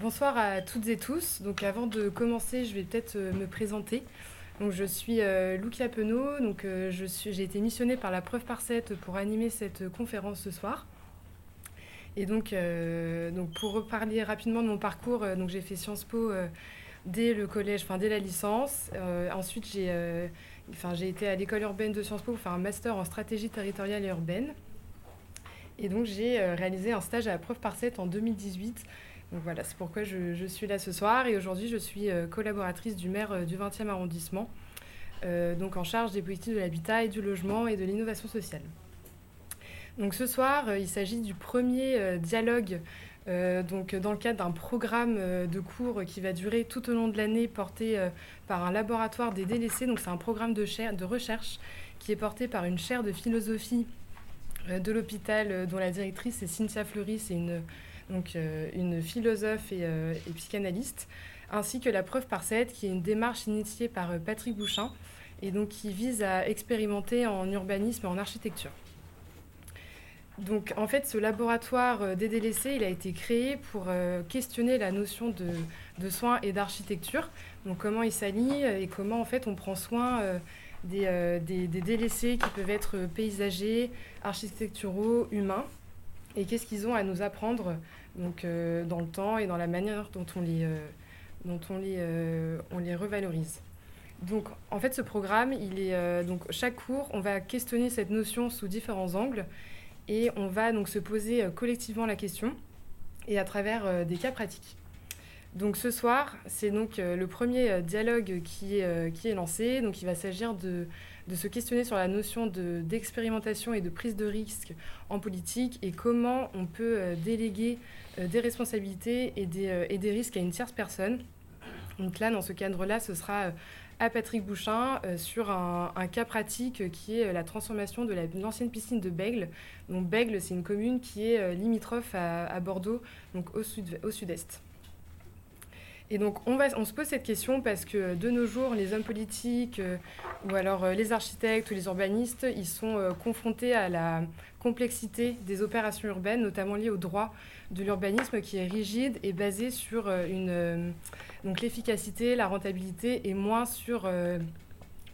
Bonsoir à toutes et tous. Donc avant de commencer, je vais peut-être euh, me présenter. Donc je suis euh, Penaud, donc euh, j'ai été missionnée par la preuve par 7 pour animer cette conférence ce soir. Et donc, euh, pour reparler rapidement de mon parcours, euh, donc j'ai fait Sciences Po euh, dès le collège, enfin dès la licence. Euh, ensuite j'ai, euh, j'ai été à l'école urbaine de Sciences Po pour faire un master en stratégie territoriale et urbaine. Et donc j'ai euh, réalisé un stage à la preuve par 7 en 2018. Donc voilà, c'est pourquoi je, suis là ce soir. Et aujourd'hui, je suis euh, collaboratrice du maire euh, du 20e arrondissement, euh, donc en charge des politiques de l'habitat et du logement et de l'innovation sociale. Donc ce soir, il s'agit du premier dialogue donc dans le cadre d'un programme de cours qui va durer tout au long de l'année, porté par un laboratoire des délaissés. Donc c'est un programme de, recherche qui est porté par une chaire de philosophie de l'hôpital dont la directrice est Cynthia Fleury, c'est une, donc, euh, une philosophe et, euh, et psychanalyste, ainsi que la preuve par 7, qui est une démarche initiée par euh, Patrick Bouchin et donc qui vise à expérimenter en urbanisme et en architecture. Donc en fait, ce laboratoire des délaissés, il a été créé pour questionner la notion de, soins et d'architecture. Donc comment il s'allie euh, et comment en fait on prend soin des délaissés qui peuvent être paysagers, architecturaux, humains. Et qu'est-ce qu'ils ont à nous apprendre donc, euh, dans le temps et dans la manière dont on les, euh, dont on les, euh, on les revalorise. Donc en fait, ce programme, il est, donc, chaque cours, on va questionner cette notion sous différents angles et on va donc se poser collectivement la question et à travers des cas pratiques. Donc ce soir, c'est donc le premier dialogue qui qui est lancé. Donc il va s'agir de, de se questionner sur la notion de- d'expérimentation et de prise de risque en politique et comment on peut euh, déléguer euh, des responsabilités et des, euh, et des risques à une tierce personne. Donc là, dans ce cadre-là, ce sera à Patrick Bouchin sur un, cas pratique qui est la transformation de la- de l'ancienne piscine de Bègle. Donc Bègle, c'est une commune qui est limitrophe à, Bordeaux, donc au sud- au sud-est. Et donc, on, va, on se pose cette question parce que de nos jours, les hommes politiques euh, ou alors euh, les architectes ou les urbanistes, ils sont euh, confrontés à la complexité des opérations urbaines, notamment liées au droit de l'urbanisme qui est rigide et basé sur euh, euh, l'efficacité, la rentabilité et moins sur euh,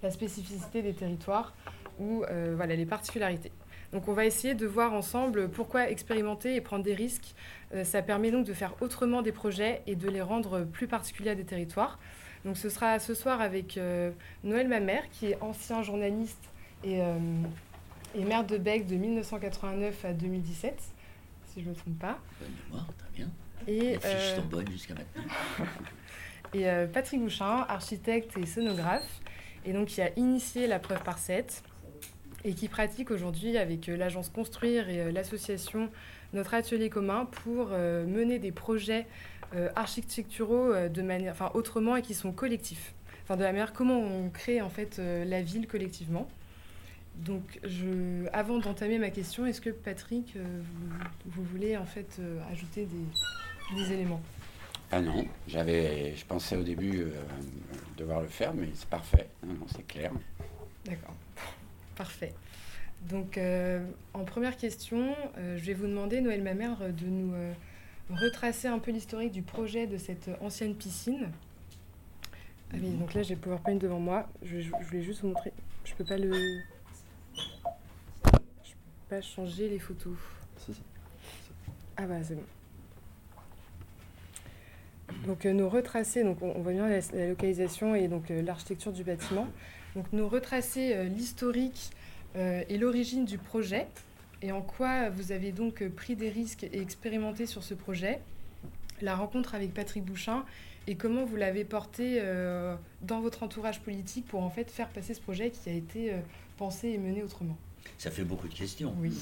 la spécificité des territoires ou euh, voilà, les particularités. Donc on va essayer de voir ensemble pourquoi expérimenter et prendre des risques. Euh, ça permet donc de faire autrement des projets et de les rendre plus particuliers à des territoires. Donc ce sera ce soir avec euh, Noël Mamère, qui est ancien journaliste et, euh, et maire de Bec de 1989 à 2017, si je ne me trompe pas. Bonne mémoire, très bien. Et, euh, sont bonnes jusqu'à maintenant. et euh, Patrick Bouchin, architecte et scénographe, et donc qui a initié la preuve par 7 et qui pratique aujourd'hui avec euh, l'agence Construire et l'association Notre Atelier commun pour euh, mener des projets euh, architecturaux euh, de manière, enfin autrement et qui sont collectifs. Enfin de la manière comment on crée en fait la ville collectivement. Donc je, avant d'entamer ma question, est-ce que Patrick, vous, vous voulez en fait ajouter des, des éléments? Ah non, j'avais, je pensais au début euh, devoir le faire, mais c'est parfait. Non, non, c'est clair. D'accord, parfait. Donc, euh, en première question, euh, je vais vous demander, Noël Mamère, de nous euh, retracer un peu l'historique du projet de cette ancienne piscine. Ah oui, donc là, j'ai PowerPoint devant moi. Je, je- je voulais juste vous montrer. Je peux pas le. Je peux pas changer les photos. Ah bah c'est bon. Donc nous retracer, donc on, on voit bien la, la localisation et donc l'architecture du bâtiment. Donc nous retracer l'historique et l'origine du projet et en quoi vous avez donc euh, pris des risques et expérimenté sur ce projet. La rencontre avec Patrick Bouchin et comment vous l'avez porté euh, dans votre entourage politique pour en fait faire passer ce projet qui a été euh, pensé et mené autrement? Ça fait beaucoup de questions. Oui.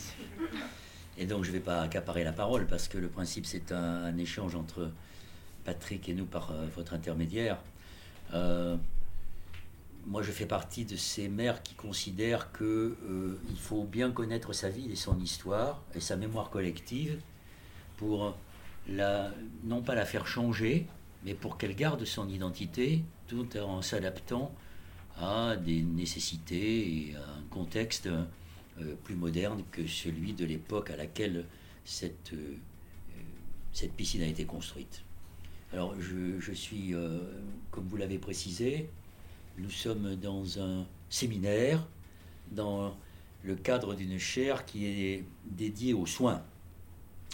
Et donc je ne vais pas accaparer la parole parce que le principe c'est un, un échange entre Patrick et nous par euh, votre intermédiaire. Euh, moi je fais partie de ces maires qui considèrent que euh, faut bien connaître sa ville et son histoire et sa mémoire collective pour la, non pas la faire changer, mais pour qu'elle garde son identité tout en s'adaptant à des nécessités et à un contexte euh, plus moderne que celui de l'époque à laquelle cette, euh, cette piscine a été construite. Alors, je, suis, comme vous l'avez précisé, nous sommes dans un séminaire, dans le cadre d'une chaire qui est dédiée aux soins.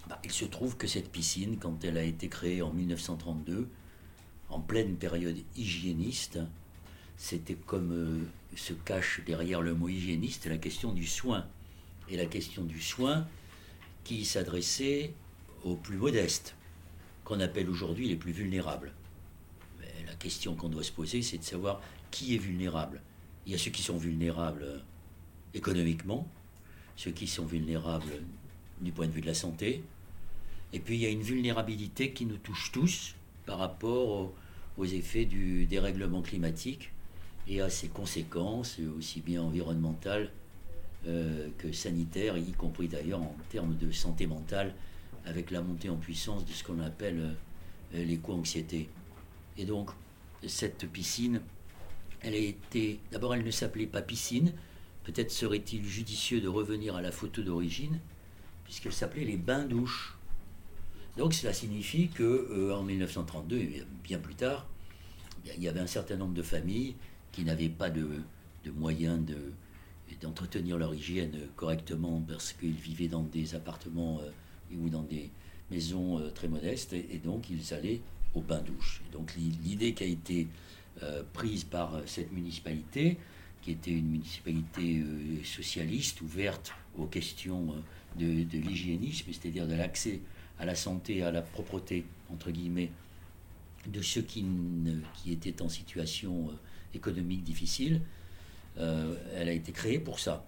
Bah, il se trouve que cette piscine, quand elle a été créée en 1932, en pleine période hygiéniste, c'était comme euh, se cache derrière le mot hygiéniste la question du soin. Et la question du soin qui s'adressait aux plus modestes, qu'on appelle aujourd'hui les plus vulnérables. La question qu'on doit se poser, c'est de savoir qui est vulnérable. Il y a ceux qui sont vulnérables économiquement, ceux qui sont vulnérables du point de vue de la santé, et puis il y a une vulnérabilité qui nous touche tous par rapport aux, effets du dérèglement climatique et à ses conséquences, aussi bien environnementales euh, que sanitaires, y compris d'ailleurs en termes de santé mentale, avec la montée en puissance de ce qu'on appelle euh, l'éco-anxiété. Et donc, cette piscine, elle a été. D'abord, elle ne s'appelait pas piscine. Peut-être serait-il judicieux de revenir à la photo d'origine, puisqu'elle s'appelait les bains-douches. Donc cela signifie que euh, en 1932 et bien plus tard, il y avait un certain nombre de familles qui n'avaient pas de, moyens de, d'entretenir leur hygiène correctement parce qu'ils vivaient dans des appartements euh, ou dans des maisons euh, très modestes et, donc ils allaient au bain-douche. Donc l'idée qui a été prise par cette municipalité, qui était une municipalité socialiste ouverte aux questions de, de l'hygiénisme, c'est-à-dire de l'accès à la santé, à la propreté, entre guillemets, de ceux qui, qui étaient en situation euh, économique difficile. Euh, elle a été créée pour ça.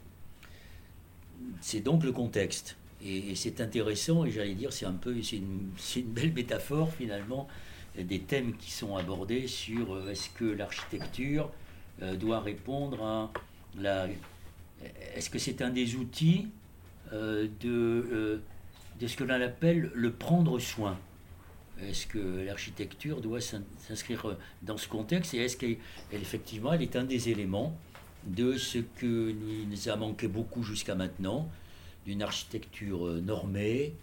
C'est donc le contexte. Et, c'est intéressant, et j'allais dire, c'est un peu, c'est une, une, belle métaphore finalement des thèmes qui sont abordés sur euh, est-ce que l'architecture doit répondre à la. Est-ce que c'est un des outils de ce que l'on appelle le prendre soin? Est-ce que l'architecture doit s'inscrire dans ce contexte? Et est-ce qu'effectivement elle est un des éléments de ce que nous a manqué beaucoup jusqu'à maintenant, d'une architecture euh, normée,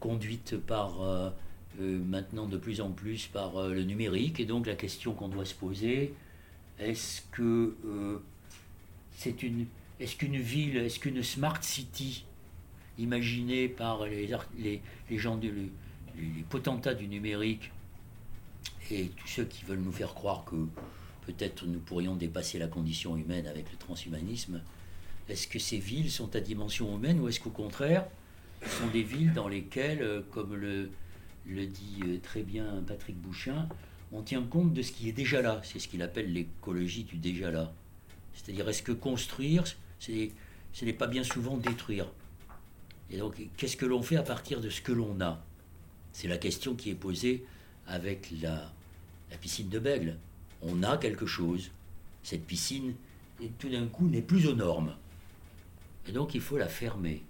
conduite par euh, euh, maintenant de plus en plus par le numérique. Et donc la question qu'on doit se poser, est-ce que c'est une, est-ce qu'une ville, est-ce qu'une smart city imaginé par les, les, gens, du, les potentats du numérique et tous ceux qui veulent nous faire croire que peut-être nous pourrions dépasser la condition humaine avec le transhumanisme, est-ce que ces villes sont à dimension humaine ou est-ce qu'au contraire, sont des villes dans lesquelles, euh, comme le, le dit euh, très bien Patrick Bouchin, on tient compte de ce qui est déjà là. C'est ce qu'il appelle l'écologie du déjà là. C'est-à-dire, est-ce que construire, ce n'est pas bien souvent détruire? Et donc, qu'est-ce que l'on fait à partir de ce que l'on a? C'est la question qui est posée avec la, la piscine de Bègle. On a quelque chose. Cette piscine, tout d'un coup, n'est plus aux normes. Et donc, il faut la fermer.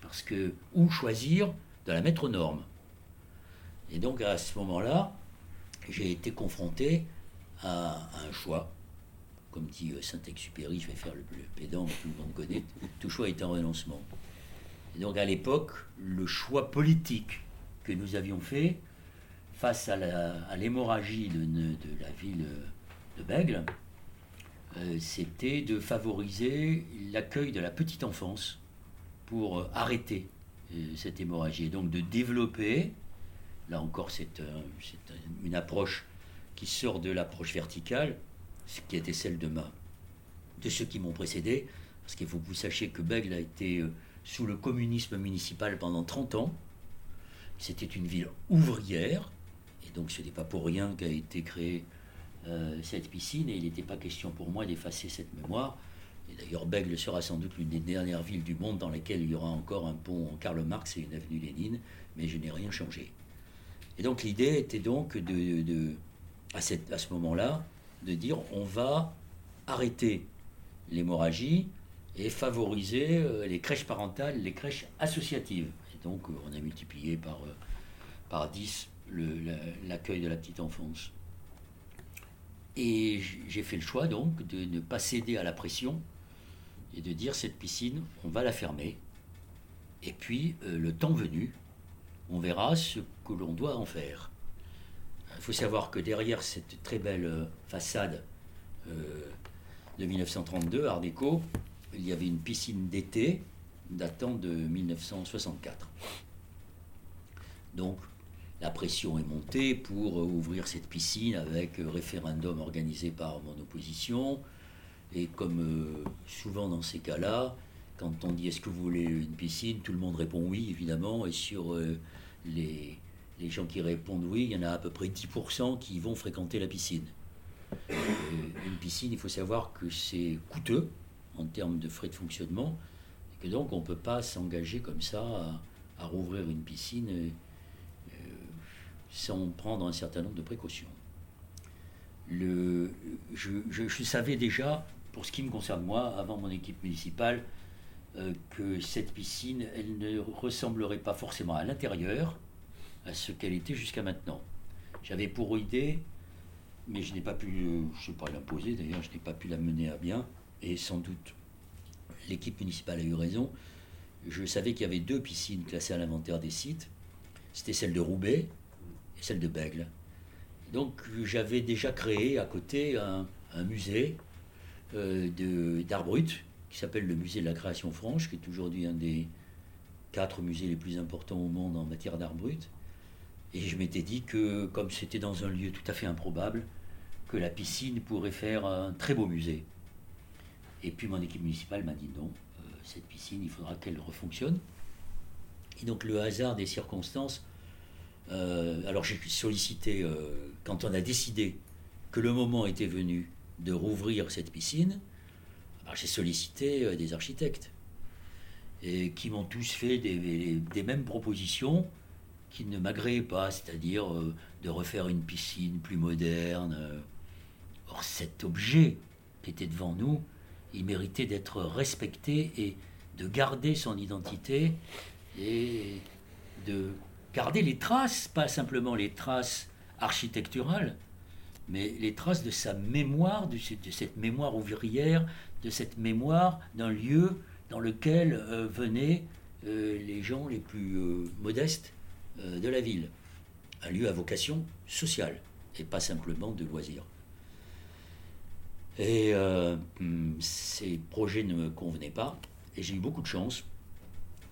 Parce que, ou choisir de la mettre aux normes? Et donc, à ce moment-là, j'ai été confronté à, un choix. Comme dit Saint-Exupéry, je vais faire le, le pédant, tout le monde connaît, tout choix est un renoncement. Et donc à l'époque, le choix politique que nous avions fait face à l'hémorragie de, la ville de Bègle, euh, c'était de favoriser l'accueil de la petite enfance pour euh, arrêter euh, cette hémorragie. Et donc de développer, là encore c'est une approche qui sort de l'approche verticale, ce qui était celle de, de ceux qui m'ont précédé, parce qu'il faut que vous sachiez que Bègle a été sous le communisme municipal pendant 30 ans. C'était une ville ouvrière, et donc ce n'est pas pour rien qu'a été créée euh, cette piscine, et il n'était pas question pour moi d'effacer cette mémoire. Et d'ailleurs, Bègle sera sans doute l'une des dernières villes du monde dans laquelle il y aura encore un pont Karl Marx et une avenue Lénine, mais je n'ai rien changé. Et donc l'idée était donc de, à, ce moment-là de dire on va arrêter l'hémorragie, et favoriser euh, les crèches parentales, les crèches associatives. Et donc, euh, on a multiplié par, euh, par 10 l'accueil de la petite enfance. Et j'ai fait le choix donc de ne pas céder à la pression et de dire cette piscine, on va la fermer. Et puis, le temps venu, on verra ce que l'on doit en faire. Il faut savoir que derrière cette très belle euh, façade euh, de 1932, Art déco, il y avait une piscine d'été datant de 1964. Donc, la pression est montée pour euh, ouvrir cette piscine avec référendum organisé par mon opposition. Et comme souvent dans ces cas-là, quand on dit est-ce que vous voulez une piscine, tout le monde répond oui, évidemment. Et sur les, gens qui répondent oui, il y en a à peu près 10% qui vont fréquenter la piscine. une piscine, il faut savoir que c'est coûteux en termes de frais de fonctionnement, et que donc on ne peut pas s'engager comme ça à, rouvrir une piscine euh, sans prendre un certain nombre de précautions. Le, je, savais déjà, pour ce qui me concerne moi, avant mon équipe municipale, euh, que cette piscine, elle ne ressemblerait pas forcément à l'intérieur, à ce qu'elle était jusqu'à maintenant. J'avais pour idée, mais je n'ai pas pu, je sais pas l'imposer d'ailleurs, je n'ai pas pu la mener à bien, et sans doute l'équipe municipale a eu raison. Je savais qu'il y avait deux piscines classées à l'inventaire des sites. C'était celle de Roubaix et celle de Bègle. Donc j'avais déjà créé à côté un, musée euh, d'art brut qui s'appelle le musée de la création franche, qui est aujourd'hui un des quatre musées les plus importants au monde en matière d'art brut. Et je m'étais dit que, comme c'était dans un lieu tout à fait improbable, que la piscine pourrait faire un très beau musée. Et puis mon équipe municipale m'a dit non, euh, cette piscine, il faudra qu'elle refonctionne. Et donc le hasard des circonstances, euh, alors j'ai sollicité, euh, quand on a décidé que le moment était venu de rouvrir cette piscine, j'ai sollicité des architectes, et qui m'ont tous fait des mêmes propositions qui ne m'agréait pas, c'est-à-dire euh, de refaire une piscine plus moderne. Or cet objet qui était devant nous, il méritait d'être respecté et de garder son identité et de garder les traces, pas simplement les traces architecturales, mais les traces de sa mémoire, de, cette mémoire ouvrière, de cette mémoire d'un lieu dans lequel euh, venaient euh, les gens les plus modestes euh, de la ville. Un lieu à vocation sociale et pas simplement de loisirs. Et hmm, ces projets ne me convenaient pas et j'ai eu beaucoup de chance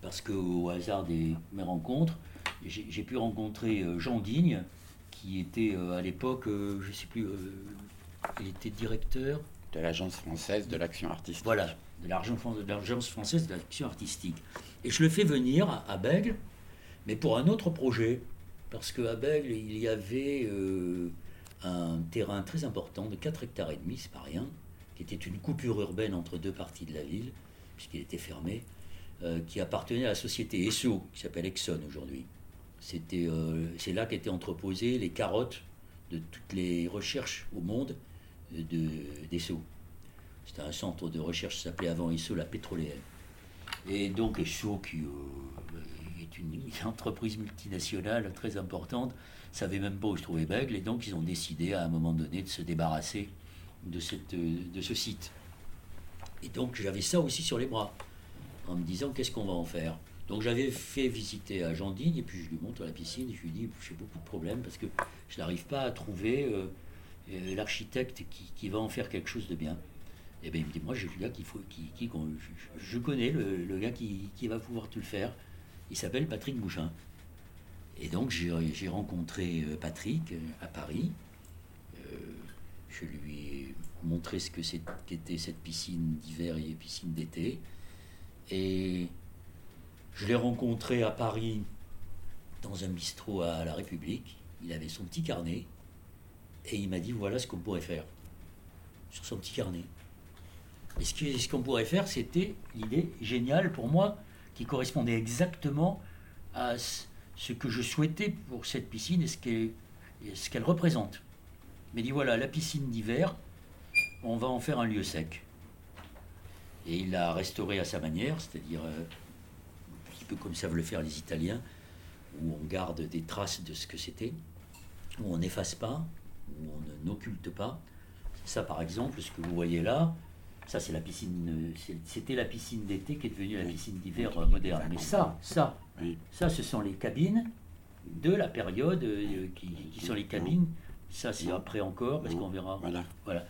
parce qu'au hasard de mes rencontres, j'ai pu rencontrer Jean Digne qui était à l'époque, je ne sais plus, il était directeur de l'Agence française de l'action artistique. Voilà, de l'Agence française de l'action artistique. Et je le fais venir à Bègle mais pour un autre projet, parce qu'à Bègle, il y avait euh, un terrain très important de 4 hectares et demi, c'est pas rien, qui était une coupure urbaine entre deux parties de la ville, puisqu'il était fermé, euh, qui appartenait à la société Esso, qui s'appelle Exxon aujourd'hui. C'était, euh, c'est là qu'étaient entreposées les carottes de toutes les recherches au monde de, d'Esso. C'était un centre de recherche qui s'appelait avant Esso la pétrolière. Et donc Esso qui une, entreprise multinationale très importante, savait même pas où je trouvais Bègle, et donc ils ont décidé à un moment donné de se débarrasser de, de ce site. Et donc j'avais ça aussi sur les bras, en me disant qu'est-ce qu'on va en faire? Donc j'avais fait visiter à Jean Digne, et puis je lui montre la piscine, et je lui dis j'ai beaucoup de problèmes parce que je n'arrive pas à trouver euh, euh, l'architecte qui, va en faire quelque chose de bien. Et bien il me dit moi j'ai le gars faut, qui, qui, je, connais le, gars qui, qui, va pouvoir tout le faire. Il s'appelle Patrick Bouchin. Et donc j'ai rencontré euh, Patrick euh, à Paris. Je lui ai montré ce que qu'était cette piscine d'hiver et piscine d'été. Et je l'ai rencontré à Paris dans un bistrot à la République. Il avait son petit carnet et il m'a dit voilà ce qu'on pourrait faire sur son petit carnet. Et ce qu'on pourrait faire, c'était l'idée géniale pour moi qui correspondait exactement à ce que je souhaitais pour cette piscine et ce qu'elle représente. Mais dit voilà, la piscine d'hiver, on va en faire un lieu sec. Et il l'a restauré à sa manière, c'est-à-dire euh, un petit peu comme savent le faire les Italiens, où on garde des traces de ce que c'était, où on n'efface pas, où on n'occulte pas. Ça, par exemple, ce que vous voyez là, ça, c'est la piscine. C'était la piscine d'été qui est devenue la piscine d'hiver moderne. Mais ça, ça, ça, ce sont les cabines de la période euh, qui, qui sont les cabines. Ça, c'est après encore, parce qu'on verra. Voilà. Voilà.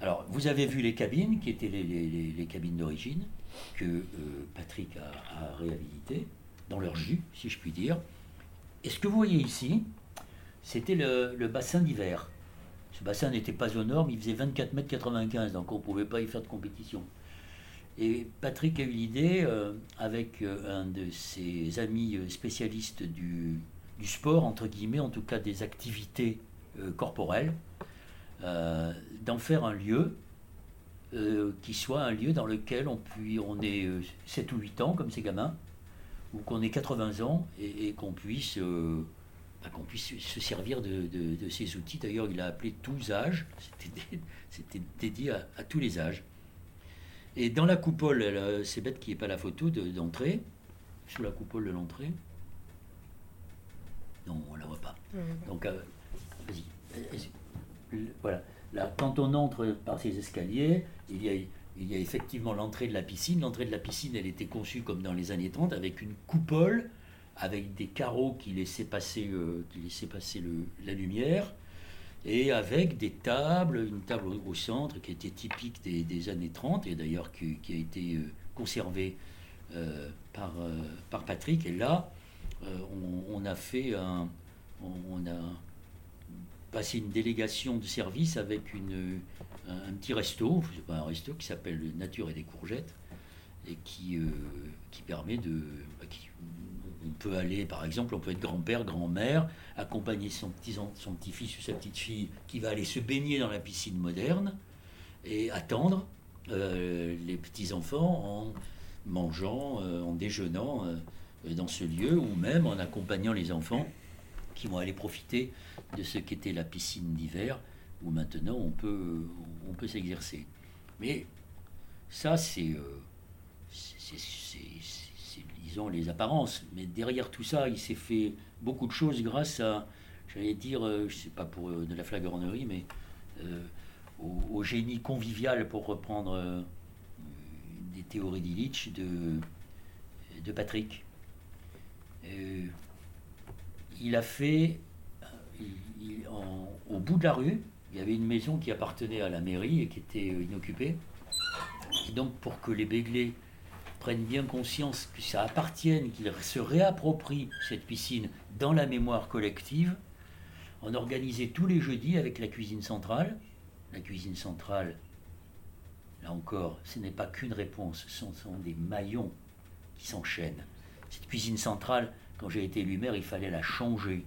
Alors, vous avez vu les cabines, qui étaient les, les- les- les cabines d'origine, que euh, Patrick a, a réhabilitées, dans leur jus, si je puis dire. Et ce que vous voyez ici, c'était le, bassin d'hiver. Ce bassin n'était pas aux normes, il faisait 24 mètres 95, donc on ne pouvait pas y faire de compétition. Et Patrick a eu l'idée, euh, avec euh, un de ses amis euh, spécialistes du, du sport, entre guillemets, en tout cas des activités corporelles, d'en faire un lieu qui soit un lieu dans lequel on, puis, on euh, 7 ou 8 ans, comme ces gamins, ou qu'on ait 80 ans, et, qu'on puisse, bah, qu'on puisse se servir de, de- de ces outils. D'ailleurs, il a appelé tous âges, c'était dé- c'était dédié à, à tous les âges. Et dans la coupole, euh, c'est bête qu'il n'y ait pas la photo de- d'entrée, sous la coupole de l'entrée. Non, on ne la voit pas. Donc, euh, vas-y. Voilà. Là, quand on entre par ces escaliers, il y a, il y a effectivement l'entrée de la piscine. L'entrée de la piscine, elle était conçue comme dans les années 30, avec une coupole, avec des carreaux qui laissaient passer, euh, qui laissaient passer la lumière, et avec des tables, une table au, centre qui était typique des, années 30, et d'ailleurs qui, a été euh, conservée euh, par, par Patrick. Et là, on, a fait un, on, a passé une délégation de service avec une, un, petit resto, un resto qui s'appelle Nature et des courgettes et qui, qui permet de, on peut aller par exemple, on peut être grand-père, grand-mère, accompagner son petit son petit-fils ou sa petite-fille qui va aller se baigner dans la piscine moderne et attendre euh, les petits enfants en mangeant, euh, en déjeunant euh, dans ce lieu ou même en accompagnant les enfants qui vont aller profiter de ce qu'était la piscine d'hiver où maintenant on peut, on peut s'exercer. Mais ça, c'est, euh, c'est, c'est- c'est- c'est- c'est, disons, les apparences. Mais derrière tout ça, il s'est fait beaucoup de choses grâce à, j'allais dire, euh, je sais pas pour euh, de la flagornerie, mais euh, au, génie convivial, pour reprendre des théories d'Illich, de, Patrick. Il a fait, au bout de la rue, il y avait une maison qui appartenait à la mairie et qui était inoccupée. Et donc, pour que les Béglés prennent bien conscience que ça appartienne, qu'ils se réapproprient cette piscine dans la mémoire collective, on organisait tous les jeudis avec la cuisine centrale. La cuisine centrale, là encore, ce n'est pas qu'une réponse, ce sont, sont des maillons qui s'enchaînent. Cette cuisine centrale, quand j'ai été élu maire, il fallait la changer.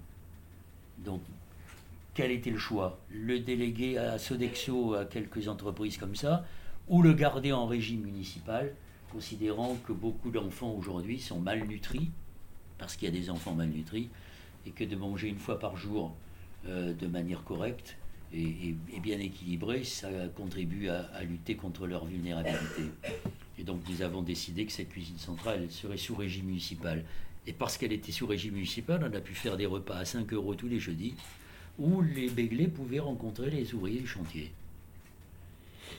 Donc, quel était le choix? Le déléguer à Sodexo, à quelques entreprises comme ça, ou le garder en régime municipal, considérant que beaucoup d'enfants aujourd'hui sont malnutris, parce qu'il y a des enfants malnutris, et que de manger une fois par jour euh, de manière correcte et, bien équilibrée, ça contribue à, à lutter contre leur vulnérabilité. Et donc nous avons décidé que cette cuisine centrale serait sous régime municipal. Et parce qu'elle était sous régime municipal, on a pu faire des repas à 5 euros tous les jeudis, où les Béglés pouvaient rencontrer les ouvriers du chantier.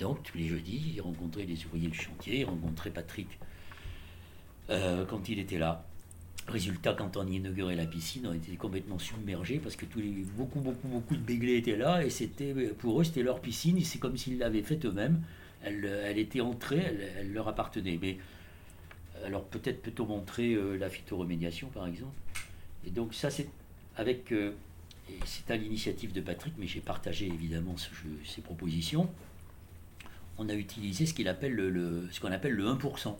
Donc tous les jeudis, ils rencontraient les ouvriers du chantier, ils rencontraient Patrick euh, quand il était là. Résultat, quand on inaugurait la piscine, on était complètement submergés parce que tous les, beaucoup, beaucoup, beaucoup de Béglés étaient là et c'était pour eux c'était leur piscine et c'est comme s'ils l'avaient faite eux-mêmes. Elle, elle était entrée, elle, leur appartenait. Mais alors peut-être peut-on montrer euh, la phytoremédiation par exemple. Et donc ça c'est avec euh, c'est à l'initiative de Patrick, mais j'ai partagé évidemment ce ces propositions. On a utilisé ce qu'on appelle le 1%.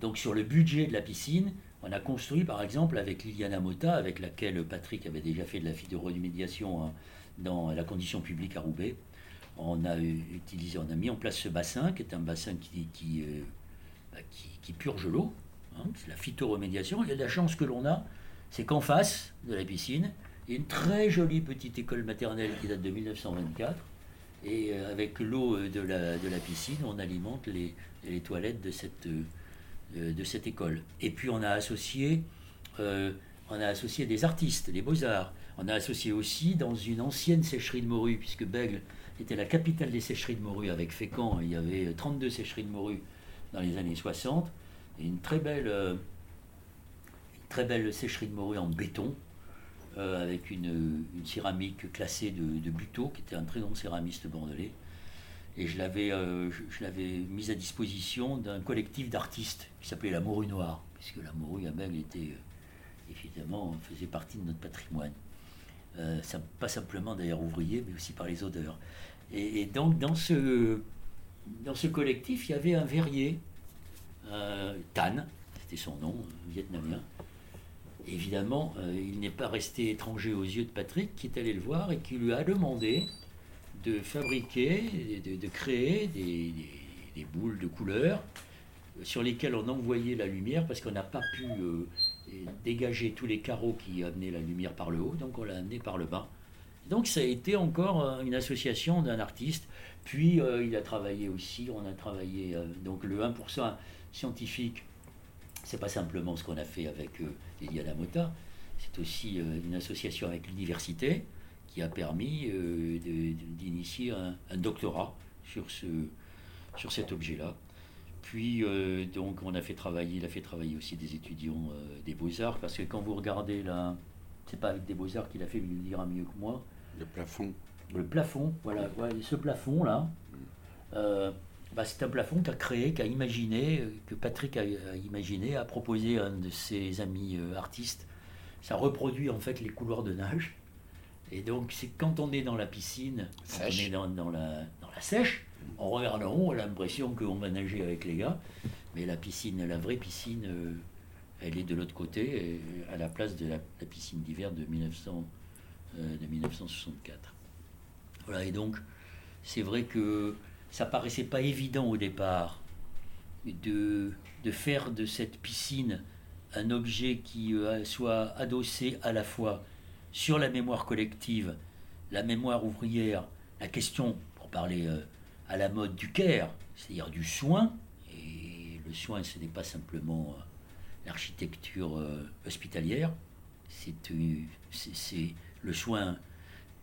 Donc sur le budget de la piscine, on a construit par exemple avec Liliana Mota, avec laquelle Patrick avait déjà fait de la phytoremédiation hein, dans la condition publique à Roubaix. On a utilisé, on a mis en place ce bassin qui est un bassin qui, euh, bah, purge l'eau. hein, c'est la phytoremédiation. Et la chance que l'on a, c'est qu'en face de la piscine, il y a une très jolie petite école maternelle qui date de 1924. Et euh, avec l'eau euh, de la, de la piscine, on alimente les, les toilettes de cette, euh, de cette école. Et puis on a associé, on a associé des artistes, des beaux-arts. On a associé aussi dans une ancienne sécherie de morue, puisque Bègle était la capitale des sécheries de morue avec Fécamp. Il y avait 32 sécheries de morue dans les années 60. Et une très belle, une très belle sécherie de morue en béton, avec une, céramique classée de, de Buteau, qui était un très grand céramiste bordelais. Et je l'avais, je, l'avais mise à disposition d'un collectif d'artistes qui s'appelait La Morue Noire, puisque la morue à Bègle était, évidemment, faisait partie de notre patrimoine. ça, pas simplement d'ailleurs ouvrier, mais aussi par les odeurs. Et, donc dans ce, dans ce collectif, il y avait un verrier, euh, Tan, c'était son nom, vietnamien. Évidemment, euh, il n'est pas resté étranger aux yeux de Patrick, qui est allé le voir et qui lui a demandé de fabriquer, de, créer des, des, boules de couleur sur lesquelles on envoyait la lumière parce qu'on n'a pas pu euh, dégager tous les carreaux qui amenaient la lumière par le haut, donc on l'a amené par le bas. Donc ça a été encore euh, une association d'un artiste. Puis il a travaillé aussi, on a travaillé, donc le 1% scientifique, c'est pas simplement ce qu'on a fait avec Eliana Mota, c'est aussi une association avec l'université qui a permis d'initier un, doctorat sur, ce, sur cet objet-là. Puis, donc, on a fait travailler, il a fait travailler aussi des étudiants des beaux-arts, parce que quand vous regardez là, c'est pas avec des beaux-arts qu'il a fait, mais il le dira mieux que moi, le plafond. Le plafond, voilà. ce plafond-là, euh, bah, c'est un plafond qu'a créé, qu'a imaginé, que Patrick a, imaginé, a proposé à un de ses amis euh, artistes. Ça reproduit en fait les couloirs de nage. Et donc, c'est quand on est dans la piscine, on est dans, la, dans la sèche, on regarde en haut, on a l'impression qu'on va nager avec les gars. Mais la piscine, la vraie piscine, euh, elle est de l'autre côté, à la place de la, la piscine d'hiver de 1900. Euh, de 1964. Voilà, et donc c'est vrai que ça paraissait pas évident au départ de, de faire de cette piscine un objet qui euh, soit adossé à la fois sur la mémoire collective, la mémoire ouvrière, la question, pour parler euh, à la mode du care, c'est-à-dire du soin, et le soin ce n'est pas simplement l'architecture hospitalière, c'est le soin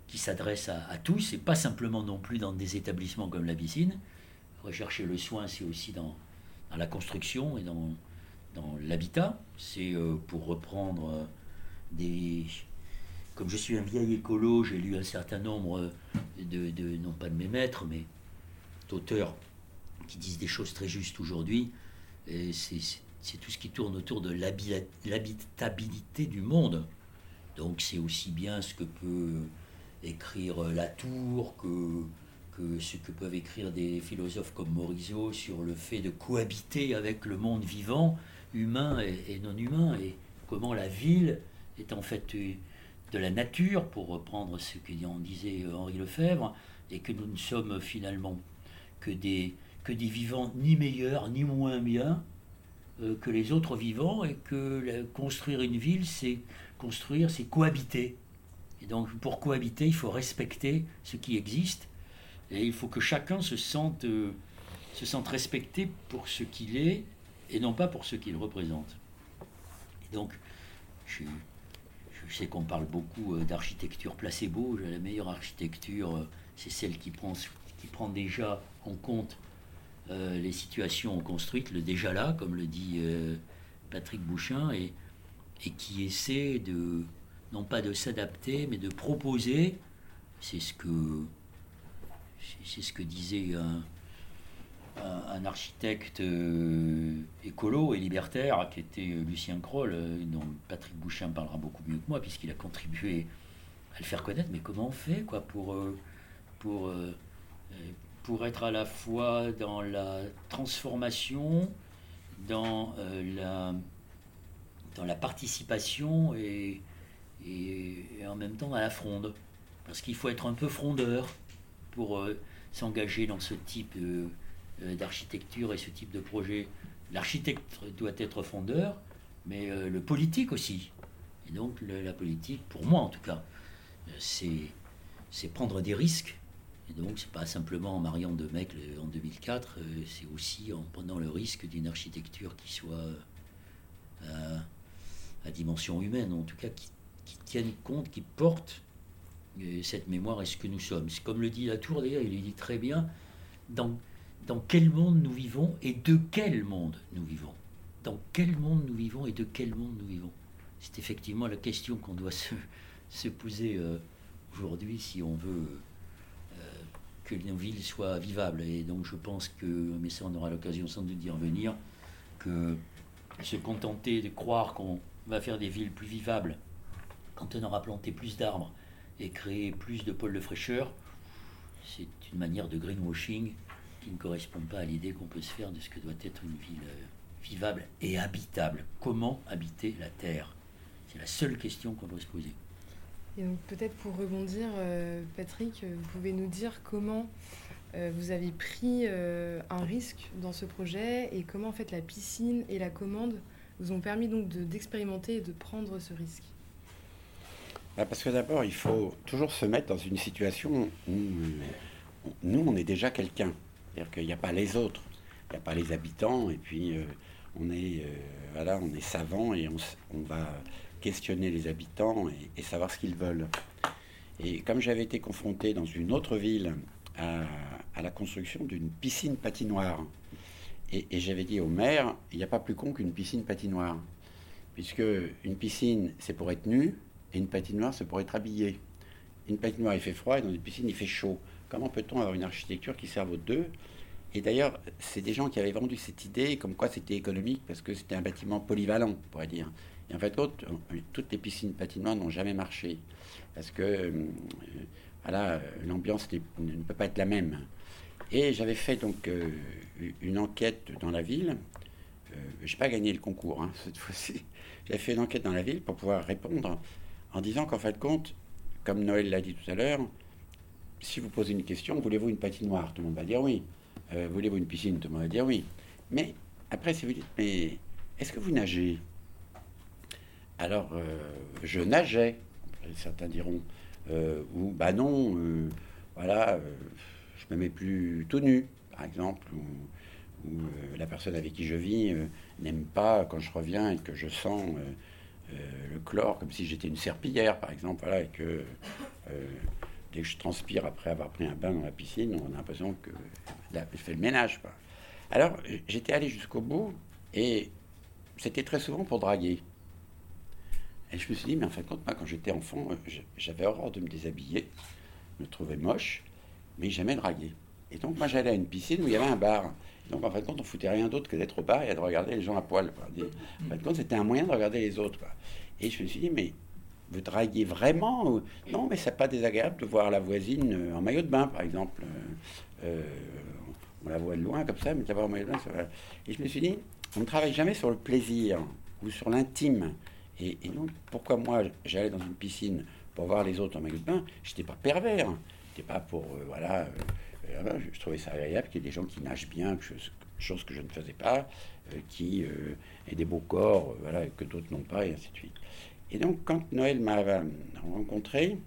qui s'adresse à, tous, et pas simplement non plus dans des établissements comme la piscine. Rechercher le soin, c'est aussi dans, la construction et dans, l'habitat. C'est euh, pour reprendre euh, des... Comme je suis un vieil écolo, j'ai lu un certain nombre de, de non pas de mes maîtres, mais d'auteurs qui disent des choses très justes aujourd'hui. C'est tout ce qui tourne autour de l'habitabilité du monde. Donc c'est aussi bien ce que peut écrire Latour que, que ce que peuvent écrire des philosophes comme Morisot sur le fait de cohabiter avec le monde vivant, humain et, non humain, et comment la ville est en fait de la nature, pour reprendre ce que disait Henri Lefebvre, et que nous ne sommes finalement que des, que des vivants ni meilleurs ni moins bien euh, que les autres vivants, et que construire une ville, c'est construire, c'est cohabiter. Et donc pour cohabiter, il faut respecter ce qui existe et il faut que chacun se sente, euh, se sente respecté pour ce qu'il est et non pas pour ce qu'il représente. Et donc, je, je sais qu'on parle beaucoup euh, d'architecture placebo. La meilleure architecture, euh, c'est celle qui prend, qui prend déjà en compte les situations construites, le déjà là, comme le dit Patrick Bouchin, et, et qui essaie de, non pas de s'adapter, mais de proposer, c'est ce que, c'est ce que disait un, un, architecte euh, écolo et libertaire qui était Lucien Kroll, euh, dont Patrick Bouchin parlera beaucoup mieux que moi, puisqu'il a contribué à le faire connaître. Mais comment on fait quoi, pour, euh, pour, pour être à la fois dans la transformation, dans la dans la participation et, et, en même temps à la fronde. Parce qu'il faut être un peu frondeur pour euh, s'engager dans ce type euh, d'architecture et ce type de projet. L'architecte doit être frondeur, mais euh, le politique aussi. Et donc la politique, pour moi en tout cas, c'est prendre des risques. Et donc c'est pas simplement en mariant deux mecs en 2004, c'est aussi en prenant le risque d'une architecture qui soit à dimension humaine, en tout cas qui, qui tienne compte, qui porte euh, cette mémoire et ce que nous sommes. C'est comme le dit Latour d'ailleurs, il dit très bien dans, dans quel monde nous vivons et de quel monde nous vivons? Dans quel monde nous vivons et de quel monde nous vivons? c'est effectivement la question qu'on doit se, poser aujourd'hui si on veut que nos villes soient vivables. Et donc je pense que, mais ça on aura l'occasion sans doute d'y revenir, que se contenter de croire qu'on va faire des villes plus vivables quand on aura planté plus d'arbres et créé plus de pôles de fraîcheur, c'est une manière de greenwashing qui ne correspond pas à l'idée qu'on peut se faire de ce que doit être une ville euh, vivable et habitable. Comment habiter la Terre? C'est la seule question qu'on doit se poser. Et donc peut-être pour rebondir, euh, Patrick, vous pouvez nous dire comment euh, vous avez pris un risque dans ce projet et comment en fait la piscine et la commande vous ont permis donc d'expérimenter et de prendre ce risque? Bah, parce que d'abord, il faut toujours se mettre dans une situation où nous, on est déjà quelqu'un. C'est-à-dire qu'il n'y a pas les autres, il n'y a pas les habitants, et puis euh, on est euh, voilà, est savant et on, va questionner les habitants et, savoir ce qu'ils veulent. Et comme j'avais été confronté dans une autre ville à, la construction d'une piscine patinoire, et, et j'avais dit au maire, il n'y a pas plus con qu'une piscine patinoire, puisque une piscine, c'est pour être nu, et une patinoire, c'est pour être habillé. Une patinoire, il fait froid, et dans une piscine, il fait chaud. Comment peut-on avoir une architecture qui serve aux deux? Et d'ailleurs, c'est des gens qui avaient vendu cette idée comme quoi c'était économique parce que c'était un bâtiment polyvalent, on pourrait dire. Et en fait, toutes les piscines patinoires n'ont jamais marché parce que euh, voilà, l'ambiance ne peut pas être la même. Et j'avais fait donc euh, une enquête dans la ville. Euh, je n'ai pas gagné le concours hein, cette fois-ci. J'avais fait une enquête dans la ville pour pouvoir répondre en disant qu'en fait compte, comme Noël l'a dit tout à l'heure, si vous posez une question, voulez-vous une patinoire? Tout le monde va dire oui. Euh, voulez-vous une piscine? Tout le monde va dire oui. Mais après, si vous dites, mais est-ce que vous nagez? Alors, euh, je nageais, certains diront, euh, ou bah non, voilà, je me mets plus tout nu, par exemple, ou, ou la personne avec qui je vis n'aime pas quand je reviens et que je sens le chlore comme si j'étais une serpillière, par exemple, voilà, et que dès que je transpire après avoir pris un bain dans la piscine, on a l'impression que là, je fais le ménage. Alors, j'étais allé jusqu'au bout et c'était très souvent pour draguer. Et je me suis dit, mais en fin de compte, moi, quand j'étais enfant, j'avais horreur de me déshabiller, me trouvais moche, mais jamais draguer. Et donc, moi, j'allais à une piscine où il y avait un bar. Donc, en fin de compte, on foutait rien d'autre que d'être au bar et de regarder les gens à poil. En fin de compte, c'était un moyen de regarder les autres. Et je me suis dit, mais vous draguez vraiment Non, mais c'est pas désagréable de voir la voisine euh, en maillot de bain, par exemple. Euh, euh, on la voit de loin comme ça, mais d'abord en maillot de bain, ça. Et je me suis dit, on ne travaille jamais sur le plaisir ou sur l'intime. Et, donc, pourquoi moi, j'allais dans une piscine pour voir les autres en maillot de bain? Je n'étais pas pervers. Je pas pour, voilà, je trouvais ça agréable qu'il y ait des gens qui nagent bien, chose, que je ne faisais pas, qui aient des beaux corps, voilà, que d'autres n'ont pas, et ainsi de suite. Et donc, quand Noël m'a rencontré,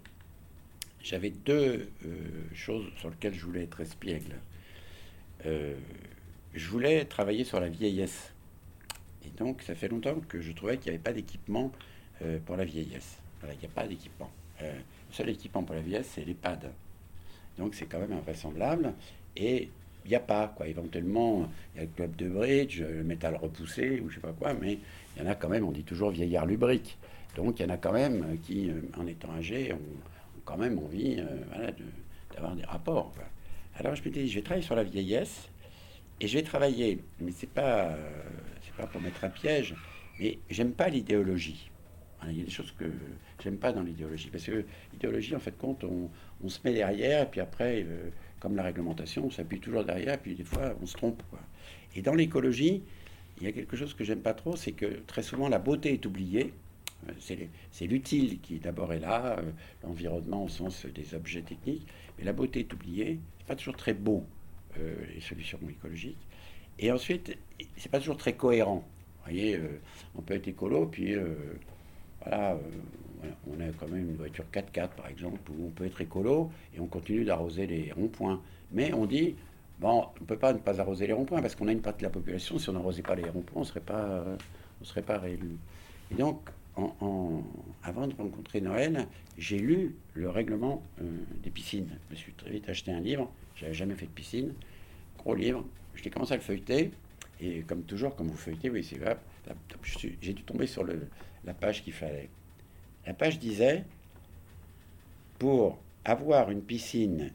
j'avais deux euh, choses sur lesquelles je voulais être espiègle. Euh, je voulais travailler sur la vieillesse. Et donc, ça fait longtemps que je trouvais qu'il n'y avait pas d'équipement euh, pour la vieillesse. Il n'y a pas d'équipement. le seul équipement pour la vieillesse, c'est l'EHPAD. Donc, c'est quand même invraisemblable. Et il n'y a pas, quoi. Éventuellement, il y a le club de bridge, le métal repoussé, ou je sais pas quoi, mais il y en a quand même, on dit toujours vieillard lubrique. Donc il y en a quand même qui, euh, en étant âgés, ont, quand même envie euh, d'avoir des rapports. Alors je me dis, je vais travailler sur la vieillesse et je vais travailler, mais c'est pas, c'est pas pour mettre un piège, mais j'aime pas l'idéologie. Il y a des choses que j'aime pas dans l'idéologie, parce que l'idéologie, en fait, compte, on, se met derrière, et puis après, euh, comme la réglementation, on s'appuie toujours derrière, et puis des fois, on se trompe. Et dans l'écologie, il y a quelque chose que j'aime pas trop, c'est que très souvent, la beauté est oubliée, c'est l'utile qui d'abord est là, euh, l'environnement au sens des objets techniques, mais la beauté est oubliée. C'est pas toujours très beau euh, les solutions écologiques. Et ensuite, c'est pas toujours très cohérent. Vous voyez, euh, on peut être écolo, puis voilà, on a quand même une voiture 4x4 par exemple, où on peut être écolo et on continue d'arroser les ronds-points. Mais on dit, bon, on ne peut pas ne pas arroser les ronds-points parce qu'on a une partie de la population, si on n'arrosait pas les ronds-points, on ne serait pas, serait pas réélu. Et donc, avant de rencontrer Noël, j'ai lu le règlement euh, des piscines. Je me suis très vite acheté un livre, j'avais jamais fait de piscine, gros livre. J'ai commencé à le feuilleter, Et comme toujours, comme vous feuilletez, oui, c'est j'ai dû tomber sur la page qu'il fallait. La page disait pour avoir une piscine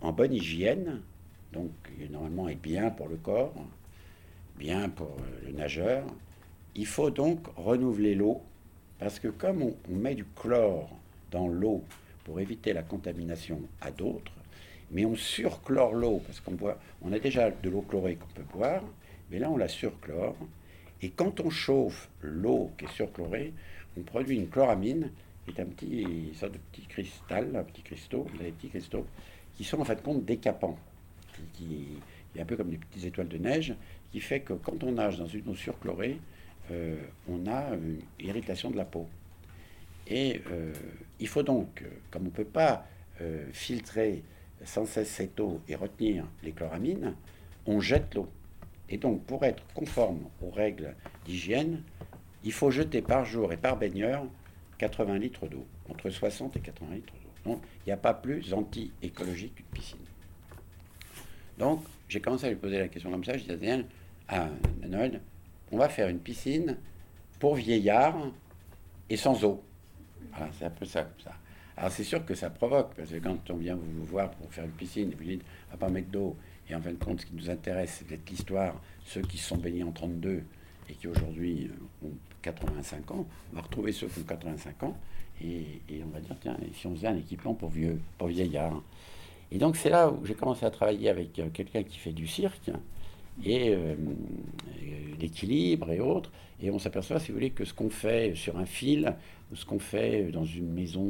en bonne hygiène, donc normalement est bien pour le corps, bien pour le nageur, il faut donc renouveler l'eau, parce que comme on, met du chlore dans l'eau pour éviter la contamination à d'autres, mais on surchlore l'eau, parce qu'on a déjà de l'eau chlorée qu'on peut boire, mais là on la surchlore, et quand on chauffe l'eau qui est surchlorée, on produit une chloramine, qui est un petit sorte de petit cristal, un petit cristaux, des petits cristaux, qui sont en fait compte décapants, qui, un peu comme des petites étoiles de neige, qui fait que quand on nage dans une eau surchlorée, euh, on a une irritation de la peau. Et euh, il faut donc, comme on ne peut pas euh, filtrer sans cesse cette eau et retenir les chloramines, on jette l'eau. Et donc, pour être conforme aux règles d'hygiène, il faut jeter par jour et par baigneur 80 litres d'eau, entre 60 et 80 litres d'eau. Donc, il n'y a pas plus anti-écologique qu'une piscine. Donc, j'ai commencé à lui poser la question comme ça. Je disais à Noël, on va faire une piscine pour vieillards et sans eau. Voilà, c'est un peu ça, comme ça. Alors, c'est sûr que ça provoque, parce que quand on vient vous voir pour faire une piscine, vous dites, on va pas mettre d'eau, et en fin de compte, ce qui nous intéresse, c'est peut-être l'histoire, ceux qui se sont baignés en 32 et qui aujourd'hui euh, ont 85 ans, on va retrouver ceux qui ont 85 ans, et, et on va dire, tiens, et si on faisait un équipement pour vieux, pour vieillards. Et donc, c'est là où j'ai commencé à travailler avec euh, quelqu'un qui fait du cirque, et euh, euh, l'équilibre et autres. Et on s'aperçoit, si vous voulez, que ce qu'on fait sur un fil, ou ce qu'on fait dans une maison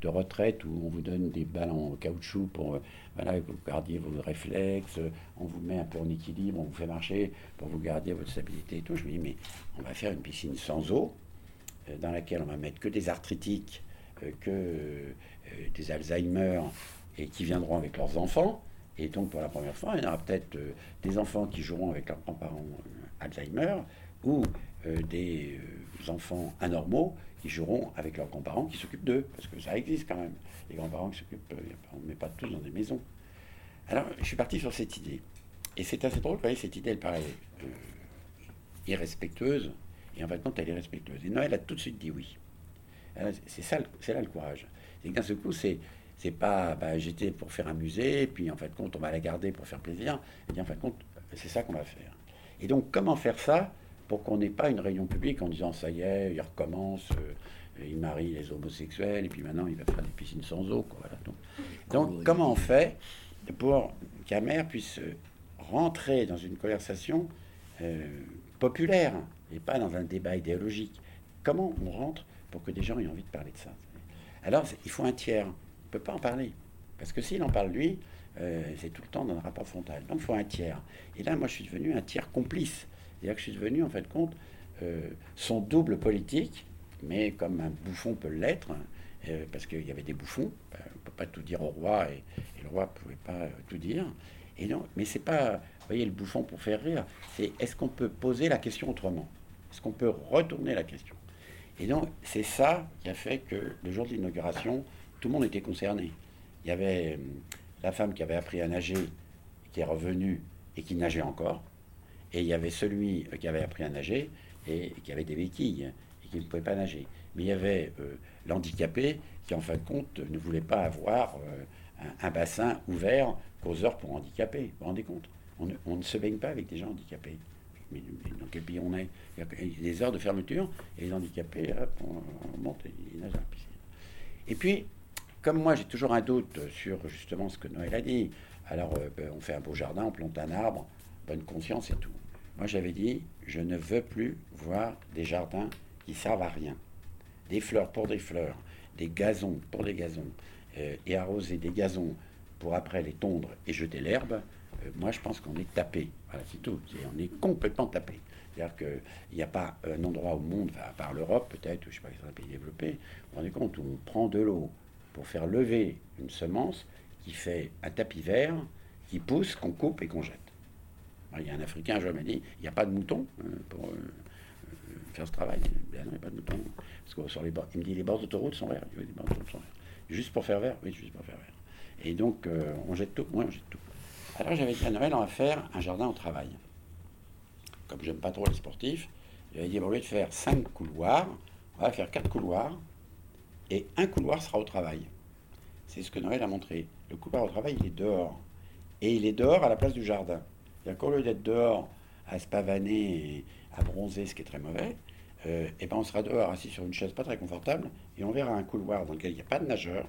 de retraite où on vous donne des balles en caoutchouc pour euh, voilà, que vous gardiez vos réflexes, euh, on vous met un peu en équilibre, on vous fait marcher pour vous garder votre stabilité et tout. Je me dis, mais on va faire une piscine sans eau, euh, dans laquelle on va mettre que des arthritiques, que des Alzheimer, et qui viendront avec leurs enfants. Et donc, pour la première fois, il y aura peut-être des enfants qui joueront avec leurs grands-parents Alzheimer ou des enfants anormaux qui joueront avec leurs grands-parents qui s'occupent d'eux. Parce que ça existe quand même. Les grands-parents qui s'occupent, euh, on ne met pas tous dans des maisons. Alors, je suis parti sur cette idée. Et c'est assez drôle, vous voyez, cette idée, elle paraît euh, irrespectueuse. Et en fin de compte, elle est respectueuse. Et Noël a tout de suite dit oui. Alors, C'est ça, c'est là le courage. C'est que d'un seul coup, c'est c'est pas bah, j'étais pour faire un musée, puis en fin de compte, on va la garder pour faire plaisir. Et bien, en fin de compte, c'est ça qu'on va faire. Et donc, comment faire ça? Pour qu'on n'ait pas une réunion publique en disant ça y est, il recommence, euh, il marie les homosexuels, et puis maintenant il va faire des piscines sans eau. Quoi, voilà. donc, donc, comment on fait pour qu'un maire puisse rentrer dans une conversation euh, populaire et pas dans un débat idéologique? Comment on rentre pour que des gens aient envie de parler de ça? Alors, il faut un tiers. On ne peut pas en parler. Parce que s'il en parle lui, euh, c'est tout le temps dans le rapport frontal. Donc, il faut un tiers. Et là, moi, je suis devenu un tiers complice. C'est-à-dire que je suis devenu, en fin de compte, euh, son double politique, mais comme un bouffon peut l'être, hein, euh, parce qu'il y avait des bouffons. Ben, on ne peut pas tout dire au roi, et, le roi ne pouvait pas euh, tout dire. Et non, mais pas, vous voyez, le bouffon pour faire rire, c'est est-ce qu'on peut poser la question autrement? Est-ce qu'on peut retourner la question? Et donc, c'est ça qui a fait que le jour de l'inauguration, tout le monde était concerné. Il y avait la femme qui avait appris à nager, qui est revenue et qui nageait encore. Et il y avait celui qui avait appris à nager et qui avait des béquilles et qui ne pouvait pas nager. Mais il y avait euh, l'handicapé qui, en fin de compte, ne voulait pas avoir euh, un, bassin ouvert qu'aux heures pour handicapés. Vous vous rendez compte? On ne, se baigne pas avec des gens handicapés. Mais, dans quel pays on est? Il y a des heures de fermeture et les handicapés, hop, on, on monte et ils nagent à la piscine. Et puis, comme moi, j'ai toujours un doute sur justement ce que Noël a dit. Alors, euh, ben, on fait un beau jardin, on plante un arbre, bonne conscience et tout. Moi, j'avais dit, je ne veux plus voir des jardins qui servent à rien. Des fleurs pour des fleurs, des gazons pour des gazons, euh, et arroser des gazons pour après les tondre et jeter l'herbe. euh, moi, je pense qu'on est tapé. Voilà, c'est tout. C'est- on est complètement tapé. C'est-à-dire qu'il n'y a pas un endroit au monde, à part l'Europe peut-être, ou je ne sais pas, dans un pays développé, vous vous rendez compte, où on prend de l'eau pour faire lever une semence qui fait un tapis vert, qui pousse, qu'on coupe et qu'on jette. Alors, Il y a un Africain, m'a dit, il n'y a pas de moutons euh, pour euh, euh, faire ce travail. Ben il n'y a pas de. Parce sur les il me dit, les bords d'autoroute sont verts. Sont verts. Juste pour faire vert? Oui, juste pour faire vert. Et donc, on jette tout Oui, on jette tout. Alors, j'avais dit à Noël, on va faire un jardin au travail. comme j'aime pas trop les sportifs, j'avais dit, au lieu de faire cinq couloirs, on va faire quatre couloirs, et un couloir sera au travail. C'est ce que Noël a montré. Le couloir au travail, il est dehors. Et il est dehors à la place du jardin. C'est-à-dire qu'au lieu d'être dehors à se pavaner et à bronzer, ce qui est très mauvais, euh, et ben on sera dehors assis sur une chaise pas très confortable et on verra un couloir dans lequel il n'y a pas de nageur,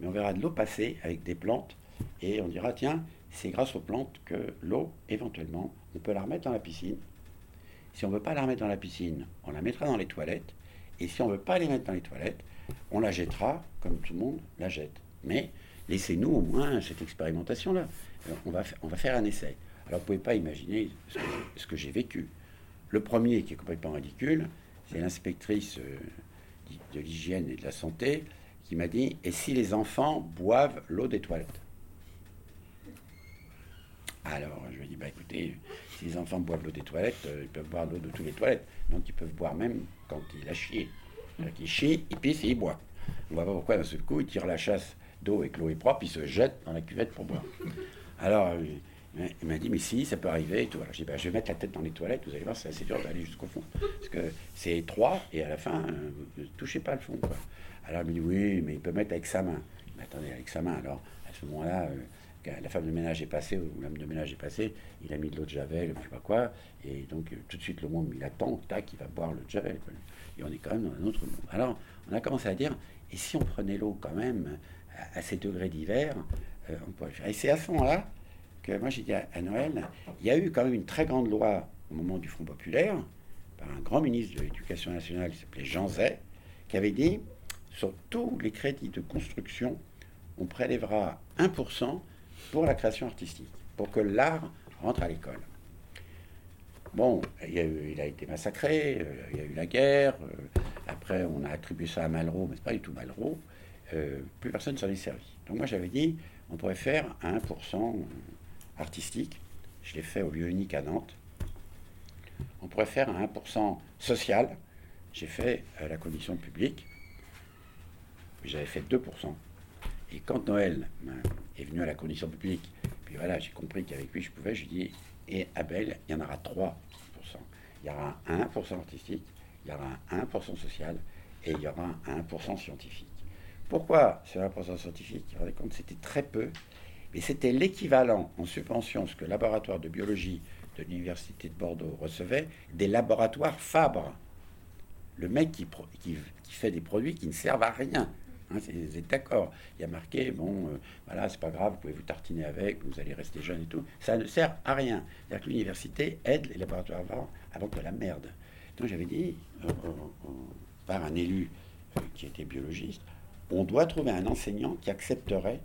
mais on verra de l'eau passer avec des plantes et on dira tiens, c'est grâce aux plantes que l'eau, éventuellement, on peut la remettre dans la piscine. Si on ne veut pas la remettre dans la piscine, on la mettra dans les toilettes. Et si on ne veut pas les mettre dans les toilettes, on la jettera comme tout le monde la jette. Mais laissez-nous au moins cette expérimentation-là. Euh, on va, on va faire un essai. Alors vous ne pouvez pas imaginer ce que, j'ai vécu. Le premier, qui est complètement ridicule, c'est l'inspectrice euh, de l'hygiène et de la santé qui m'a dit Et si les enfants boivent l'eau des toilettes? Alors je lui ai dit Bah écoutez, si les enfants boivent l'eau des toilettes, euh, ils peuvent boire l'eau de toutes les toilettes. Donc ils peuvent boire même quand il a chié. Il chie, il pisse et il boit. On voit pas pourquoi d'un seul coup il tire la chasse d'eau et que l'eau est propre, il se jette dans la cuvette pour boire. Alors, euh, il m'a dit, mais si, ça peut arriver et tout. Alors, j'ai dit, bah, je vais mettre la tête dans les toilettes, vous allez voir, c'est assez dur d'aller jusqu'au fond. Parce que c'est étroit et à la fin, euh, ne touchez pas le fond. Quoi. Alors, il me dit, oui, mais il peut mettre avec sa main. Mais attendez, avec sa main. Alors, à ce moment-là, euh, la femme de ménage est passée, ou l'homme de ménage est passé, il a mis de l'eau de javel, je sais pas quoi, et donc tout de suite le monde il attend, tac, il va boire le javel. Et on est quand même dans un autre monde. Alors, on a commencé à dire, et si on prenait l'eau quand même à, ces degrés d'hiver, euh, on pourrait faire. Et c'est à ce moment-là moi j'ai dit à, Noël, il y a eu quand même une très grande loi au moment du Front populaire, par un grand ministre de l'Éducation nationale qui s'appelait Jean Zay, qui avait dit, sur tous les crédits de construction, on prélèvera 1% pour la création artistique, pour que l'art rentre à l'école. Bon, il, a, été massacré, euh, il y a eu la guerre, euh, après on a attribué ça à Malraux, mais c'est pas du tout Malraux, euh, plus personne ne s'en est servi. Donc moi j'avais dit, on pourrait faire un 1% artistique, je l'ai fait au lieu unique à Nantes, on pourrait faire un 1% social, j'ai fait à la commission publique, j'avais fait 2%. Et quand Noël est venu à la commission publique, puis voilà, j'ai compris qu'avec lui je pouvais, je lui ai dit, et Abel, il y en aura 3%. Il y aura un 1% artistique, il y aura un 1% social et il y aura un 1% scientifique. Pourquoi ce 1% scientifique? Vous vous rendez compte, c'était très peu, mais c'était l'équivalent en subvention, ce que le laboratoire de biologie de l'Université de Bordeaux recevait, des laboratoires Fabre. Le mec qui, fait des produits qui ne servent à rien. Hein, vous êtes d'accord Il y a marqué, bon, euh, voilà, c'est pas grave, vous pouvez vous tartiner avec, vous allez rester jeune et tout. Ça ne sert à rien. C'est-à-dire que l'université aide les laboratoires avant, avant que la merde. Donc j'avais dit, euh, euh, par un élu qui était biologiste, on doit trouver un enseignant qui accepterait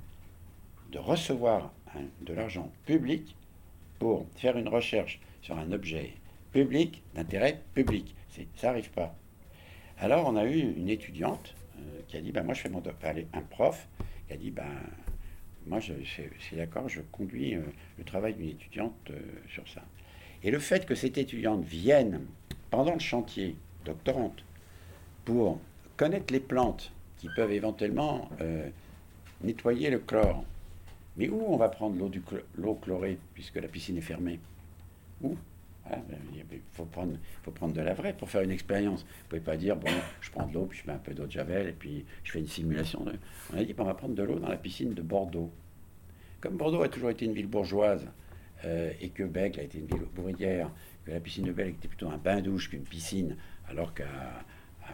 de recevoir de l'argent public pour faire une recherche sur un objet public d'intérêt public. Ça n'arrive pas. Alors on a eu une étudiante euh, qui a dit, ben, moi je fais mon aller un prof, qui a dit, ben, moi je, suis d'accord, je conduis euh, le travail d'une étudiante euh, sur ça. Et le fait que cette étudiante vienne pendant le chantier, doctorante, pour connaître les plantes qui peuvent éventuellement nettoyer le chlore. Mais où on va prendre l'eau, l'eau chlorée puisque la piscine est fermée? Où? Il ah, faut prendre, faut prendre de la vraie pour faire une expérience. Vous ne pouvez pas dire, bon, je prends de l'eau, puis je mets un peu d'eau de javel, et puis je fais une simulation. On a dit, on va prendre de l'eau dans la piscine de Bordeaux. Comme Bordeaux a toujours été une ville bourgeoise, euh, et que Bègle a été une ville ouvrière, que la piscine de Bègle était plutôt un bain-douche qu'une piscine, alors qu'à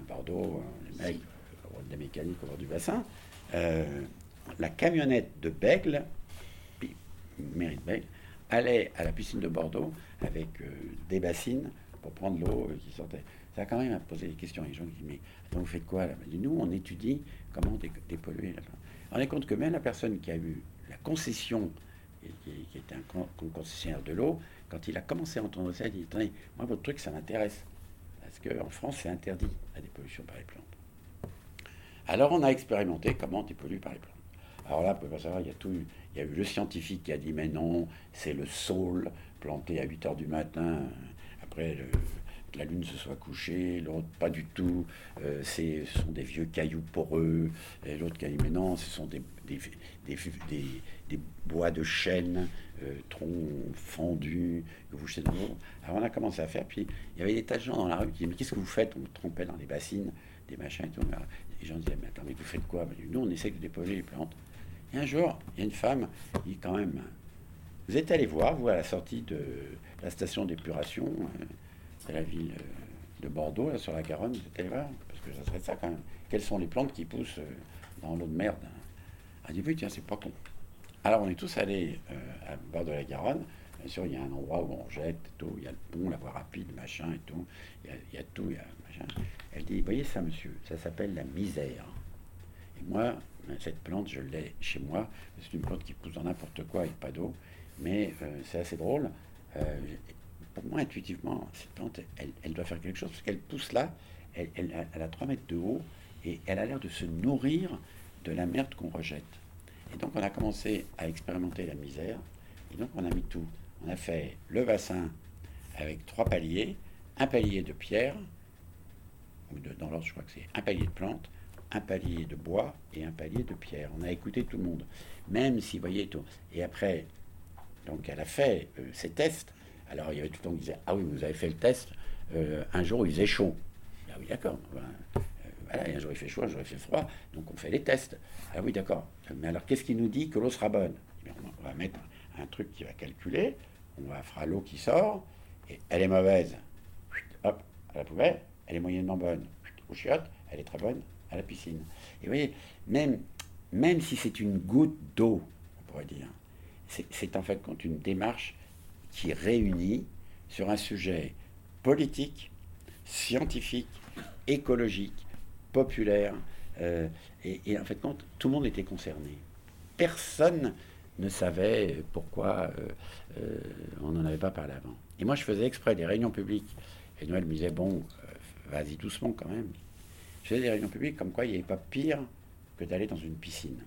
Bordeaux, euh, les mecs des mécaniques au bord du bassin, euh, la camionnette de Bègle, mairie de Bègle, allait à la piscine de Bordeaux avec euh, des bassines pour prendre l'eau euh, qui sortait. Ça a quand même posé des questions. Les gens qui disent Mais attends, vous faites quoi là? Nous, on étudie comment dépolluer là On est compte que même la personne qui a eu la concession, qui, qui était un concessionnaire de l'eau, quand il a commencé à entendre ça, il dit Attendez, moi, votre truc, ça m'intéresse. Parce qu'en France, c'est interdit la dépollution par les plantes. Alors, on a expérimenté comment dépolluer par les plantes. Alors là, vous pouvez pas savoir, il y a a eu le scientifique qui a dit mais non, c'est le saule planté à 8 heures du matin après le que la lune se soit couchée, l'autre pas du tout, euh, ce sont des vieux cailloux poreux, et l'autre dit mais non, ce sont des, des, des, bois de chêne, euh, troncs fendus, que vous jetez dans l'eau. Alors on a commencé à faire, puis il y avait des tas de gens dans la rue qui disaient, mais qu'est-ce que vous faites? On trompait dans les bassines, des machins et tout. Les gens disaient, mais attends, mais vous faites quoi? Nous, on essaie de déposer les plantes. Et un jour, il y a une femme qui, quand même, vous êtes allé voir, vous, à la sortie de la station d'épuration euh, de la ville euh, de Bordeaux, là, sur la Garonne, vous êtes allé voir Parce que ça serait ça quand même. Quelles sont les plantes qui poussent euh, dans l'eau de merde Elle dit, oui, tiens, c'est pas con. Alors, on est tous allés à bord de la Garonne. Bien sûr, il y a un endroit où on jette, tout. Il y a le pont, la voie rapide, machin et tout. Il y a, il y a tout, il y a machin. Elle dit, voyez ça, monsieur, ça s'appelle la misère. Et moi, cette plante, je l'ai chez moi. C'est une plante qui pousse dans n'importe quoi avec pas d'eau. Mais euh, c'est assez drôle. Euh, pour moi, intuitivement, cette plante, elle, doit faire quelque chose parce qu'elle pousse là, elle, elle, a 3 mètres de haut et elle a l'air de se nourrir de la merde qu'on rejette. Et donc, on a commencé à expérimenter la misère. Et donc, on a mis tout. On a fait le bassin avec trois paliers, un palier de pierre, ou de, dans l'ordre, je crois que c'est un palier de plantes, un palier de bois et un palier de pierre. On a écouté tout le monde, même si, vous voyez, tout. Et après, donc elle a fait euh, ses tests. Alors il y avait tout le monde qui disait Ah oui, vous avez fait le test, euh, un jour il faisait chaud. Ah oui, d'accord. Euh, voilà, un jour il fait chaud, un jour il fait froid, donc on fait les tests. Ah oui, d'accord. Mais alors qu'est-ce qui nous dit que l'eau sera bonne? Eh On va mettre un truc qui va calculer, on va faire l'eau qui sort, et elle est mauvaise. Hop, à la poubelle, elle est moyennement bonne. Au chiottes, elle est très bonne à la piscine. Et vous voyez, même, même si c'est une goutte d'eau, on pourrait dire, c'est en fait une démarche qui réunit sur un sujet politique, scientifique, écologique, populaire. Euh, et, en fait, compte, tout le monde était concerné. Personne ne savait pourquoi euh, euh, on n'en avait pas parlé avant. Et moi, je faisais exprès des réunions publiques. Et Noël me disait, bon, vas-y doucement quand même. Je faisais des réunions publiques comme quoi il n'y avait pas pire que d'aller dans une piscine.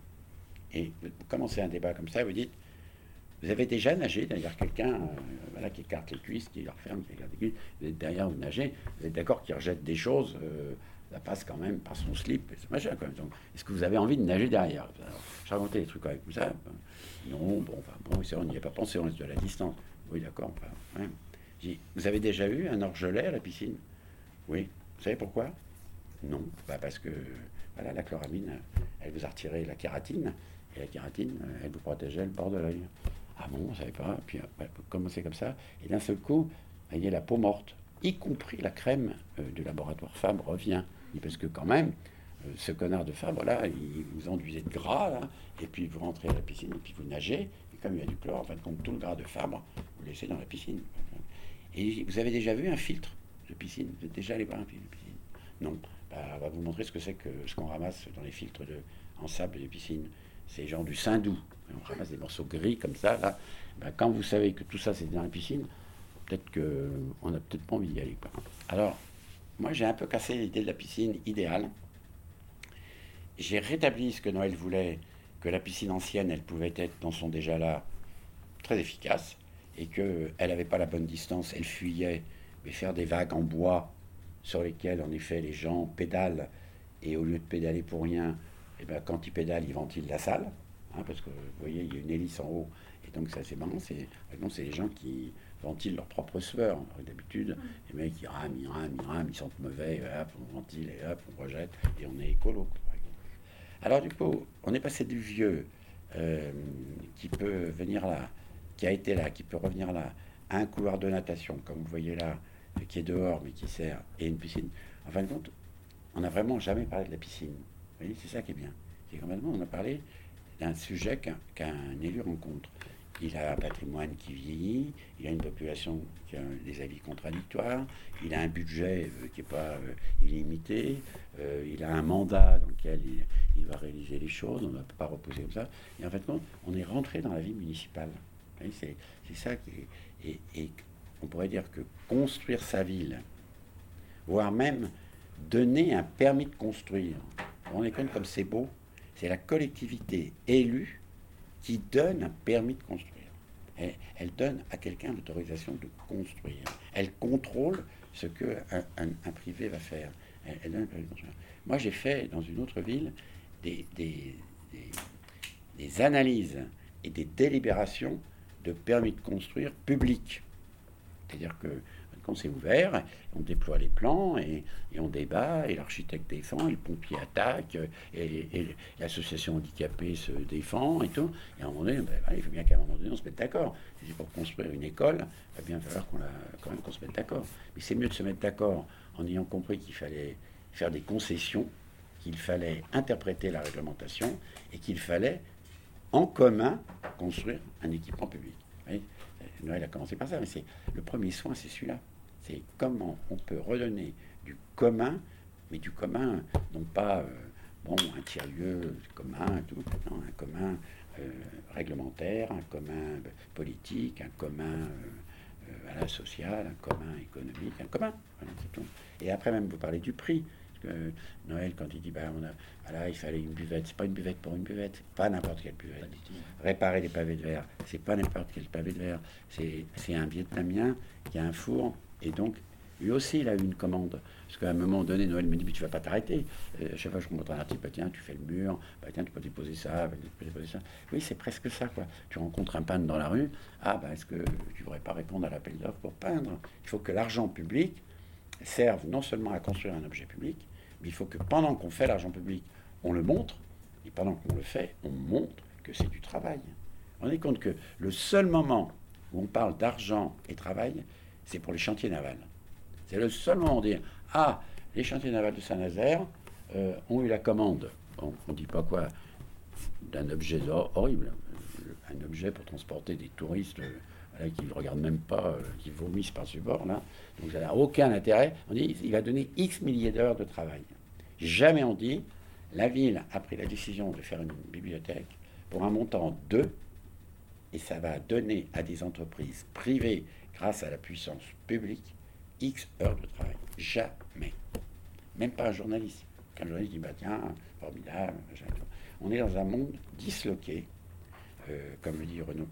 Et vous commencez un débat comme ça, vous dites, vous avez déjà nagé, derrière quelqu'un euh, qui écarte les cuisses, qui referme, qui écarte les cuisses, vous êtes derrière, vous nagez, vous êtes d'accord qu'il rejette des choses, euh, ça passe quand même par son slip, et machin, quand même. est-ce que vous avez envie de nager derrière? J'ai raconté des trucs avec vous, ça Non, bon, bon, on n'y a pas pensé, on reste de la distance. Oui, d'accord. Enfin, vous avez déjà eu un orgelet à la piscine? Oui. Vous savez pourquoi? Non. Bah parce que la chloramine, elle vous a retiré la kératine, et la kératine, elle vous protégeait le bord de l'œil. Ah bon, on savait pas. Puis bah, commencer comme ça? Et d'un seul coup, il y a la peau morte, y compris la crème euh, du laboratoire Fabre revient. Parce que quand même, euh, ce connard de Fabre, là, il vous enduisait de gras, et puis vous rentrez à la piscine, et puis vous nagez, et comme il y a du chlore, en fait, comme tout le gras de Fabre, vous laissez dans la piscine. Et vous avez déjà vu un filtre de piscine? Vous êtes déjà allé voir un filtre de piscine? Non. Bah, on va vous montrer ce que c'est que ce qu'on ramasse dans les filtres de, en sable des piscines c'est genre du doux. On ramasse des morceaux gris comme ça. Là. Ben, quand vous savez que tout ça c'est dans la piscine, peut-être qu'on n'a peut-être pas envie d'y aller. Alors, moi j'ai un peu cassé l'idée de la piscine idéale. J'ai rétabli ce que Noël voulait, que la piscine ancienne, elle pouvait être dans son déjà là très efficace, et qu'elle n'avait pas la bonne distance, elle fuyait, mais faire des vagues en bois sur lesquelles en effet les gens pédalent, et au lieu de pédaler pour rien, eh ben, quand il pédale, il ventile la salle, hein, parce que vous voyez, il y a une hélice en haut, et donc ça c'est marrant, c'est, les gens qui ventilent leur propre sueur. D'habitude, les mecs ils rament, ils rament, ils rament, ils sentent mauvais, hop, on ventile, et hop, on rejette, et on est écolo. Alors du coup, on est passé du vieux euh, qui peut venir là, qui a été là, qui peut revenir là, à un couloir de natation, comme vous voyez là, qui est dehors mais qui sert, et une piscine. En fin de compte, on n'a vraiment jamais parlé de la piscine c'est ça qui est bien. C'est complètement, on a parlé d'un sujet qu'un élu rencontre. Il a un patrimoine qui vieillit, il a une population qui a des avis contradictoires, il a un budget euh, qui n'est pas euh, illimité, euh, il a un mandat dans lequel il, va réaliser les choses, on ne peut pas reposer comme ça. Et en fait, on est rentré dans la vie municipale. C'est ça qui est, on pourrait dire que construire sa ville, voire même donner un permis de construire, vous rendez compte comme c'est beau C'est la collectivité élue qui donne un permis de construire. Elle, donne à quelqu'un l'autorisation de construire. Elle contrôle ce que un, privé va faire. Moi, j'ai fait dans une autre ville des analyses et des délibérations de permis de construire publics. C'est-à-dire que quand c'est ouvert, on déploie les plans et, on débat, et l'architecte défend, et le pompier attaque, et, l'association handicapée se défend et tout. Et à un moment donné, ben, il faut bien qu'à un moment donné, on se mette d'accord. Pour construire une école, il va bien falloir qu'on quand même qu'on se mette d'accord. Mais c'est mieux de se mettre d'accord en ayant compris qu'il fallait faire des concessions, qu'il fallait interpréter la réglementation et qu'il fallait en commun construire un équipement public. Noël a commencé par ça, mais c'est le premier soin, c'est celui-là. C'est comment on peut redonner du commun, mais du commun, non pas euh, bon un tiers-lieu commun, tout, un commun euh, réglementaire, un commun politique, un commun euh, social, un commun économique, un commun. Et après même, vous parlez du prix. Noël, quand il dit, bah, on a, voilà, il fallait une buvette, c'est pas une buvette pour une buvette, pas n'importe quelle buvette. Réparer les pavés de verre, c'est pas n'importe quel pavé de verre, c'est un Vietnamien qui a un four, et donc lui aussi, il a eu une commande. Parce qu'à un moment donné, Noël me dit, mais tu vas pas t'arrêter. Euh, chaque fois que je montre un article, bah, tiens, tu fais le mur, bah, tiens, tu peux déposer ça, bah, tu peux déposer ça. Oui, c'est presque ça, quoi. Tu rencontres un peintre dans la rue, ah, bah, est-ce que tu ne voudrais pas répondre à l'appel d'offres pour peindre? Il faut que l'argent public serve non seulement à construire un objet public, il faut que pendant qu'on fait l'argent public, on le montre, et pendant qu'on le fait, on montre que c'est du travail. On est compte que le seul moment où on parle d'argent et travail, c'est pour les chantiers navals. C'est le seul moment où on dit Ah, les chantiers navals de Saint-Nazaire euh, ont eu la commande. on ne dit pas quoi d'un objet horrible, un objet pour transporter des touristes euh, qui ne regardent même pas, euh, qui vomissent par ce bord là. Donc ça n'a aucun intérêt. On dit il va donner X milliers d'heures de travail. Jamais on dit la ville a pris la décision de faire une bibliothèque pour un montant de, et ça va donner à des entreprises privées, grâce à la puissance publique, X heures de travail. Jamais. Même pas un journaliste. Quand un journaliste dit, bah tiens, formidable, on est dans un monde disloqué. Euh, comme le dit Renaud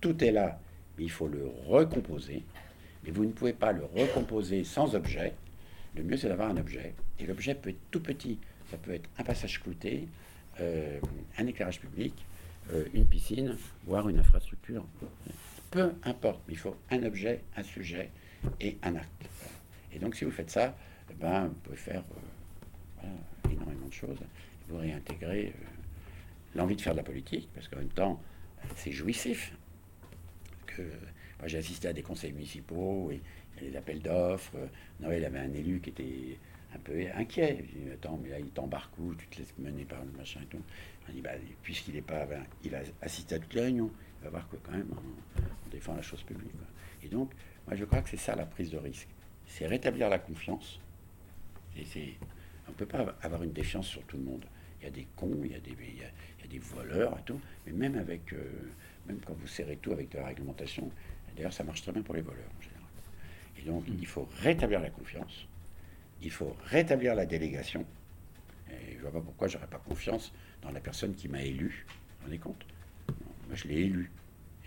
tout est là, mais il faut le recomposer. Mais vous ne pouvez pas le recomposer sans objet. Le mieux, c'est d'avoir un objet. Et l'objet peut être tout petit. Ça peut être un passage clouté, euh, un éclairage public, euh, une piscine, voire une infrastructure. Peu importe, il faut un objet, un sujet et un acte. Et donc, si vous faites ça, eh ben, vous pouvez faire euh, énormément de choses. Vous réintégrer l'envie de faire de la politique, parce qu'en même temps, c'est jouissif. Que, j'ai assisté à des conseils municipaux et les appels d'offres. Noël avait un élu qui était un peu inquiet. Je dis, attends, mais là, il t'embarque où? Tu te laisses mener par le machin et tout. On dit, bah, puisqu'il est pas, ben, il va assister à toutes les réunions. Il va voir que quand même, on, défend la chose publique. Et donc, moi, je crois que c'est ça la prise de risque. C'est rétablir la confiance. On ne peut pas avoir une défiance sur tout le monde. Il y a des cons, il y a des, il a, voleurs et tout. Mais même avec, euh, même quand vous serrez tout avec de la réglementation, d'ailleurs, ça marche très bien pour les voleurs. Et donc, il faut rétablir la confiance il faut rétablir la délégation. Et je ne vois pas pourquoi j'aurais pas confiance dans la personne qui m'a élu. Vous vous rendez compte? Moi, je l'ai élu.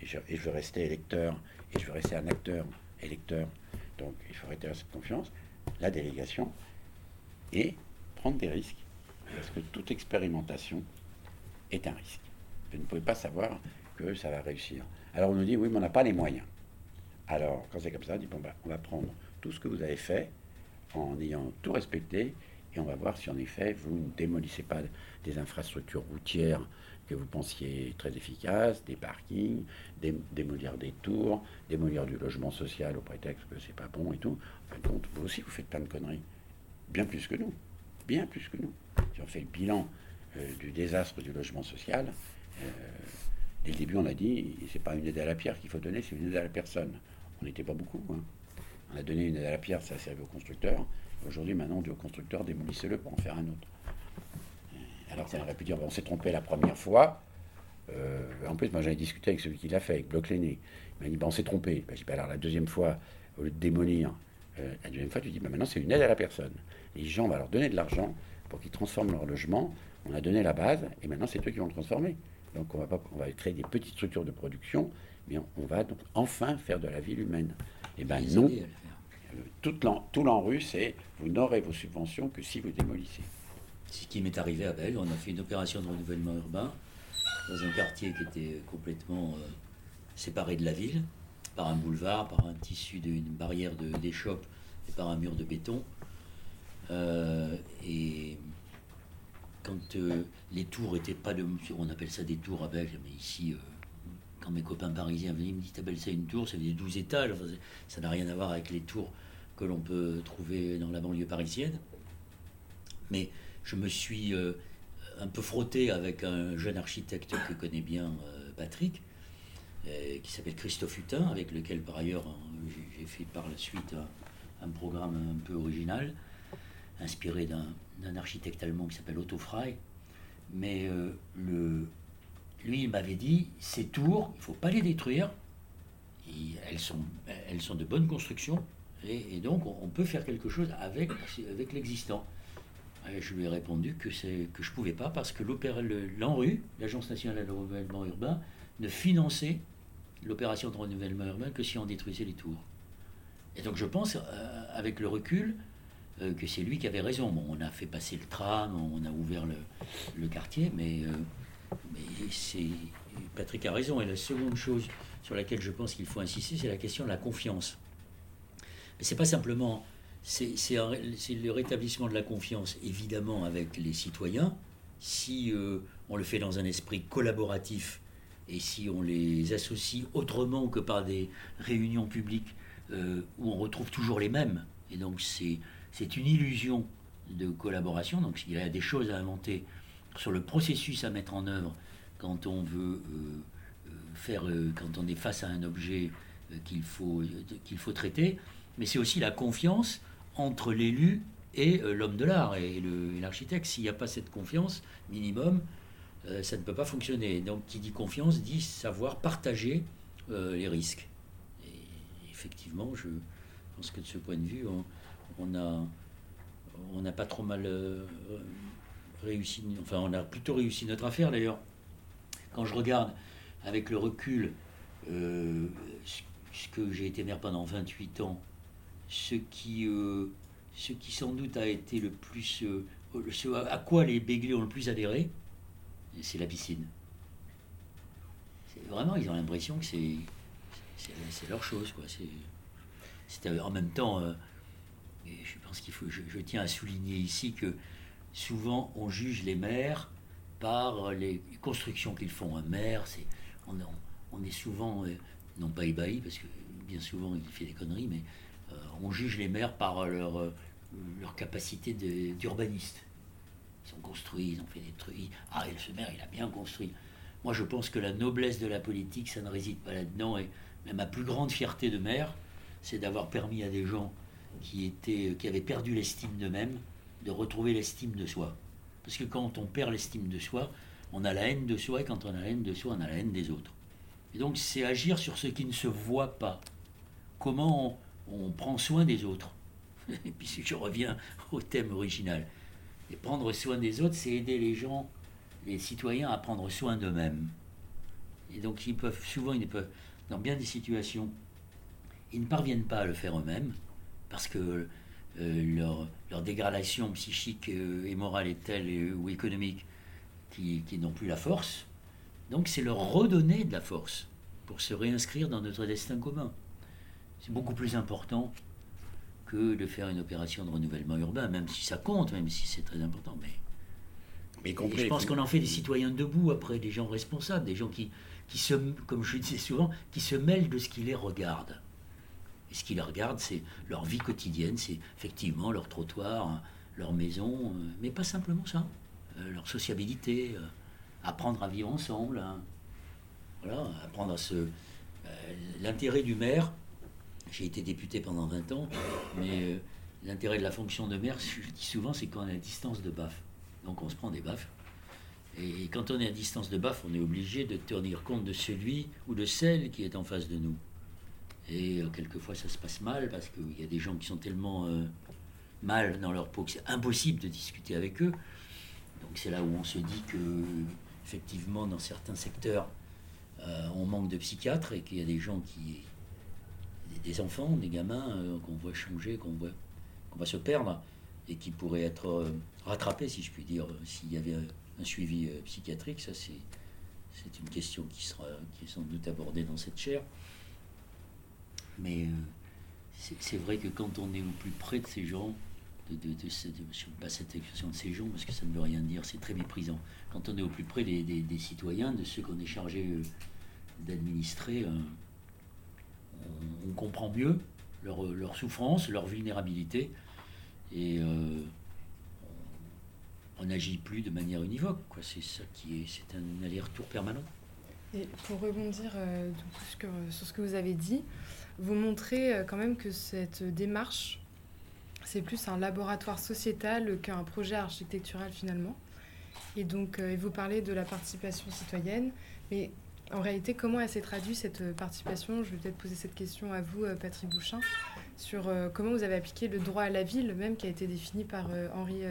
Et je, veux rester électeur. Et je veux rester un acteur électeur. Donc, il faut rétablir cette confiance. La délégation. Et prendre des risques. Parce que toute expérimentation est un risque. Vous ne pouvez pas savoir que ça va réussir. Alors, on nous dit, oui, mais on n'a pas les moyens. Alors, quand c'est comme ça, on dit, bon, bah, on va prendre tout ce que vous avez fait en ayant tout respecté. Et on va voir si en effet vous ne démolissez pas des infrastructures routières que vous pensiez très efficaces, des parkings, démolir des tours, démolir du logement social au prétexte que c'est pas bon et tout. En fin compte, vous aussi vous faites plein de conneries. Bien plus que nous. Bien plus que nous. Si on fait le bilan euh, du désastre du logement social, euh, dès le début on a dit c'est pas une aide à la pierre qu'il faut donner, c'est une aide à la personne. On n'était pas beaucoup. Hein. On a donné une aide à la pierre, ça a servi au constructeur. Aujourd'hui, maintenant, on dit au constructeur, démolissez-le pour en faire un autre. Alors, ça aurait pu dire, on s'est trompé la première fois. Euh, en plus, moi, j'avais discuté avec celui qui l'a fait, avec Bloc Léné. Il m'a dit, on s'est trompé. Ben, alors, la deuxième fois, au lieu de démolir, euh, la deuxième fois, tu dis, ben, maintenant, c'est une aide à la personne. Les gens, on va leur donner de l'argent pour qu'ils transforment leur logement. On a donné la base, et maintenant, c'est eux qui vont le transformer. Donc, on va créer des petites structures de production, mais on, on va donc enfin faire de la ville humaine. Eh bien non. tout l'enru, c'est vous n'aurez vos subventions que si vous démolissez. Ce qui m'est arrivé à Bègle, on a fait une opération de renouvellement urbain dans un quartier qui était complètement euh, séparé de la ville, par un boulevard, par un tissu d'une barrière d'échoppe et par un mur de béton. Euh, et quand euh, les tours étaient pas de. On appelle ça des tours à Bègle, mais ici, quand mes copains parisiens venaient, ils me disent T'appelles ça une tour? Ça fait 12 étages. ça n'a rien à voir avec les tours que l'on peut trouver dans la banlieue parisienne. Mais je me suis euh, un peu frotté avec un jeune architecte que connaît bien euh, Patrick, euh, qui s'appelle Christophe Hutin, avec lequel par ailleurs j'ai fait par la suite un, programme un peu original, inspiré d'un architecte allemand qui s'appelle Otto Frey. Mais le, lui, il m'avait dit, ces tours, il ne faut pas les détruire, elles, sont, de bonne construction, et, donc on, peut faire quelque chose avec, l'existant. Je lui ai répondu que, je ne pouvais pas parce que l'ANRU, l'Agence nationale de renouvellement urbain, ne finançait l'opération de renouvellement urbain que si on détruisait les tours. Et donc je pense, euh, avec le recul, euh, que c'est lui qui avait raison. On a fait passer le tram, on a ouvert le, quartier, mais, euh, mais Patrick a raison. Et la seconde chose sur laquelle je pense qu'il faut insister, c'est la question de la confiance. Mais c'est pas simplement c'est le rétablissement de la confiance, évidemment, avec les citoyens. Si euh, on le fait dans un esprit collaboratif et si on les associe autrement que par des réunions publiques euh, où on retrouve toujours les mêmes, et donc c'est une illusion de collaboration, donc il y a des choses à inventer sur le processus à mettre en œuvre quand on veut euh, faire, quand on est face à un objet qu'il faut, qu'il faut traiter, mais c'est aussi la confiance entre l'élu et euh, l'homme de l'art et l'architecte. S'il n'y a pas cette confiance minimum, euh, ça ne peut pas fonctionner. Donc qui dit confiance dit savoir partager euh, les risques. Et effectivement, je pense que de ce point de vue, on, a on n'a pas trop mal réussi, enfin on a plutôt réussi notre affaire d'ailleurs. Quand je regarde avec le recul ce que j'ai été maire pendant 28 ans, ce qui, euh, ce qui sans doute a été le plus. Euh, ce à quoi les Béglés ont le plus adhéré, c'est la piscine. Vraiment, ils ont l'impression que c'est, c'est, leur chose. Quoi. C'est, en même temps, euh, je pense qu'il faut. Je, tiens à souligner ici que souvent on juge les maires par les constructions qu'ils font. Un maire, on, est souvent, non pas ébahi, parce que bien souvent il fait des conneries, mais euh, on juge les maires par leur, euh, capacité d'urbaniste. Ils ont construit, ils ont fait des trucs. Ah, et ce maire, il a bien construit. Moi, je pense que la noblesse de la politique, ça ne réside pas là-dedans. Et ma plus grande fierté de maire, c'est d'avoir permis à des gens qui, étaient, qui avaient perdu l'estime d'eux-mêmes de retrouver l'estime de soi. Parce que quand on perd l'estime de soi, on a la haine de soi, et quand on a la haine de soi, on a la haine des autres. Et donc, c'est agir sur ce qui ne se voit pas. Comment on prend soin des autres. Et puis je reviens au thème original, et prendre soin des autres, c'est aider les gens, les citoyens à prendre soin d'eux-mêmes. Et donc ils peuvent souvent, ils peuvent, dans bien des situations, ils ne parviennent pas à le faire eux-mêmes parce que leur, leur, dégradation psychique euh, et morale est telle euh, ou économique qu'ils n'ont plus la force. Donc c'est leur redonner de la force pour se réinscrire dans notre destin commun c'est beaucoup plus important que de faire une opération de renouvellement urbain, même si ça compte, même si c'est très important. Mais, mais je pense qu'on en fait des citoyens debout après, des gens responsables, des gens qui, qui se, comme je disais souvent, qui se mêlent de ce qui les regarde. Et ce qui les regarde, c'est leur vie quotidienne, c'est effectivement leur trottoir, leur maison, euh, mais pas simplement ça. Euh, leur sociabilité, euh, apprendre à vivre ensemble, hein. voilà, apprendre à se. L'intérêt du maire, j'ai été député pendant 20 ans, mais l'intérêt de la fonction de maire, je dis souvent, c'est qu'on est à distance de baffe. Donc on se prend des baffes. Et quand on est à distance de baffe, on est obligé de tenir compte de celui ou de celle qui est en face de nous. Et euh, quelquefois ça se passe mal parce qu'il y a des gens qui sont tellement euh, mal dans leur peau que c'est impossible de discuter avec eux. Donc c'est là où on se dit que effectivement dans certains secteurs on manque de psychiatres et qu'il y a des gens qui des, enfants, des gamins qu'on voit changer, qu'on voit qu'on va se perdre et qui pourraient être rattrapés, si je puis dire, s'il y avait un suivi psychiatrique. Ça, c'est c'est une question qui sera qui est sans doute abordée dans cette chaire. Mais c'est vrai que quand on est au plus près de ces gens, de, pas cette expression de ces gens parce que ça ne veut rien dire, c'est très méprisant. Quand on est au plus près des, citoyens, de ceux qu'on est chargé euh, d'administrer, euh, on, comprend mieux leur, souffrance, leur vulnérabilité, et euh, on n'agit plus de manière univoque. C'est ça qui est, c'est un aller-retour permanent. Et pour rebondir sur ce que vous avez dit, vous montrez quand même que cette démarche c'est plus un laboratoire sociétal qu'un projet architectural finalement. Et donc, euh, vous parlez de la participation citoyenne, mais en réalité, comment elle s'est traduite cette participation? Je vais peut-être poser cette question à vous, euh, Patrick Bouchin, sur euh, comment vous avez appliqué le droit à la ville, même qui a été défini par Henri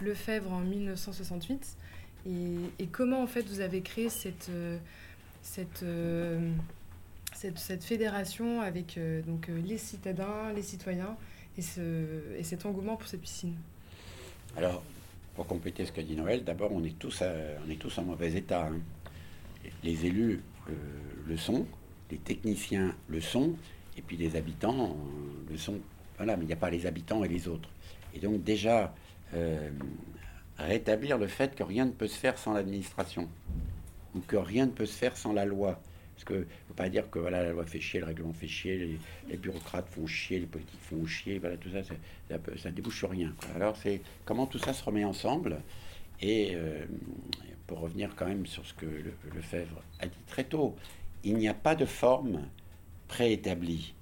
Lefebvre en 1968, et, comment en fait vous avez créé cette, cette, cette, cette fédération avec donc, les citadins, les citoyens, et, ce, et cet engouement pour cette piscine Alors, pour compléter ce qu'a dit Noël, d'abord, on, est tous on est tous en mauvais état. Hein. Les élus euh, le sont, les techniciens le sont, et puis les habitants euh, le sont. Voilà, mais il n'y a pas les habitants et les autres. Et donc, déjà, euh, rétablir le fait que rien ne peut se faire sans l'administration, ou que rien ne peut se faire sans la loi. Parce que faut pas dire que voilà, la loi fait chier, le règlement fait chier, les, bureaucrates font chier, les politiques font chier, voilà, tout ça, ça, ça, débouche sur rien. Alors c'est comment tout ça se remet ensemble. Et euh, pour revenir quand même sur ce que le, Lefebvre a dit très tôt, il n'y a pas de forme préétablie.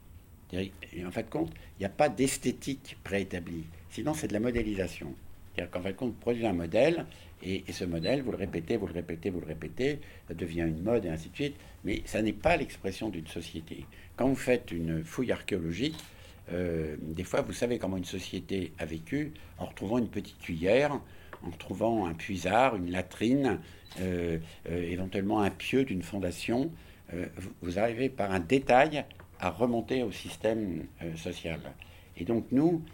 En fait, compte, il n'y a pas d'esthétique préétablie. Sinon, c'est de la modélisation. C'est-à-dire qu'en fait, compte, produit un modèle, et, ce modèle, vous le répétez, vous le répétez, vous le répétez, ça devient une mode et ainsi de suite, mais ça n'est pas l'expression d'une société. Quand vous faites une fouille archéologique, euh, des fois, vous savez comment une société a vécu en retrouvant une petite cuillère, en retrouvant un puisard, une latrine, euh, euh, éventuellement un pieu d'une fondation. vous arrivez par un détail à remonter au système social. Et donc nous,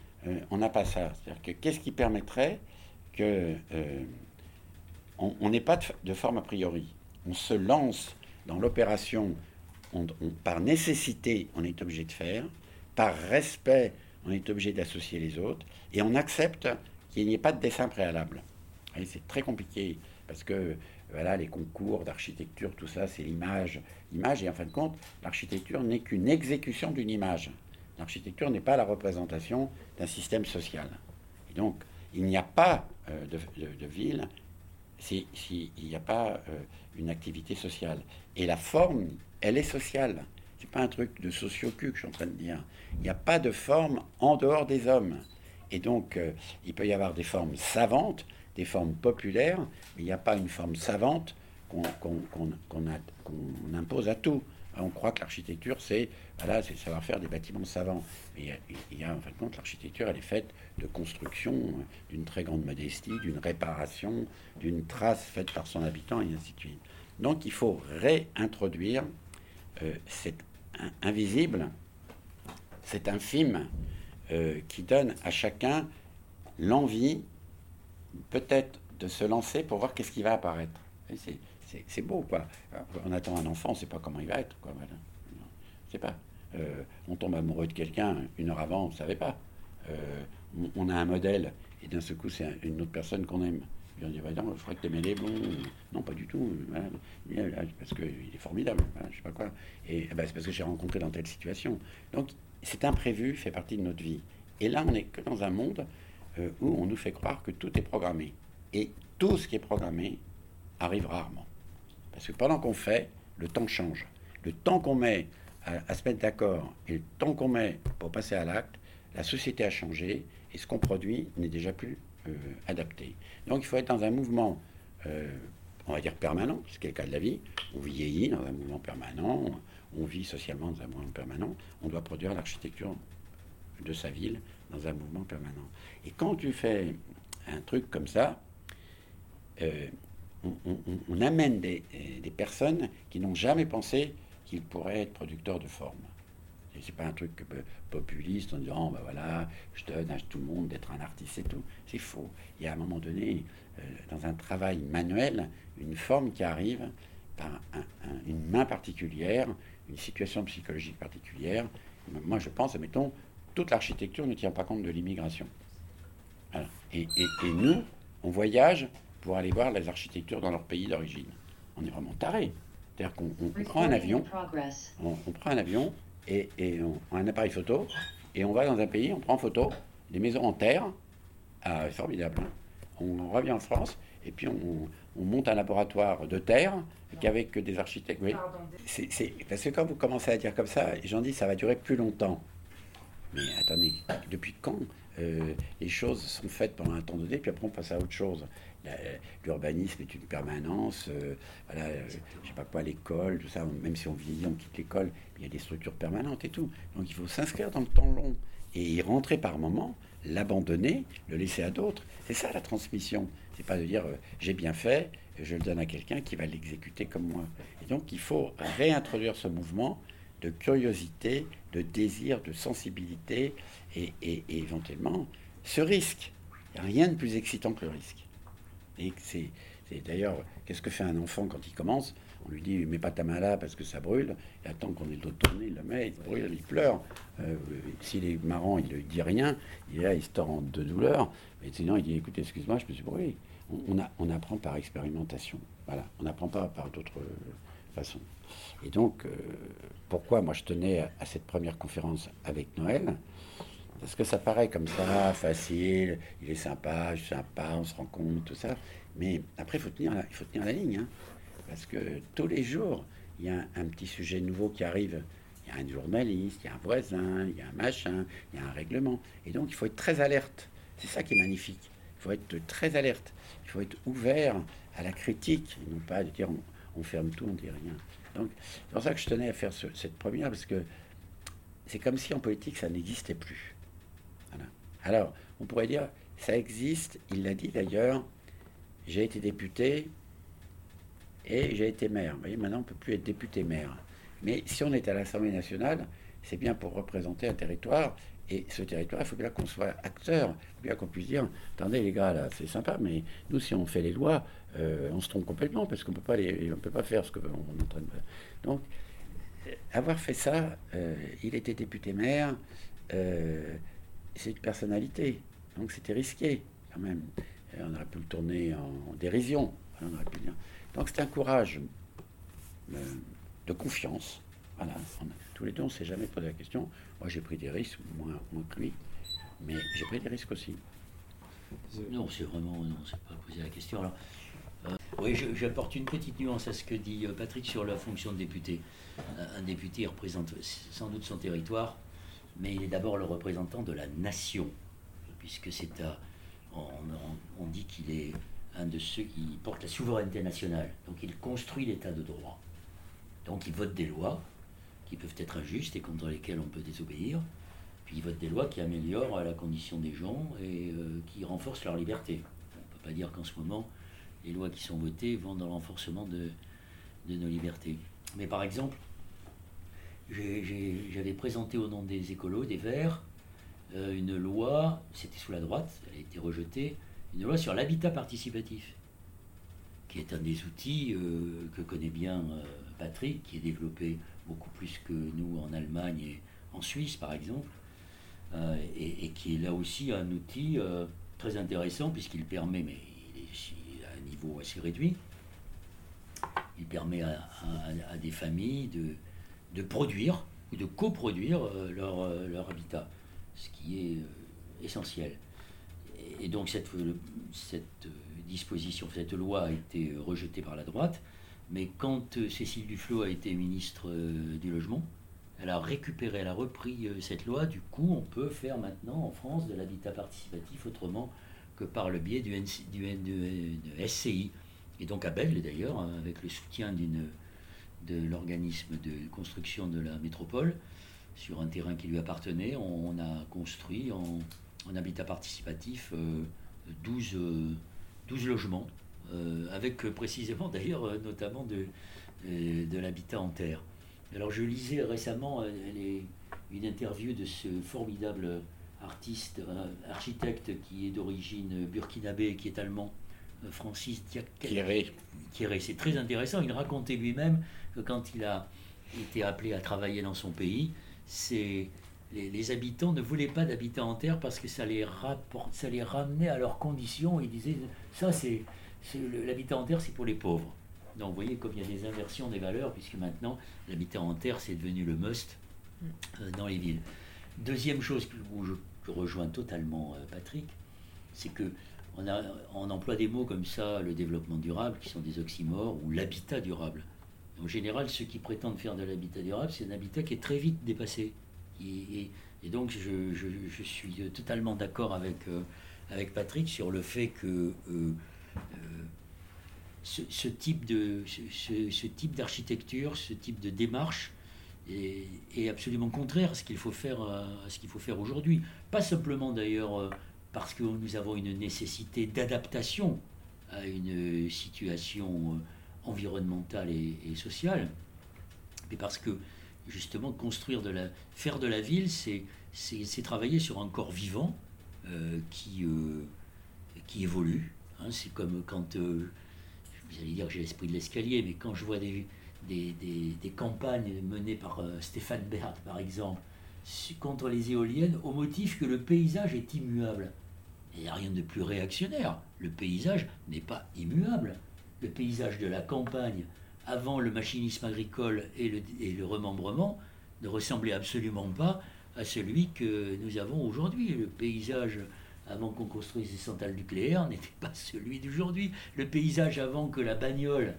on n'a pas ça. C'est-à-dire que qu'est-ce qui permettrait que on n'est pas de, forme a priori. On se lance dans l'opération par nécessité, on est obligé de faire, par respect, on est obligé d'associer les autres, et on accepte qu'il n'y ait pas de dessin préalable. C'est très compliqué, parce que voilà, les concours d'architecture, tout ça, c'est l'image. L'image, et en fin de compte, l'architecture n'est qu'une exécution d'une image. L'architecture n'est pas la représentation d'un système social. Et donc, il n'y a pas euh, de ville s'il n'y a pas euh, une activité sociale. Et la forme, elle est sociale. C'est pas un truc de sociocu que je suis en train de dire. Il n'y a pas de forme en dehors des hommes. Et donc, euh, il peut y avoir des formes savantes, des formes populaires, mais il n'y a pas une forme savante qu'on impose à tout. On croit que l'architecture, c'est c'est savoir faire des bâtiments savants. Mais il y a, en fin de compte, l'architecture, elle est faite de construction d'une très grande modestie, d'une réparation, d'une trace faite par son habitant, et ainsi de suite. Donc il faut réintroduire euh, cet invisible, cet infime, euh, qui donne à chacun l'envie, peut-être, de se lancer pour voir qu'est-ce qui va apparaître. C'est beau, quoi. On attend un enfant, on ne sait pas comment il va être, quoi. Je pas. Euh, on tombe amoureux de quelqu'un une heure avant, on ne savait pas. Euh, on, a un modèle et d'un seul coup, c'est une autre personne qu'on aime. Et on dit, bah, non, je crois que tu aimais les blonds. Non, pas du tout. Parce qu'il est formidable. je sais pas quoi. Et bah, c'est parce que j'ai rencontré dans telle situation. Donc, cet imprévu fait partie de notre vie. Et là, on n'est que dans un monde euh, où on nous fait croire que tout est programmé. Et tout ce qui est programmé arrive rarement. Parce que pendant qu'on fait, le temps change. Le temps qu'on met à, se mettre d'accord et le temps qu'on met pour passer à l'acte, la société a changé et ce qu'on produit n'est déjà plus euh, adapté. Donc il faut être dans un mouvement, euh, on va dire permanent, ce qui est le cas de la vie. On vieillit dans un mouvement permanent, on vit socialement dans un mouvement permanent. On doit produire l'architecture de sa ville dans un mouvement permanent. Et quand tu fais un truc comme ça, euh, on, amène des, des personnes qui n'ont jamais pensé qu'il pourrait être producteur de forme. Et c'est pas un truc populiste en disant, ben voilà, je donne à tout le monde d'être un artiste et tout. C'est faux. Il y a à un moment donné, dans un travail manuel, une forme qui arrive par une main particulière, une situation psychologique particulière. Moi, je pense, admettons, toute l'architecture ne tient pas compte de l'immigration. Et, nous, on voyage pour aller voir les architectures dans leur pays d'origine. On est vraiment taré. C'est-à-dire qu'on prend un avion, on, prend un avion et, on, un appareil photo et on va dans un pays, on prend en photo des maisons en terre, ah, formidable. Hein. on revient en France et puis on, monte un laboratoire de terre qu'avec des architectes. Oui. C'est, parce que quand vous commencez à dire comme ça, gens disent ça va durer plus longtemps. Mais attendez, depuis quand euh, les choses sont faites pendant un temps donné, puis après on passe à autre chose? L'urbanisme est une permanence, euh, voilà, euh, je sais pas quoi, l'école, tout ça, même si on vieillit, on quitte l'école, il y a des structures permanentes et tout. Donc il faut s'inscrire dans le temps long et y rentrer par moment, l'abandonner, le laisser à d'autres. C'est ça la transmission. C'est pas de dire euh, j'ai bien fait, je le donne à quelqu'un qui va l'exécuter comme moi. Et donc il faut réintroduire ce mouvement de curiosité, de désir, de sensibilité et, éventuellement ce risque. Il n'y a rien de plus excitant que le risque. Et c'est d'ailleurs, qu'est-ce que fait un enfant quand il commence? On lui dit, mets pas ta main là parce que ça brûle. Il attend qu'on ait le dos tourné, il le met, il brûle, il pleure. Euh, s'il est marrant, il ne dit rien. Il est là, il se tord de douleur. Mais sinon, il dit, écoute, excuse-moi, je me suis brûlé. On, apprend par expérimentation. Voilà, on n'apprend pas par d'autres façons. Et donc, euh, pourquoi moi je tenais à cette première conférence avec Noël? Parce que ça paraît comme ça, facile, il est sympa, je sympa, on se rend compte, tout ça. Mais après, il faut tenir la, il faut tenir la ligne. Hein. parce que tous les jours, il y a un, petit sujet nouveau qui arrive. Il y a un journaliste, il y a un voisin, il y a un machin, il y a un règlement. Et donc, il faut être très alerte. C'est ça qui est magnifique. Il faut être très alerte. Il faut être ouvert à la critique, et non pas de dire on, ferme tout, on dit rien. Donc, c'est pour ça que je tenais à faire cette première, parce que c'est comme si en politique, ça n'existait plus. Alors, on pourrait dire, ça existe, il l'a dit d'ailleurs, j'ai été député et j'ai été maire. Vous voyez, maintenant, on ne peut plus être député-maire. Mais si on est à l'Assemblée nationale, c'est bien pour représenter un territoire. Et ce territoire, il faut bien qu'on soit acteur. Il faut bien qu'on puisse dire, attendez les gars, là, c'est sympa, mais nous, si on fait les lois, euh, on se trompe complètement parce qu'on ne peut pas faire ce qu'on est en train de faire. Donc, avoir fait ça, euh, il était député-maire. Euh, c'est une personnalité. Donc c'était risqué quand même. on aurait pu le tourner en, dérision. Donc c'est un courage euh, de confiance. Voilà. tous les deux, on ne s'est jamais posé la question. Moi, j'ai pris des risques, moins, que lui. Mais j'ai pris des risques aussi. Non, c'est vraiment, non, c'est pas poser la question. Alors, euh, oui, j'apporte une petite nuance à ce que dit euh, Patrick sur la fonction de député. Un député représente sans doute son territoire, mais il est d'abord le représentant de la nation, puisque c'est on, dit qu'il est un de ceux qui porte la souveraineté nationale. Donc il construit l'état de droit. Donc il vote des lois qui peuvent être injustes et contre lesquelles on peut désobéir. Puis il vote des lois qui améliorent la condition des gens et euh, qui renforcent leur liberté. On ne peut pas dire qu'en ce moment, les lois qui sont votées vont dans l'enforcement de, de nos libertés. Mais par exemple, j'avais présenté au nom des écolos, des Verts, euh, une loi, c'était sous la droite, elle a été rejetée, une loi sur l'habitat participatif, qui est un des outils euh, que connaît bien euh, Patrick, qui est développé beaucoup plus que nous en Allemagne et en Suisse par exemple, et, qui est là aussi un outil très intéressant puisqu'il permet, mais il est à un niveau assez réduit, il permet à des familles de de produire ou de coproduire euh, leur, euh, leur, habitat, ce qui est euh, essentiel. Et donc cette, cette disposition, cette loi a été rejetée par la droite, mais quand Cécile Duflot a été ministre du Logement, elle a récupéré, elle a repris cette loi. Du coup, on peut faire maintenant en France de l'habitat participatif autrement que par le biais du, du, SCI. Et donc à Bègle, d'ailleurs, hein, avec le soutien d'une de l'organisme de construction de la métropole sur un terrain qui lui appartenait. On, a construit en, habitat participatif 12, euh, 12, euh, logements, euh, avec précisément d'ailleurs notamment de, de l'habitat en terre. Alors je lisais récemment les, une interview de ce formidable artiste, architecte qui est d'origine burkinabé, qui est allemand, Francis Thierry. C'est très intéressant. Il racontait lui-même que quand il a été appelé à travailler dans son pays, c'est les, habitants ne voulaient pas d'habitants en terre parce que ça les, rapporte, ça les ramenait à leurs conditions. Ils disaient ça, c'est l'habitat en terre, c'est pour les pauvres. Donc vous voyez comme il y a des inversions des valeurs, puisque maintenant l'habitat en terre, c'est devenu le must mm. euh, dans les villes. Deuxième chose où je, rejoins totalement euh, Patrick, c'est que on, a, on emploie des mots comme ça, le développement durable, qui sont des oxymores, ou l'habitat durable. En général, ceux qui prétendent faire de l'habitat durable, c'est un habitat qui est très vite dépassé. Et, donc, je, suis totalement d'accord avec, euh, avec Patrick sur le fait que euh, euh, ce, type de, ce, type d'architecture, ce type de démarche est, absolument contraire à ce qu'il faut faire, à ce qu'il faut faire aujourd'hui. Pas simplement d'ailleurs parce que nous avons une nécessité d'adaptation à une situation environnementale et, sociale, mais parce que justement construire de la, faire de la ville, c'est, c'est, travailler sur un corps vivant euh, qui, euh, qui évolue. Hein. c'est comme quand, euh, vous allez dire que j'ai l'esprit de l'escalier, mais quand je vois des, des, des, campagnes menées par Stéphane Bert, par exemple, contre les éoliennes, au motif que le paysage est immuable. Il n'y a rien de plus réactionnaire. Le paysage n'est pas immuable le paysage de la campagne avant le machinisme agricole et le, remembrement ne ressemblait absolument pas à celui que nous avons aujourd'hui. Le paysage avant qu'on construise des centrales nucléaires n'était pas celui d'aujourd'hui. Le paysage avant que la bagnole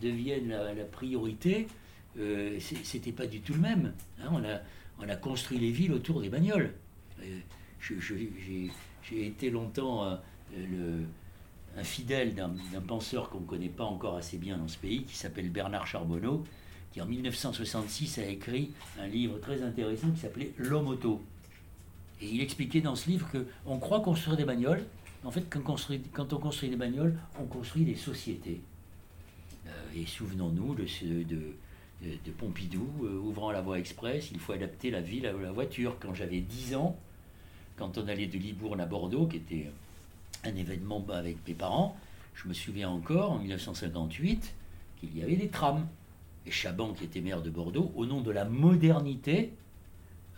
devienne la, priorité, euh, c'était pas du tout le même. Hein. on, a, on, a, construit les villes autour des bagnoles. Euh, j'ai été longtemps euh, le, un fidèle d'un penseur qu'on ne connaît pas encore assez bien dans ce pays, qui s'appelle Bernard Charbonneau, qui en 1966 a écrit un livre très intéressant qui s'appelait L'homme auto. Et il expliquait dans ce livre qu'on croit construire des bagnoles, en fait quand, on construit des bagnoles, on construit des sociétés. Euh, et souvenons-nous de, de, Pompidou, euh, ouvrant la voie express, il faut adapter la ville à la voiture. Quand j'avais 10 ans, quand on allait de Libourne à Bordeaux, qui était un événement avec mes parents. Je me souviens encore, en 1958, qu'il y avait des trams. Et Chaban, qui était maire de Bordeaux, au nom de la modernité,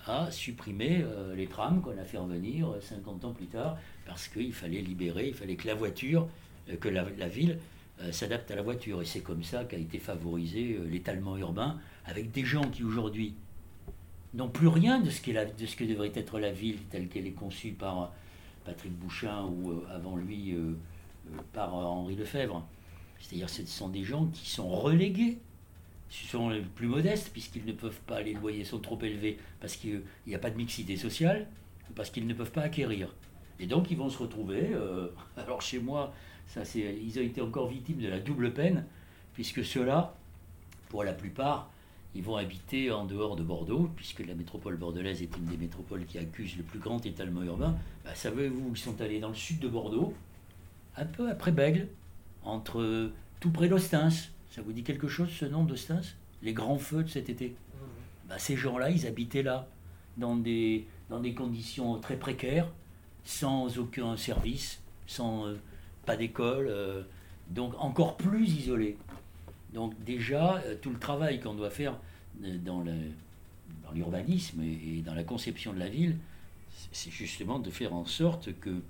a supprimé euh, les trams qu'on a fait revenir 50 ans plus tard, parce qu'il fallait libérer, il fallait que la voiture, euh, que la, ville euh, s'adapte à la voiture. Et c'est comme ça qu'a été favorisé l'étalement urbain, avec des gens qui aujourd'hui n'ont plus rien de ce que devrait être la ville telle qu'elle est conçue par Patrick Bouchin ou euh, avant lui euh, euh, par Henri Lefebvre. C'est-à-dire ce sont des gens qui sont relégués, ce sont les plus modestes puisqu'ils ne peuvent pas, les loyers sont trop élevés parce qu'il n'y a pas de mixité sociale, parce qu'ils ne peuvent pas acquérir. Et donc ils vont se retrouver, alors chez moi, ils ont été encore victimes de la double peine, puisque ceux-là, pour la plupart, ils vont habiter en dehors de Bordeaux, puisque la métropole bordelaise est une des métropoles qui accuse le plus grand étalement urbain. Bah, savez-vous, ils sont allés dans le sud de Bordeaux, un peu après Bègle, entre tout près d'Ostens. Ça vous dit quelque chose ce nom d'Ostens? Les grands feux de cet été bah, Ces gens-là, ils habitaient là, dans des, dans des conditions très précaires, sans aucun service, sans euh, pas d'école, euh, donc encore plus isolés. Donc déjà, euh, tout le travail qu'on doit faire euh, dans l'urbanisme et dans la conception de la ville, c'est justement de faire en sorte que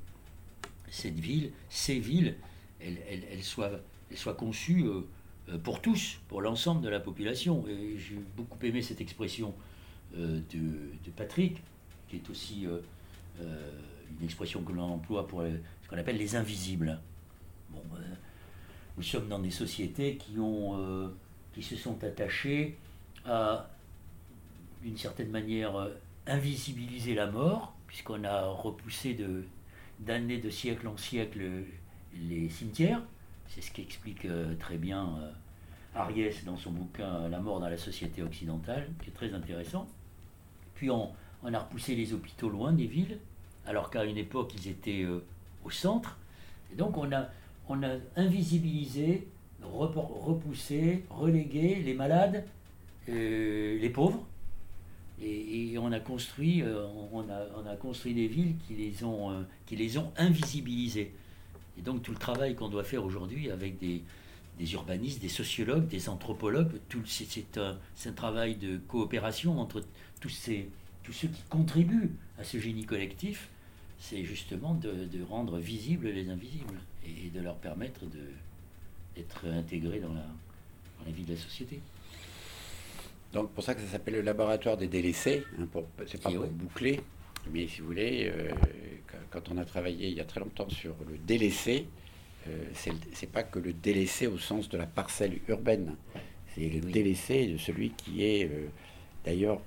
cette ville, ces villes, elles, soient, conçues euh, pour tous, pour l'ensemble de la population. Et j'ai beaucoup aimé cette expression de, Patrick, qui est aussi une expression que l'on emploie pour ce qu'on appelle les invisibles. Nous sommes dans des sociétés qui, ont, euh, qui se sont attachées à, d'une certaine manière, euh, invisibiliser la mort, puisqu'on a repoussé de, d'année de siècle en siècle les cimetières. C'est ce qu'explique euh, très bien Ariès dans son bouquin La mort dans la société occidentale, qui est très intéressant. Puis on, on a repoussé les hôpitaux loin des villes, alors qu'à une époque ils étaient au centre. Et donc on a, on a invisibilisé, repoussé, relégué les malades, euh, les pauvres. Et, on a construit, euh, on, a, on, a, construit des villes qui les ont, euh, qui les ont invisibilisées. Et donc tout le travail qu'on doit faire aujourd'hui avec des, urbanistes, des sociologues, des anthropologues, c'est un, travail de coopération entre tous, ces, tous ceux qui contribuent à ce génie collectif, c'est justement de, rendre visibles les invisibles et de leur permettre d'être intégrés dans la, dans la vie de la société. Donc pour ça que ça s'appelle le laboratoire des délaissés. Hein, c'est pas pour boucler, mais si vous voulez, euh, quand on a travaillé il y a très longtemps sur le délaissé, euh, c'est pas que le délaissé au sens de la parcelle urbaine. C'est le délaissé de celui qui est euh, d'ailleurs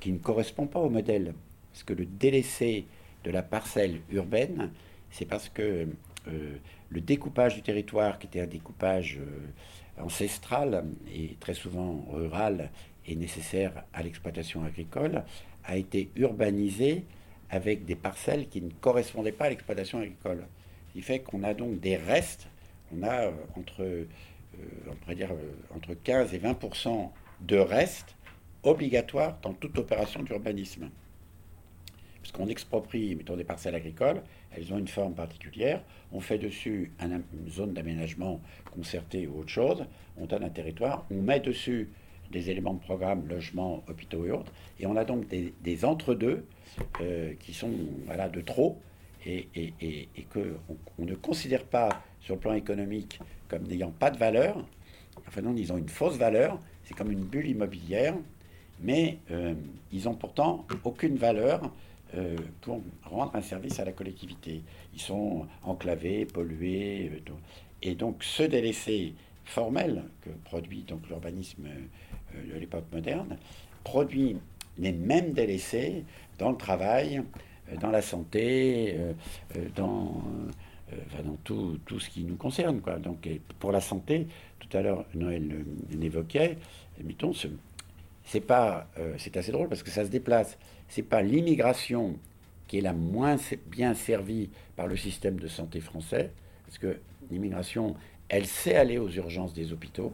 qui ne correspond pas au modèle. Parce que le délaissé de la parcelle urbaine, c'est parce que le découpage du territoire, qui était un découpage ancestrale et très souvent rurale et nécessaire à l'exploitation agricole, a été urbanisé avec des parcelles qui ne correspondaient pas à l'exploitation agricole. Ce qui fait qu'on a donc des restes, on a euh, entre, euh, on pourrait dire, euh, entre 15 et 20 de restes obligatoires dans toute opération d'urbanisme. Qu'on exproprie, mettons, des parcelles agricoles, elles ont une forme particulière. On fait dessus une zone d'aménagement concerté ou autre chose. On donne un territoire. On met dessus des éléments de programme, logements, hôpitaux et autres. Et on a donc des, entre-deux euh, qui sont voilà, de trop et, qu'on on ne considère pas sur le plan économique comme n'ayant pas de valeur. Enfin non, ils ont une fausse valeur. C'est comme une bulle immobilière. Mais euh, ils ont pourtant aucune valeur euh, pour rendre un service à la collectivité. Ils sont enclavés, pollués. Euh, et donc ce délaissé formel que produit donc l'urbanisme euh, de l'époque moderne produit les mêmes délaissés dans le travail, dans la santé, dans, tout, tout, ce qui nous concerne. Quoi. Donc, pour la santé, tout à l'heure, Noël l'évoquait, mettons, c'est pas, c'est assez drôle parce que ça se déplace c'est pas l'immigration qui est la moins bien servie par le système de santé français, parce que l'immigration, elle sait aller aux urgences des hôpitaux,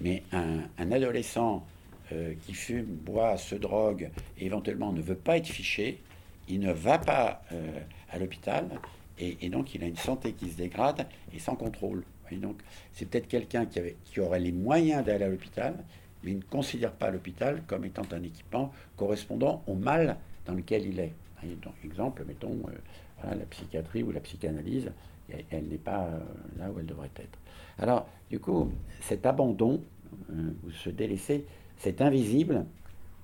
mais un, adolescent euh, qui fume, boit, se drogue, et éventuellement ne veut pas être fiché, il ne va pas euh, à l'hôpital, et, donc il a une santé qui se dégrade et sans contrôle. Et donc c'est peut-être quelqu'un qui, qui aurait les moyens d'aller à l'hôpital, mais il ne considère pas l'hôpital comme étant un équipement correspondant au mal dans lequel il est. Donc, exemple, mettons, euh, la psychiatrie ou la psychanalyse, elle, n'est pas euh, là où elle devrait être. Alors, du coup, cet abandon, euh, ou ce délaissé, c'est invisible,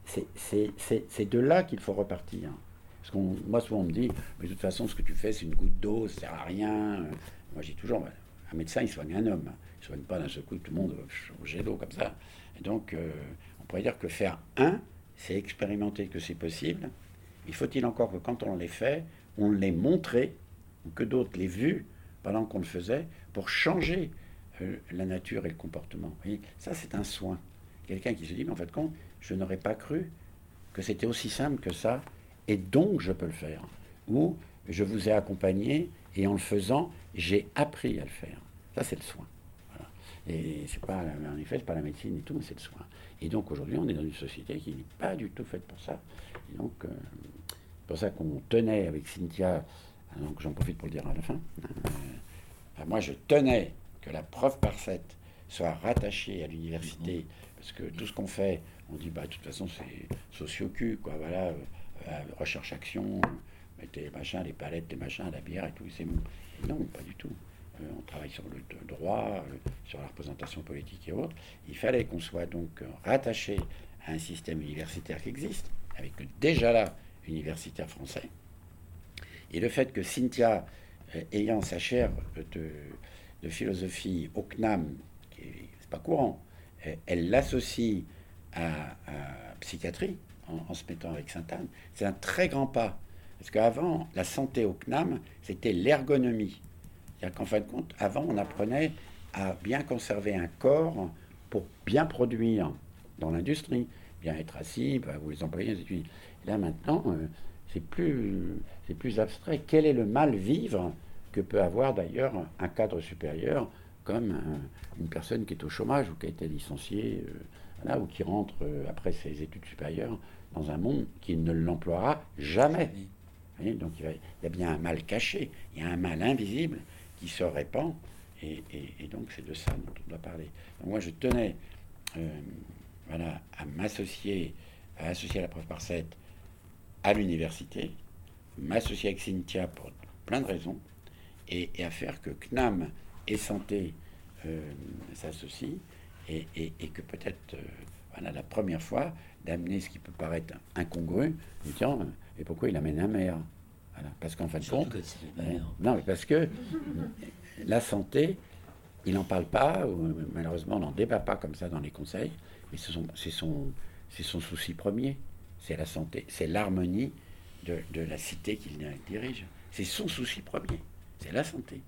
c'est de là qu'il faut repartir. Parce qu'on, moi, souvent, on me dit, mais de toute façon, ce que tu fais, c'est une goutte d'eau, ça sert à rien. Moi, j'ai toujours, un médecin, il soigne un homme. Il ne soigne pas d'un seul coup tout le monde au jet d'eau comme ça donc, euh, on pourrait dire que faire un, c'est expérimenter que c'est possible. Il faut-il encore que quand on les fait, on les montrait, ou que d'autres l'aient vu pendant qu'on le faisait, pour changer euh, la nature et le comportement? ça, c'est un soin. Quelqu'un qui se dit, mais en fait, quand je n'aurais pas cru que c'était aussi simple que ça, et donc je peux le faire. Ou je vous ai accompagné, et en le faisant, j'ai appris à le faire. Ça, c'est le soin. Et c'est pas, en effet, c'est pas la médecine et tout, mais c'est le soin. Et donc aujourd'hui, on est dans une société qui n'est pas du tout faite pour ça. Et donc, euh, c'est pour ça qu'on tenait avec Cynthia, hein, donc j'en profite pour le dire à la fin. Euh, moi, je tenais que la preuve par 7 soit rattachée à l'université, parce que tout ce qu'on fait, on dit, bah, de toute façon, c'est socio-cu, quoi, voilà, euh, recherche-action, mettez les machins, les palettes, les machins, la bière et tout, c'est bon. non, pas du tout. Euh, on travaille sur le droit, euh, sur la représentation politique et autres. Il fallait qu'on soit donc euh, rattaché à un système universitaire qui existe, avec déjà là universitaire français. Et le fait que Cynthia, ayant sa chaire de, philosophie au CNAM, qui n'est pas courant, elle l'associe à, à, psychiatrie en, en se mettant avec Sainte-Anne, c'est un très grand pas. Parce qu'avant, la santé au CNAM, c'était l'ergonomie. C'est-à-dire qu'en fin de compte, avant, on apprenait à bien conserver un corps pour bien produire dans l'industrie, bien être assis, bah, vous les employés, et là maintenant, euh, c'est plus, c'est plus abstrait. Quel est le mal vivre que peut avoir d'ailleurs un cadre supérieur comme une personne qui est au chômage ou qui a été licenciée euh, voilà, ou qui rentre euh, après ses études supérieures dans un monde qui ne l'emploiera jamais. donc il, y a bien un mal caché, il y a un mal invisible qui se répand, et, donc c'est de ça dont on doit parler. Moi je tenais euh, voilà, à m'associer, à associer la prof par 7 à l'université, m'associer avec Cynthia pour plein de raisons, et, à faire que CNAM et Santé euh, s'associent, et, que peut-être, euh, voilà, la première fois, d'amener ce qui peut paraître incongru, tiens, et pourquoi il amène un maire? Voilà. Parce qu'en fin de compte, euh, non, mais parce que la santé, il n'en parle pas, ou malheureusement, on n'en débat pas comme ça dans les conseils, mais c'est son, son souci premier, c'est la santé, c'est l'harmonie de, de, la cité qu'il dirige. C'est son souci premier, c'est la santé.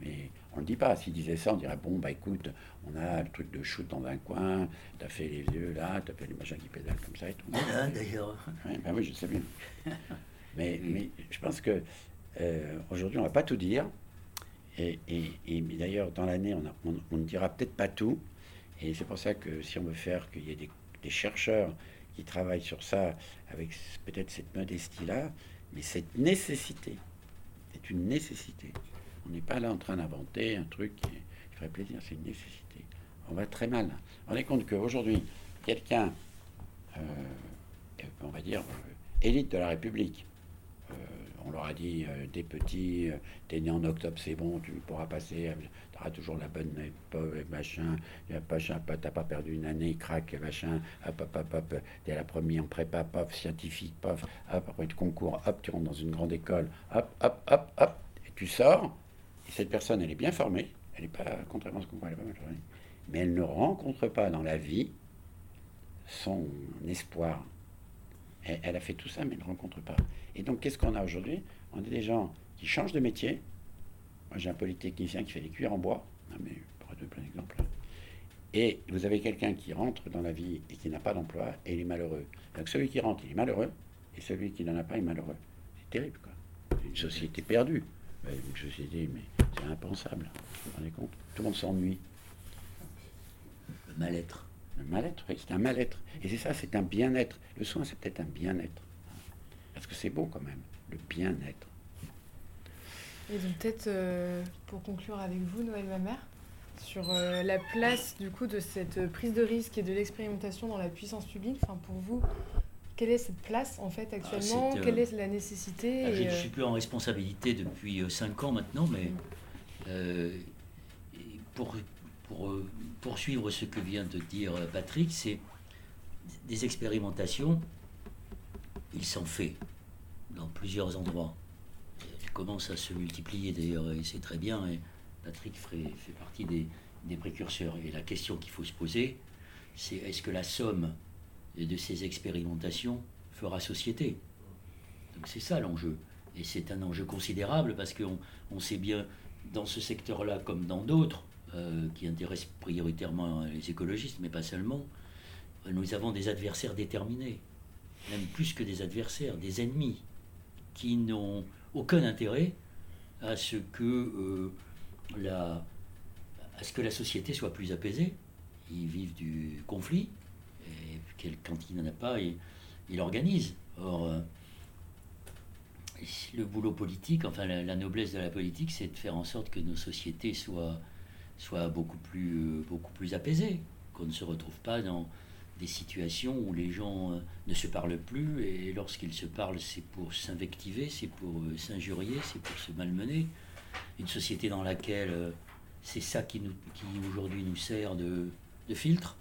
Mais on ne le dit pas. S'il disait ça, on dirait bon, bah écoute, on a le truc de shoot dans un coin, t'as fait les yeux là, t'as fait les machins qui pédalent comme ça et tout. Ah, d'ailleurs. ben oui, je sais bien. mais, je pense que euh, aujourd'hui, on va pas tout dire. Et, d'ailleurs, dans l'année, on, on, ne dira peut-être pas tout. Et c'est pour ça que si on veut faire qu'il y ait des, chercheurs qui travaillent sur ça avec peut-être cette modestie-là, mais cette nécessité, c'est une nécessité. On n'est pas là en train d'inventer un truc qui, ferait plaisir, c'est une nécessité. On va très mal. On est compte qu'aujourd'hui, quelqu'un, euh, on va dire, euh, élite de la République, on leur a dit, des petits, t'es né en octobre, c'est bon, tu pourras passer, tu auras toujours la bonne machin, machin, t'as pas perdu une année, crac, machin, hop, hop, hop, hop, t'es la première en prépa, paf, scientifique, paf, hop, après tu concours, hop, tu rentres dans une grande école, hop, hop, hop, hop, et tu sors, cette personne, elle est bien formée, elle n'est pas, contrairement à ce qu'on voit, elle pas mal formée, mais elle ne rencontre pas dans la vie son espoir. Elle, a fait tout ça, mais elle ne rencontre pas. Et donc, qu'est-ce qu'on a aujourd'hui? On a des gens qui changent de métier. Moi, j'ai un polytechnicien qui fait des cuirs en bois. Non, mais de plein d'exemples. Et vous avez quelqu'un qui rentre dans la vie et qui n'a pas d'emploi et il est malheureux. Donc celui qui rentre, il est malheureux et celui qui n'en a pas est malheureux. C'est terrible, quoi. Une société perdue. Une société, mais c'est impensable. Vous vous rendez compte Tout le monde s'ennuie. Le mal-être. Le mal-être, oui, c'est un mal-être. Et c'est ça, c'est un bien-être. Le soin, c'est peut-être un bien-être. Parce que c'est beau quand même, le bien-être. Et donc peut-être euh, pour conclure avec vous, Noël Mamère, sur euh, la place du coup de cette prise de risque et de l'expérimentation dans la puissance publique. Enfin pour vous, quelle est cette place en fait actuellement? Ah, Quelle est la nécessité ah, Je ne suis plus en responsabilité depuis 5 ans maintenant, mais euh, pour, pour euh, poursuivre ce que vient de dire Patrick, c'est des expérimentations, il s'en fait dans plusieurs endroits. Il commence à se multiplier d'ailleurs, et c'est très bien, et Patrick fait, fait partie des, des précurseurs. Et la question qu'il faut se poser, c'est est-ce que la somme de ces expérimentations fera société? Donc c'est ça l'enjeu. Et c'est un enjeu considérable parce qu'on on sait bien, dans ce secteur-là comme dans d'autres, euh, qui intéressent prioritairement les écologistes, mais pas seulement, nous avons des adversaires déterminés, même plus que des adversaires, des ennemis, qui n'ont aucun intérêt à ce que, euh, la, à ce que la société soit plus apaisée. Ils vivent du conflit, quand il n'en a pas, il, il organise. Or, euh, le boulot politique, enfin la, noblesse de la politique, c'est de faire en sorte que nos sociétés soient, soient beaucoup, plus, euh, beaucoup plus apaisées, qu'on ne se retrouve pas dans des situations où les gens euh, ne se parlent plus et lorsqu'ils se parlent, c'est pour s'invectiver, c'est pour s'injurier, c'est pour se malmener. Une société dans laquelle c'est ça qui, nous, qui aujourd'hui nous sert de, de filtre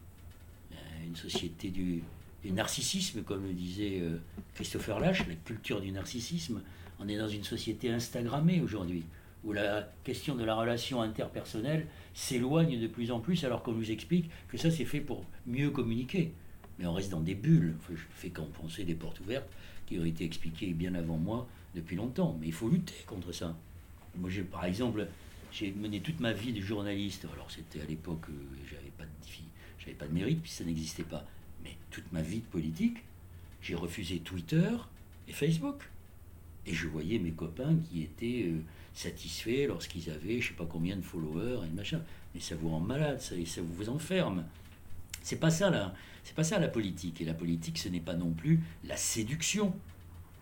une société du, narcissisme, comme le disait euh, Christopher Lash, la culture du narcissisme. On est dans une société Instagrammée aujourd'hui, où la question de la relation interpersonnelle s'éloigne de plus en plus, alors qu'on nous explique que ça c'est fait pour mieux communiquer. Mais on reste dans des bulles. je fais qu'en penser des portes ouvertes qui ont été expliquées bien avant moi depuis longtemps. Mais il faut lutter contre ça. Moi, j'ai, par exemple, j'ai mené toute ma vie de journaliste. Alors, c'était à l'époque, euh, j'avais pas de n'avais pas de mérite, puis ça n'existait pas. Mais toute ma vie de politique, j'ai refusé Twitter et Facebook. Et je voyais mes copains qui étaient euh, satisfaits lorsqu'ils avaient je sais pas combien de followers et de machin. Mais ça vous rend malade, ça, ça vous enferme. C'est pas ça là. C'est pas ça la politique. Et la politique, ce n'est pas non plus la séduction.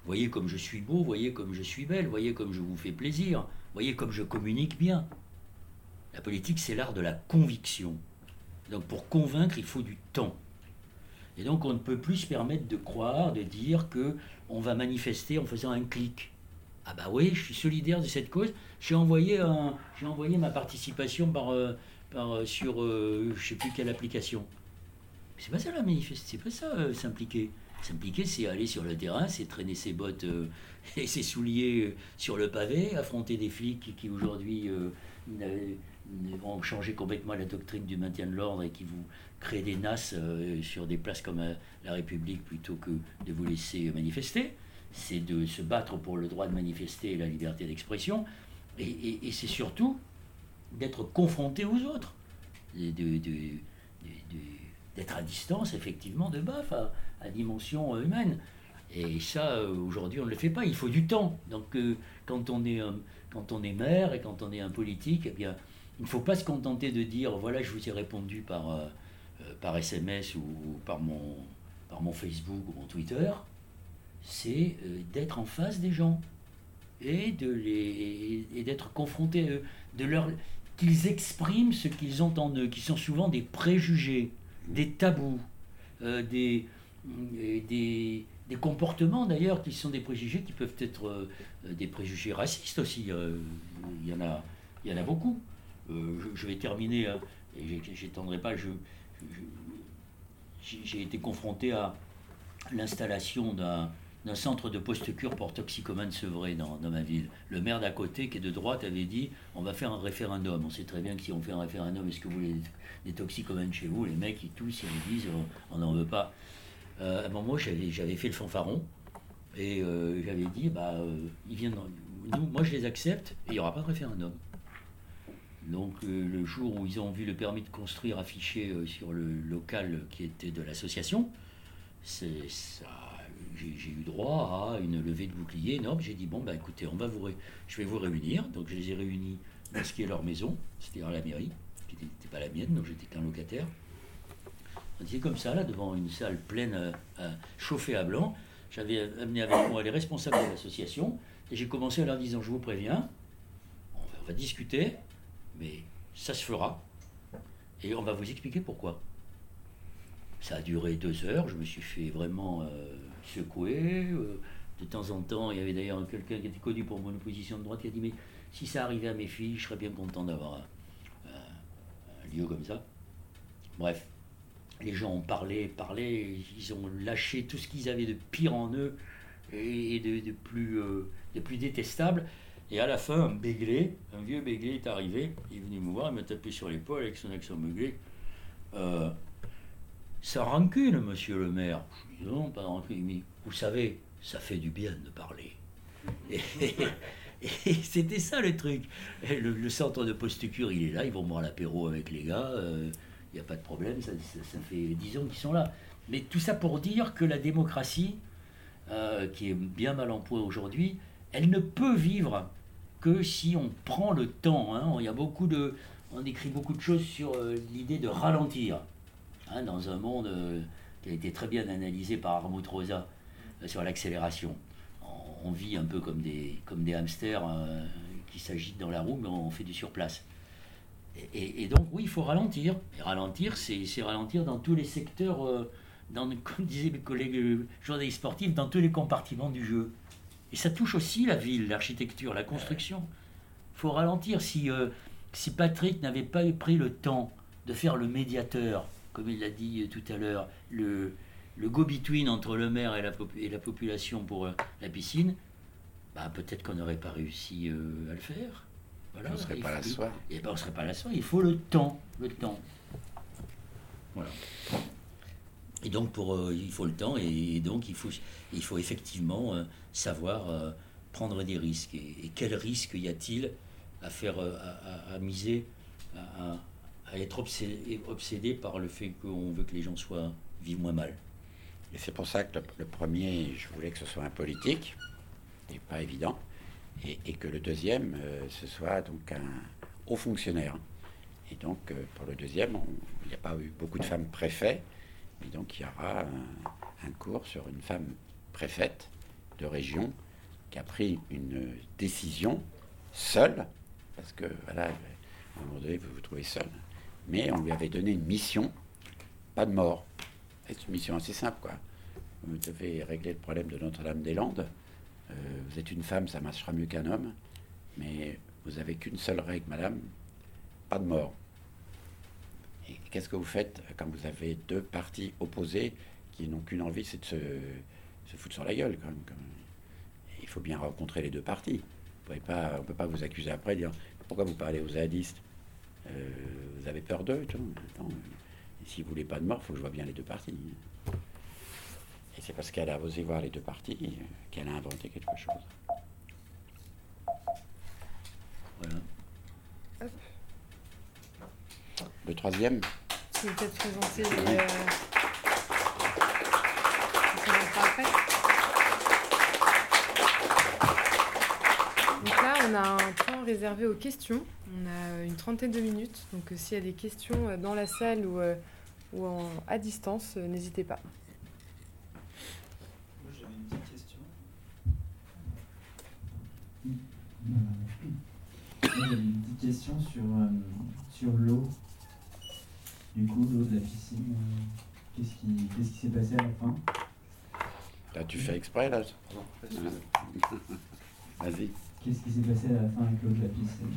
Voyez comme je suis beau, voyez comme je suis belle, voyez comme je vous fais plaisir, voyez comme je communique bien. La politique, c'est l'art de la conviction. Donc pour convaincre, il faut du temps. Et donc on ne peut plus se permettre de croire, de dire que on va manifester en faisant un clic. Ah bah oui, je suis solidaire de cette cause. J'ai envoyé, ma participation par, euh, euh, sur euh, je ne sais plus quelle application. C'est pas ça la manifester, c'est pas ça s'impliquer. S'impliquer, c'est aller sur le terrain, c'est traîner ses bottes et ses souliers sur le pavé, affronter des flics qui, aujourd'hui vont changer complètement la doctrine du maintien de l'ordre et qui vous créent des nasses sur des places comme la République plutôt que de vous laisser manifester c'est de se battre pour le droit de manifester et la liberté d'expression, et, c'est surtout d'être confronté aux autres, d'être à distance effectivement de BAF à, dimension humaine. Et ça, aujourd'hui, on ne le fait pas, il faut du temps. Donc euh, quand, on est, quand on est maire et quand on est un politique, eh bien, il ne faut pas se contenter de dire, voilà, je vous ai répondu par, euh, par SMS ou par mon, par mon Facebook ou mon Twitter c'est euh, d'être en face des gens et de les et d'être confronté à eux, de leur qu'ils expriment ce qu'ils ont en eux, qui sont souvent des préjugés, des tabous, euh, des, des, des, comportements d'ailleurs qui sont des préjugés qui peuvent être euh, des préjugés racistes aussi. Il y en a, il y en a beaucoup. Je, vais terminer, hein, et j'étendrai pas. Je, j'ai été confronté à l'installation d'un d'un centre de post-cure pour toxicomanes sevrés dans, dans ma ville. Le maire d'à côté, qui est de droite, avait dit on va faire un référendum. On sait très bien que si on fait un référendum, est-ce que vous voulez des toxicomanes chez vous Les mecs, ils tous, ils disent on n'en veut pas. Euh, j'avais fait le fanfaron et euh, j'avais dit bah, euh, ils viennent, moi je les accepte et il n'y aura pas de référendum. Donc le jour où ils ont vu le permis de construire affiché sur le local qui était de l'association, c'est ça j'ai eu droit à une levée de bouclier énorme. J'ai dit, bon, bah écoutez, on va vous je vais vous réunir. Donc je les ai réunis dans ce qui est leur maison, à la mairie, qui n'était pas la mienne, donc j'étais qu'un locataire. On était comme ça, là, devant une salle pleine, chauffée à blanc. J'avais amené avec moi les responsables de l'association, et j'ai commencé en leur disant, je vous préviens, on va discuter, mais ça se fera, et on va vous expliquer pourquoi. Ça a duré deux heures, je me suis fait vraiment euh, secouer. Euh, de temps en temps, il y avait d'ailleurs quelqu'un qui était connu pour mon opposition de droite qui a dit Mais si ça arrivait à mes filles, je serais bien content d'avoir un, lieu comme ça. Bref, les gens ont parlé, parlé, ils ont lâché tout ce qu'ils avaient de pire en eux et de, plus, euh, de plus détestable. Et à la fin, un béglé, un vieux béglé est arrivé, il est venu me voir, il m'a tapé sur l'épaule avec son accent béglé. Ça rancune, monsieur le maire. Non, pas vous savez, ça fait du bien de parler. Et, c'était ça le truc. Le, centre de post-cure, il est là, ils vont boire l'apéro avec les gars, il euh, n'y a pas de problème, ça, fait dix ans qu'ils sont là. Mais tout ça pour dire que la démocratie, euh, qui est bien mal en point aujourd'hui, elle ne peut vivre que si on prend le temps. Hein. Il y a beaucoup de, on écrit beaucoup de choses sur euh, l'idée de ralentir. Hein, dans un monde euh, qui a été très bien analysé par Armut Rosa euh, sur l'accélération. On, vit un peu comme des, comme des hamsters euh, qui s'agitent dans la roue, mais on fait du surplace. Et, donc, oui, il faut ralentir. Et ralentir, c'est ralentir dans tous les secteurs, comme disaient mes collègues journalistes sportifs, dans tous les compartiments du jeu. Et ça touche aussi la ville, l'architecture, la construction. Il faut ralentir. Si, si Patrick n'avait pas pris le temps de faire le médiateur comme il l'a dit tout à l'heure, le, le go-between entre le maire et la, et la population pour euh, la piscine, bah, peut-être qu'on n'aurait pas réussi euh, à le faire. Voilà, on ne serait pas là soir. Et ben, on serait pas là soir. Il faut le temps, le temps. Voilà. Et donc pour, euh, il faut le temps et, donc il faut, il faut effectivement savoir prendre des risques. Et, et quels risques y a-t-il à faire, à, à, miser, à, à être obsédé, par le fait qu'on veut que les gens soient vivent moins mal. Et c'est pour ça que le, premier, je voulais que ce soit un politique, et pas évident, et, que le deuxième, euh, ce soit donc un haut fonctionnaire. Et donc, euh, pour le deuxième, il n'y a pas eu beaucoup de femmes préfets. Et donc, il y aura un, cours sur une femme préfète de région qui a pris une décision seule, parce que, voilà, à un moment donné, vous vous trouvez seul. Mais on lui avait donné une mission, pas de mort. C'est une mission assez simple, quoi. Vous devez régler le problème de Notre-Dame-des-Landes. Euh, vous êtes une femme, ça marchera mieux qu'un homme. Mais vous avez qu'une seule règle, madame, pas de mort. Et qu'est-ce que vous faites quand vous avez deux parties opposées qui n'ont qu'une envie, c'est de se, foutre sur la gueule quand même. Il faut bien rencontrer les deux pas, on ne peut pas vous accuser après dire pourquoi vous parlez aux zadistes? Vous avez peur d'eux Si vous voulez pas de mort, il faut que je vois bien les deux parties. Et c'est parce qu'elle a osé voir les deux parties qu'elle a inventé quelque chose. Voilà. Le troisième peut-être présenter. Euh là, on a un temps réservé aux questions. On a une trentaine de minutes. Donc euh, s'il y a des questions euh, dans la salle ou, euh, ou en, à distance, n'hésitez pas. Moi, j'avais une petite question. Moi, j'avais une petite question sur, sur l'eau. Du coup, l'eau de la piscine, euh, qu'est-ce qui qu'est-ce qui s'est passé à la fin? Là, tu fais exprès, là Vas-y. Qu'est-ce qui s'est passé à la fin avec l'eau de la piscine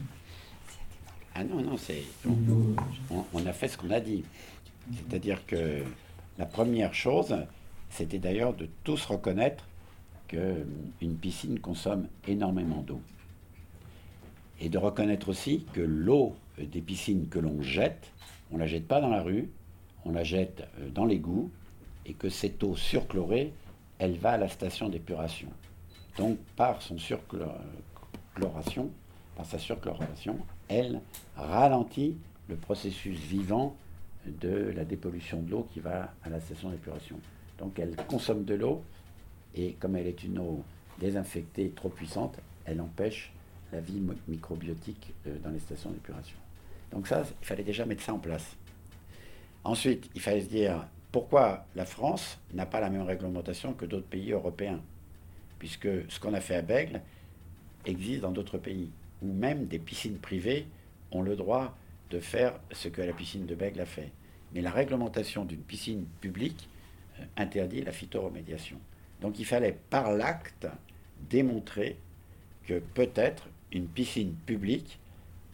Ah non, non, c'est. On, a fait ce qu'on a dit. C'est-à-dire que la première chose, c'était d'ailleurs de tous reconnaître qu'une piscine consomme énormément d'eau. Et de reconnaître aussi que l'eau des piscines que l'on jette on ne la jette pas dans la rue, on la jette euh, dans l'égout, et que cette eau surchlorée, elle va à la station d'épuration. Donc, par son surchloration, par sa surchloration, elle ralentit le processus vivant de la dépollution de l'eau qui va à la station d'épuration. Donc, elle consomme de l'eau, et comme elle est une eau désinfectée trop puissante, elle empêche la vie microbiotique euh, dans les stations d'épuration. Donc ça, il fallait déjà mettre ça en place. Ensuite, il fallait se dire pourquoi la France n'a pas la même réglementation que d'autres pays européens, puisque ce qu'on a fait à Bègle existe dans d'autres pays, où même des piscines privées ont le droit de faire ce que la piscine de Bègle a fait. Mais la réglementation d'une piscine publique euh, interdit la phytoremédiation. Donc il fallait par l'acte démontrer que peut-être une piscine publique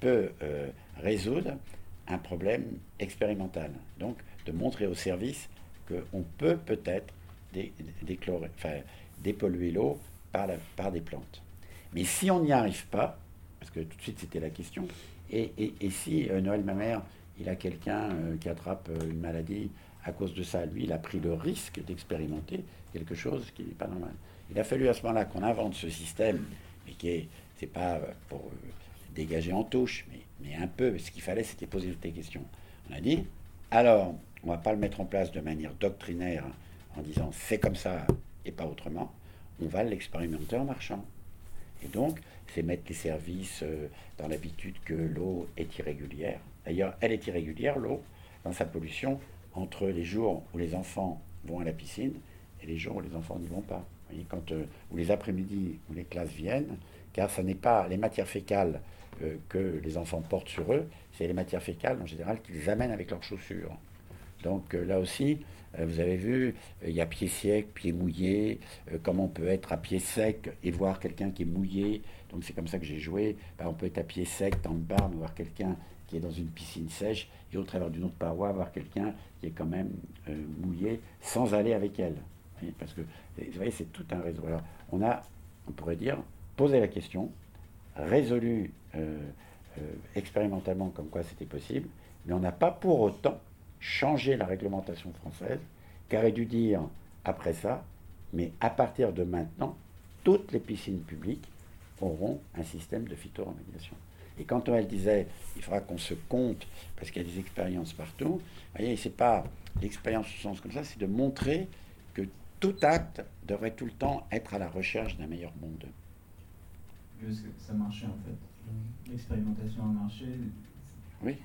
peut euh, résoudre un problème expérimental. Donc, de montrer au service qu'on peut peut-être dépolluer l'eau par, par des plantes. Mais si on n'y arrive pas, parce que tout de suite c'était la question, et, si euh, Noël, ma mère, il a quelqu'un euh, qui attrape euh, une maladie à cause de ça, lui, il a pris le risque d'expérimenter quelque chose qui n'est pas normal. Il a fallu à ce moment-là qu'on invente ce système, mais qui est, pas pour dégager en touche, mais un peu, ce qu'il fallait, c'était poser toutes les questions. On a dit, alors, on ne va pas le mettre en place de manière doctrinaire en disant c'est comme ça et pas autrement, on va l'expérimenter en marchant. Donc, c'est mettre les services euh, dans l'habitude que l'eau est irrégulière. D'ailleurs, elle est irrégulière, l'eau, dans sa pollution, entre les jours où les enfants vont à la piscine et les jours où les enfants n'y vont pas. Vous voyez, quand, euh, ou les après-midi où les classes viennent, car ce n'est pas les matières fécales euh, que les enfants portent sur eux, c'est les matières fécales en général qu'ils amènent avec leurs chaussures. Donc là aussi, vous avez vu, il y a pied sec, pied mouillé, comment on peut être à pied sec et voir quelqu'un qui est mouillé. Donc c'est comme ça que j'ai joué. on peut être à pied sec dans le bar, voir quelqu'un qui est dans une piscine sèche, et au travers d'une autre paroi, voir quelqu'un qui est quand même mouillé, sans aller avec elle. Parce que, vous voyez, c'est tout un réseau. Alors, on a, on pourrait dire, posé la question, résolu euh, euh, expérimentalement comme quoi c'était possible, mais on n'a pas pour autant changé la réglementation française, car aurait dû dire après ça, mais à partir de maintenant, toutes les piscines publiques auront un système de phytoremédiation. Et quand elle disait, il faudra qu'on se compte, parce qu'il y a des expériences partout, vous voyez, c'est pas l'expérience au sens comme ça, c'est de montrer que tout acte devrait tout le temps être à la recherche d'un meilleur monde. Que ça marchait en fait l'expérimentation a marché. Oui.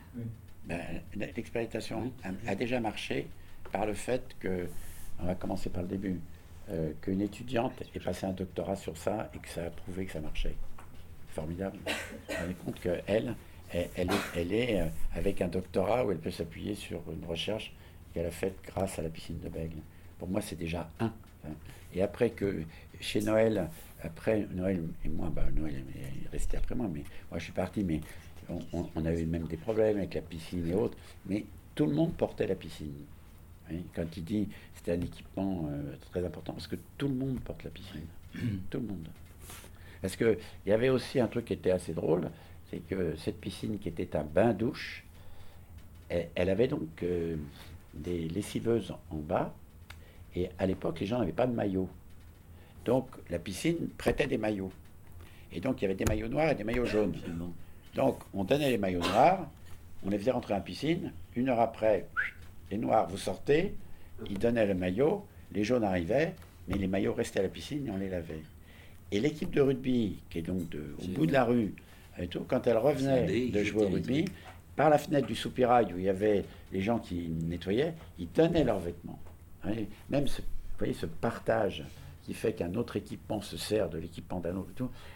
Ben, l'expérimentation a, déjà marché par le fait que, on va commencer par le début, euh, qu'une étudiante ait passé un doctorat sur ça et que ça a prouvé que ça marchait. Formidable. Vous vous rendez compte qu'elle, elle, elle, est, elle est euh, avec un doctorat où elle peut s'appuyer sur une recherche qu'elle a faite grâce à la piscine de Bègle. Pour moi, c'est déjà un. Hein. Et après que chez Noël, après Noël et moi, bah, Noël est resté après moi, mais moi je suis parti, mais on, on, avait même des problèmes avec la piscine et autres, mais tout le monde portait la piscine. Quand il dit c'était un équipement euh, très important, parce que tout le monde porte la piscine. tout le monde. Parce qu'il y avait aussi un truc qui était assez drôle, c'est que cette piscine qui était un bain-douche, elle, avait donc euh, des lessiveuses en bas, et à l'époque, les gens n'avaient pas de maillot. Donc la piscine prêtait des maillots. Et donc il y avait des maillots noirs et des maillots jaunes. Donc on donnait les maillots noirs, on les faisait rentrer en piscine. Une heure après, les noirs, vous sortez, ils donnaient le maillot, les jaunes arrivaient, mais les maillots restaient à la piscine et on les lavait. Et l'équipe de rugby, qui est donc au bout de la rue, et tout, quand elle revenait de jouer au rugby, par la fenêtre du soupirail où il y avait les gens qui nettoyaient, ils donnaient leurs vêtements. Même ce, vous voyez, ce partage qui fait qu'un autre équipement se sert de l'équipement d'un autre,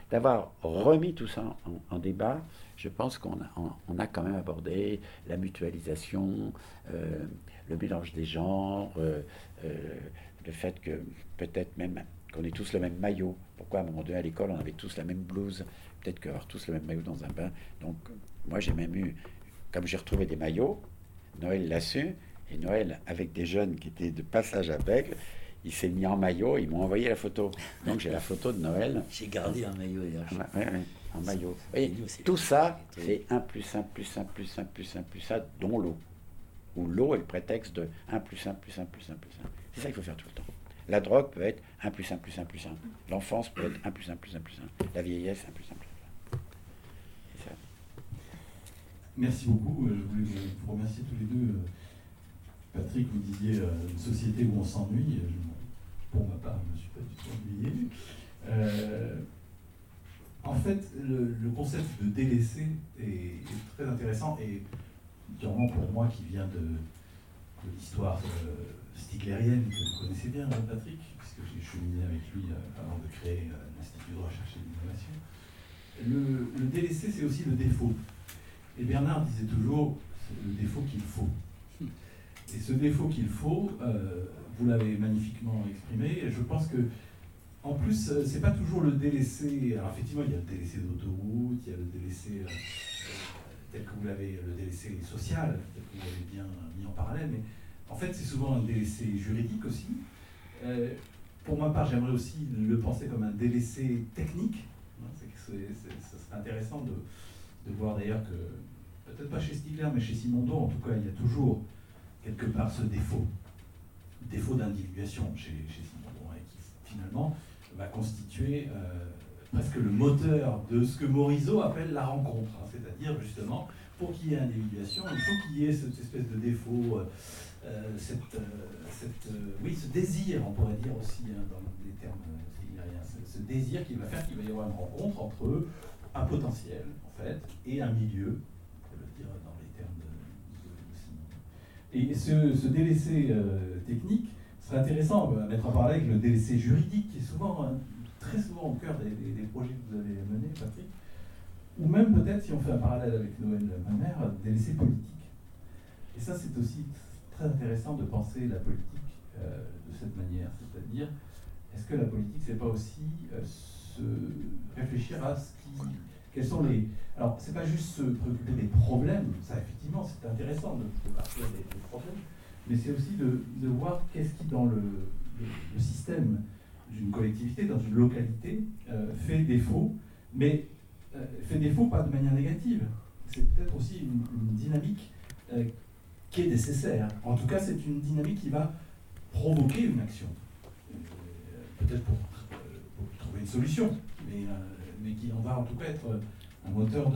d'avoir remis tout ça en, débat, je pense qu'on a, on, a, quand même abordé la mutualisation, euh, le mélange des genres, euh, euh, le fait que peut-être même qu'on ait tous le même maillot. Pourquoi à un moment donné à l'école on avait tous la même blouse? Peut-être qu'avoir tous le même maillot dans un bain. Donc moi j'ai même eu, comme j'ai retrouvé des maillots, Noël l'a su, et Noël, avec des jeunes qui étaient de passage à Bègle, il s'est mis en maillot, ils m'ont envoyé la photo. Donc j'ai la photo de Noël. J'ai gardé un maillot d'ailleurs. Ouais, en maillot. tout ça, c'est 1 plus 1 plus 1 plus 1 plus 1 plus 1, dont l'eau. Où l'eau est le prétexte de 1 plus 1 plus 1 plus 1 plus 1. C'est ça qu'il faut faire tout le temps. La drogue peut être 1 plus 1 plus 1 plus 1. L'enfance peut être 1 plus 1 plus 1 plus 1. La vieillesse, 1 plus 1 plus 1. C'est ça. Merci beaucoup. Je voulais vous remercier tous les deux. Patrick, vous disiez euh, une société où on s'ennuie. Pour ma part, je ne me suis pas du tout ennuyé. Euh, en fait, le, concept de délaisser est, très intéressant et sûrement pour moi qui viens de, l'histoire euh, stiglérienne que vous connaissez bien, hein, Patrick, puisque j'ai cheminé avec lui avant de créer l'Institut de recherche et d'innovation. Le, le délaisser, c'est aussi le défaut. Et Bernard disait toujours, c'est le défaut qu'il faut. Et ce défaut qu'il faut, euh, vous l'avez magnifiquement exprimé. je pense que, en plus, euh, c'est pas toujours le délaissé. Alors effectivement, il y a le délaissé d'autoroute, il y a le délaissé euh, tel que vous l'avez, le délaissé social, tel que vous l'avez bien mis en parallèle. Mais en fait, c'est souvent un délaissé juridique aussi. pour ma part, j'aimerais aussi le penser comme un délaissé technique. Hein, ce serait intéressant de, voir d'ailleurs que, peut-être pas chez Stigler, mais chez Simondon, en tout cas, il y a toujours quelque part ce défaut, défaut d'individuation chez, chez Simon et qui finalement va constituer euh, presque le moteur de ce que Morisot appelle la rencontre. Hein. C'est-à-dire justement, pour qu'il y ait individuation, il faut qu'il y ait cette espèce de défaut, euh, euh, cette, cette oui, ce désir, on pourrait dire aussi hein, dans les termes ce, désir qui va faire qu'il va y avoir une rencontre entre un potentiel, en fait, et un milieu, Et ce, délaissé technique serait intéressant à mettre en parallèle avec le délaissé juridique, qui est souvent, hein, très souvent au cœur des, projets que vous avez menés, Patrick. Ou même peut-être, si on fait un parallèle avec Noël mère, délaissé politique. Et ça, c'est aussi très intéressant de penser la politique euh, de cette manière. C'est-à-dire, est-ce que la politique, c'est pas aussi euh, se réfléchir à ce qui quels sont les. Alors, c'est pas juste se préoccuper des problèmes, ça effectivement c'est intéressant de, partir des, problèmes, mais c'est aussi de, voir qu'est-ce qui dans le, système d'une collectivité, dans une localité, euh, fait défaut, mais euh, fait défaut pas de manière négative. C'est peut-être aussi une, dynamique euh, qui est nécessaire. En tout cas, c'est une dynamique qui va provoquer une action. peut-être pour, trouver une solution, mais qui en va en tout cas être un moteur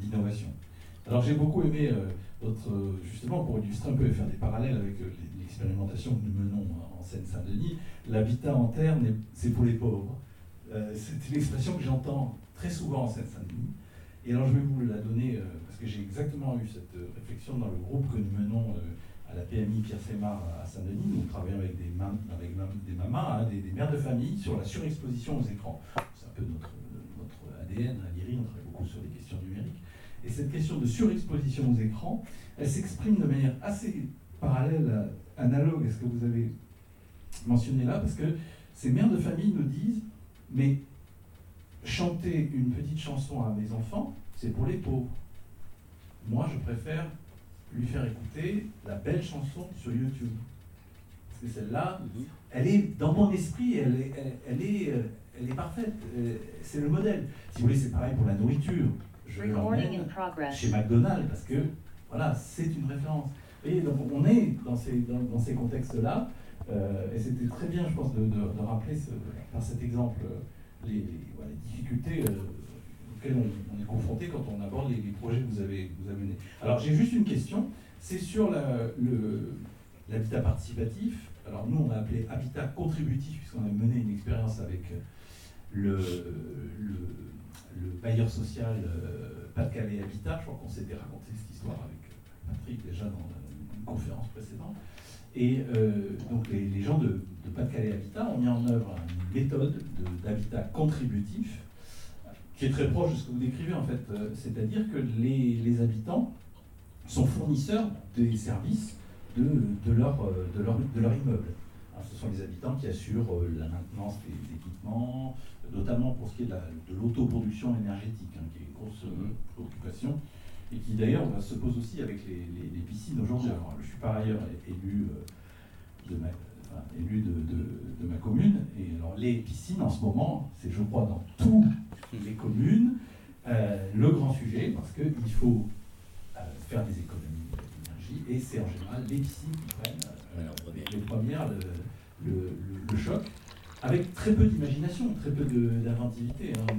d'innovation. Alors j'ai beaucoup aimé euh, justement pour illustrer un peu et faire des parallèles avec euh, l'expérimentation que nous menons en Seine-Saint-Denis, l'habitat en terre, c'est pour les pauvres. Euh, c'est une expression que j'entends très souvent en Seine-Saint-Denis. Et alors je vais vous la donner, parce que j'ai exactement eu cette réflexion dans le groupe que nous menons à la PMI Pierre Sémar à Saint-Denis. Nous travaillons avec des, avec des mamans, hein, des, mères de famille sur la surexposition aux écrans. C'est un peu notre, notre ADN à l'IRI, on travaille beaucoup sur les questions numériques. Et cette question de surexposition aux écrans, elle s'exprime de manière assez parallèle, analogue à ce que vous avez mentionné là, parce que ces mères de famille nous disent, mais chanter une petite chanson à mes enfants, c'est pour les pauvres. Moi, je préfère lui faire écouter la belle chanson sur YouTube. Parce que celle-là, mhm. elle est dans mon esprit, elle est, elle, est, euh, elle est parfaite. Euh, c'est le modèle. Si vous voulez, c'est pareil pour la nourriture. Je l'emmène chez McDonald's parce que voilà, c'est une référence. Et donc on est dans ces, dans, ces contextes-là, euh, et c'était très bien, je pense, de, de, rappeler par cet exemple les, les difficultés auxquelles on, est confronté quand on aborde les, projets que vous avez, vous avez menés. Alors j'ai juste une question, c'est sur l'habitat participatif. Alors nous, on a appelé habitat contributif, puisqu'on a mené une expérience avec le, le, le bailleur social euh, Pas-de-Calais Habitat. Je crois qu'on s'était raconté cette histoire avec Patrick déjà dans une conférence précédente. Et euh, donc les, gens de, Pas-de-Calais Habitat ont mis en œuvre une méthode d'habitat contributif qui est très proche de ce que vous décrivez en fait. Euh, c'est-à-dire que les, habitants sont fournisseurs des services de, de, de, de leur immeuble. ce sont les habitants qui assurent la maintenance des équipements, notamment pour ce qui est de l'autoproduction énergétique, hein, qui est une grosse euh, préoccupation, et qui d'ailleurs se pose aussi avec les, piscines aujourd'hui. je suis par ailleurs élu, euh, de, ma, élu de, ma commune, et alors les piscines en ce moment, c'est je crois dans toutes les communes, euh, le grand sujet, parce qu'il faut faire des économies d'énergie, et c'est en général les piscines qui prennent les premières, le choc avec très peu d'imagination, très peu d'inventivité. Hein.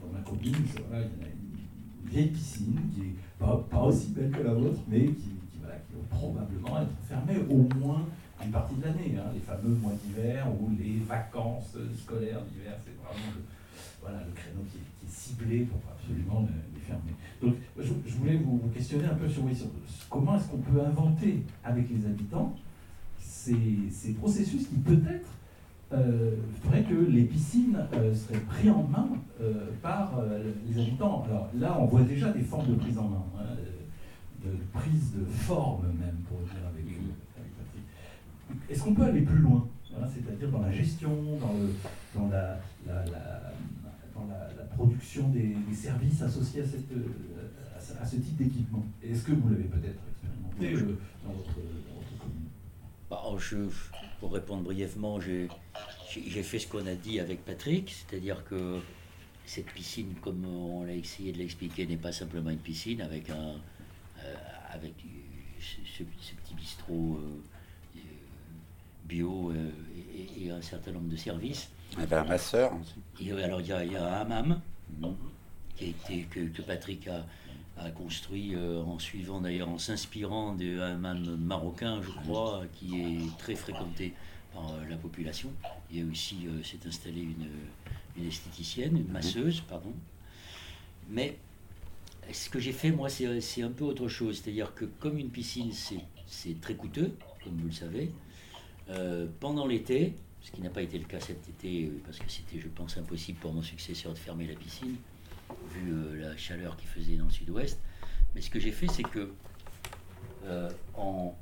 Dans ma copine, il y a une vieille piscine qui n'est pas, aussi belle que la vôtre, mais qui, va probablement être fermée au moins une partie de l'année. Hein. Les fameux mois d'hiver ou les vacances scolaires d'hiver, c'est vraiment le, voilà, le créneau qui est, ciblé pour absolument les fermer. Donc, je, voulais vous questionner un peu sur, sur comment est-ce qu'on peut inventer avec les habitants ces, ces processus qui peut-être ferait que les piscines euh, seraient prises en main euh, par les habitants. Alors là, on voit déjà des formes de prise en main, hein, de prise de forme même, pour dire avec, Patrick. Est-ce qu'on peut aller plus loin hein, C'est-à-dire dans la gestion, dans, le, dans, la, la, dans la, production des, services associés à, cette, à, ce type d'équipement? Est-ce que vous l'avez peut-être expérimenté dans votre, commune? Bah, je, Pour répondre brièvement, j'ai fait ce qu'on a dit avec Patrick, c'est-à-dire que cette piscine, comme on l'a essayé de l'expliquer, n'est pas simplement une piscine avec un euh, avec ce, petit bistrot euh, bio euh, et, un certain nombre de services. Et ben, ma soeur. alors il y, a, un hammam qui a été que, Patrick a, a construit en suivant d'ailleurs en s'inspirant d'un hammam marocain, je crois, qui est très fréquenté euh, la population. Il y a aussi, euh, s'est installée une, une, esthéticienne, une masseuse, pardon. Mais ce que j'ai fait, moi, c'est un peu autre chose. C'est-à-dire que comme une piscine, c'est très coûteux, comme vous le savez, euh, pendant l'été, ce qui n'a pas été le cas cet été, parce que c'était, je pense, impossible pour mon successeur de fermer la piscine, vu la chaleur qu'il faisait dans le sud-ouest. Mais ce que j'ai fait, c'est que en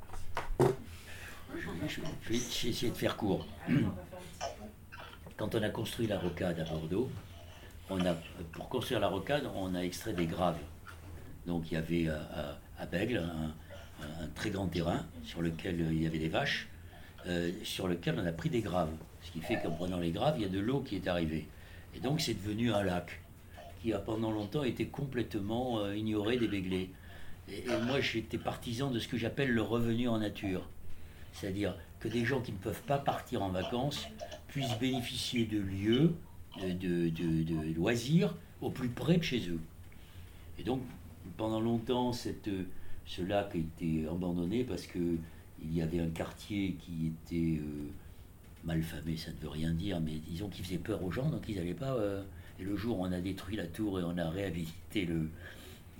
je, vais essayer de faire court. Quand on a construit la rocade à Bordeaux, on a, pour construire la rocade, on a extrait des graves. Donc il y avait euh, à, Bègle un, très grand terrain sur lequel il y avait des vaches, euh, sur lequel on a pris des graves. Ce qui fait qu'en prenant les graves, il y a de l'eau qui est arrivée. Et donc c'est devenu un lac qui a pendant longtemps été complètement euh, ignoré des et moi j'étais partisan de ce que j'appelle le revenu en nature. C'est-à-dire que des gens qui ne peuvent pas partir en vacances puissent bénéficier de lieux, de, loisirs au plus près de chez eux. Et donc, pendant longtemps, ce lac a été abandonné parce qu'il y avait un quartier qui était euh, mal famé, ça ne veut rien dire, mais disons qu'il faisait peur aux gens, donc ils n'allaient pas, euh, Et le jour où on a détruit la tour et on a réhabilité le,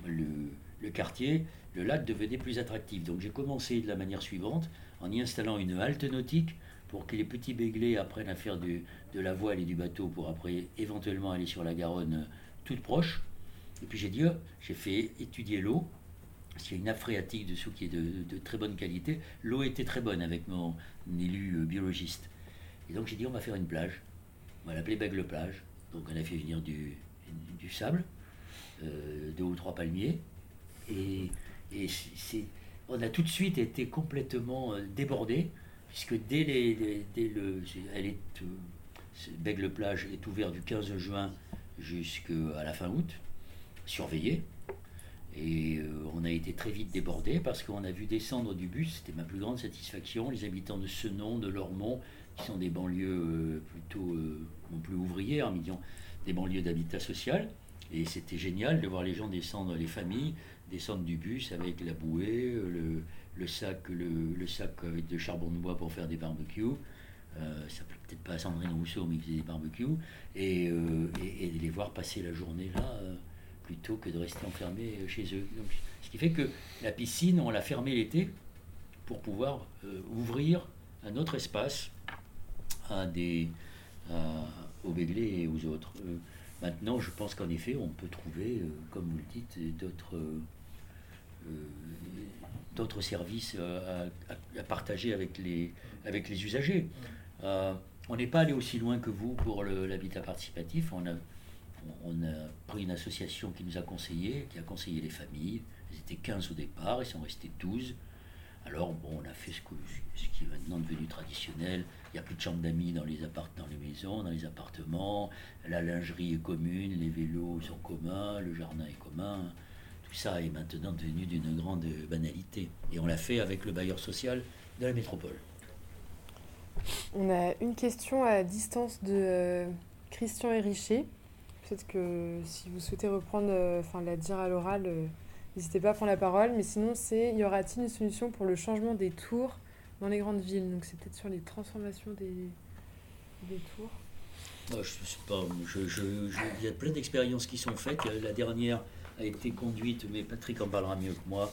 le, quartier, le lac devenait plus attractif. Donc j'ai commencé de la manière suivante, en y installant une halte nautique pour que les petits béglés apprennent à faire du, de la voile et du bateau pour après éventuellement aller sur la Garonne euh, toute proche. Et puis j'ai dit, j'ai fait étudier l'eau, parce qu'il y a une nappe dessous qui est de, de très bonne qualité. L'eau était très bonne avec mon élu euh, biologiste. Et donc j'ai dit, on va faire une plage. On va l'appeler Bègle Plage. Donc on a fait venir du, sable, euh, deux ou trois palmiers. Et, on a tout de suite été complètement euh, débordé, puisque dès, le. Euh, Bègle Plage est ouvert du 15 juin jusqu'à la fin août, surveillé. Et on a été très vite débordé parce qu'on a vu descendre du bus, c'était ma plus grande satisfaction, les habitants de Senon, de Lormont, qui sont des banlieues euh, plutôt euh, non plus ouvrières, mais disons, des banlieues d'habitat social. Et c'était génial de voir les gens descendre, les familles, descendre du bus avec la bouée, euh, le, sac, le, le sac avec de charbon de bois pour faire des barbecues. Euh, ça plaît peut-être pas à Sandrine Rousseau, mais ils faisaient des barbecues. Et, euh, de les voir passer la journée là, euh, plutôt que de rester enfermés euh, chez eux. Ce qui fait que la piscine, on l'a fermée l'été pour pouvoir euh, ouvrir un autre espace à des, à- aux Béglés et aux autres. Euh, maintenant, je pense qu'en effet, on peut trouver, euh, comme vous le dites, d'autres euh, euh, d'autres services euh, à, partager avec les, avec les usagers. Euh, on n'est pas allé aussi loin que vous pour l'habitat participatif. On a, on a pris une association qui nous a conseillé, qui a conseillé les familles. Ils étaient 15 au départ, ils sont restés 12. Alors, bon, on a fait ce qui est maintenant devenu traditionnel. Il n'y a plus de chambres d'amis dans les appart dans les maisons, dans les appartements. La lingerie est commune, les vélos sont communs, le jardin est commun. Tout ça est maintenant devenu d'une grande banalité. Et on l'a fait avec le bailleur social de la métropole. On a une question à distance de euh, Christian Hérichet. Peut-être que si vous souhaitez reprendre, euh, enfin la dire à l'oral, euh, n'hésitez pas à prendre la parole. Mais sinon, c'est y aura-t-il une solution pour le changement des tours dans les grandes villes Donc c'est peut-être sur les transformations des, des tours. Moi, je sais pas. je- je- je- Il y a plein d'expériences qui sont faites. La dernière a été conduite, mais Patrick en parlera mieux que moi,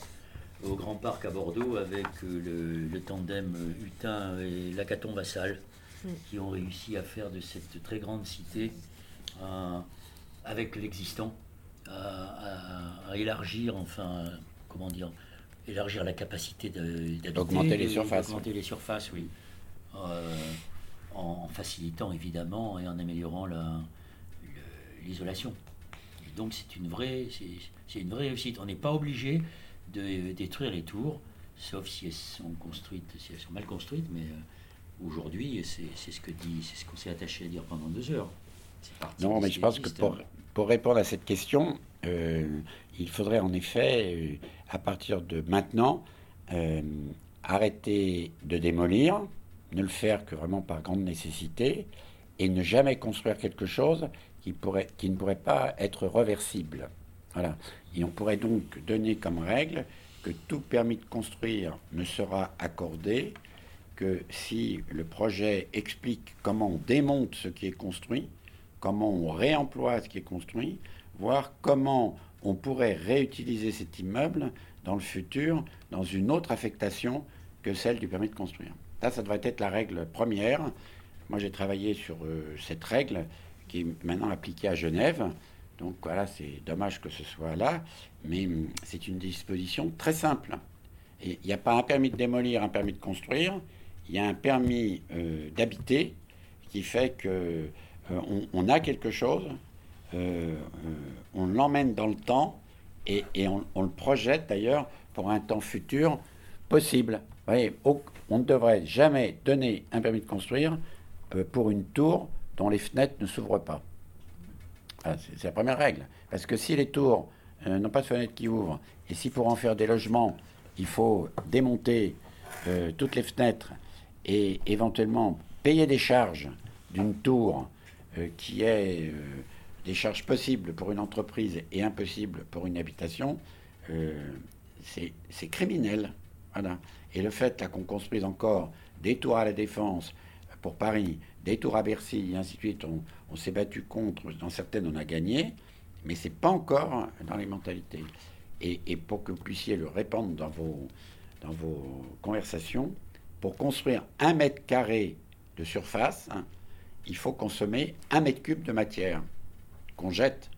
au Grand Parc à Bordeaux avec le, le tandem Hutin et Lacaton Vassal, qui ont réussi à faire de cette très grande cité, avec l'existant, à, à- à élargir, enfin, comment dire, élargir la capacité d'habiter. Augmenter les surfaces. Augmenter les surfaces, oui. Euh, en facilitant évidemment et en améliorant l'isolation. Donc c'est une vraie, une vraie réussite. On n'est pas obligé de détruire les tours, sauf si elles sont construites, si elles sont mal construites. Mais euh, aujourd'hui, c'est ce que dit, c'est ce qu'on s'est attaché à dire pendant deux heures. Non, mais je pense que pour, pour répondre à cette question, euh, il faudrait en effet, à partir de maintenant, euh, arrêter de démolir, ne le faire que vraiment par grande nécessité, et ne jamais construire quelque chose qui, pourrait, qui ne pourrait pas être reversible. Voilà. Et on pourrait donc donner comme règle que tout permis de construire ne sera accordé que si le projet explique comment on démonte ce qui est construit, comment on réemploie ce qui est construit, voir comment on pourrait réutiliser cet immeuble dans le futur dans une autre affectation que celle du permis de construire. Ça, ça devrait être la règle première. Moi, j'ai travaillé sur euh, cette règle qui est maintenant appliquée à Genève. Donc voilà, c'est dommage que ce soit là, mais hum, c'est une disposition très simple. Il n'y a pas un permis de démolir, un permis de construire. Il y a un permis euh, d'habiter qui fait que euh, on, on a quelque chose, euh, euh, on l'emmène dans le temps et, on, le projette d'ailleurs pour un temps futur possible. Vous on ne devrait jamais donner un permis de construire euh, pour une tour dont les fenêtres ne s'ouvrent pas. C'est la première règle. Parce que si les tours n'ont pas de fenêtres qui ouvrent, et si pour en faire des logements, il faut démonter toutes les fenêtres et éventuellement payer des charges d'une tour qui est des charges possibles pour une entreprise et impossibles pour une habitation, euh, c'est criminel. Voilà. Et le fait qu'on construise encore des tours à la défense pour Paris, des tours à Bercy, et ainsi de suite, on, s'est battu contre, dans certaines on a gagné, mais c'est pas encore dans les mentalités. Et, et, pour que vous puissiez le répandre dans vos, dans vos conversations, pour construire un mètre carré de surface, hein, il faut consommer un mètre cube de matière qu'on jette.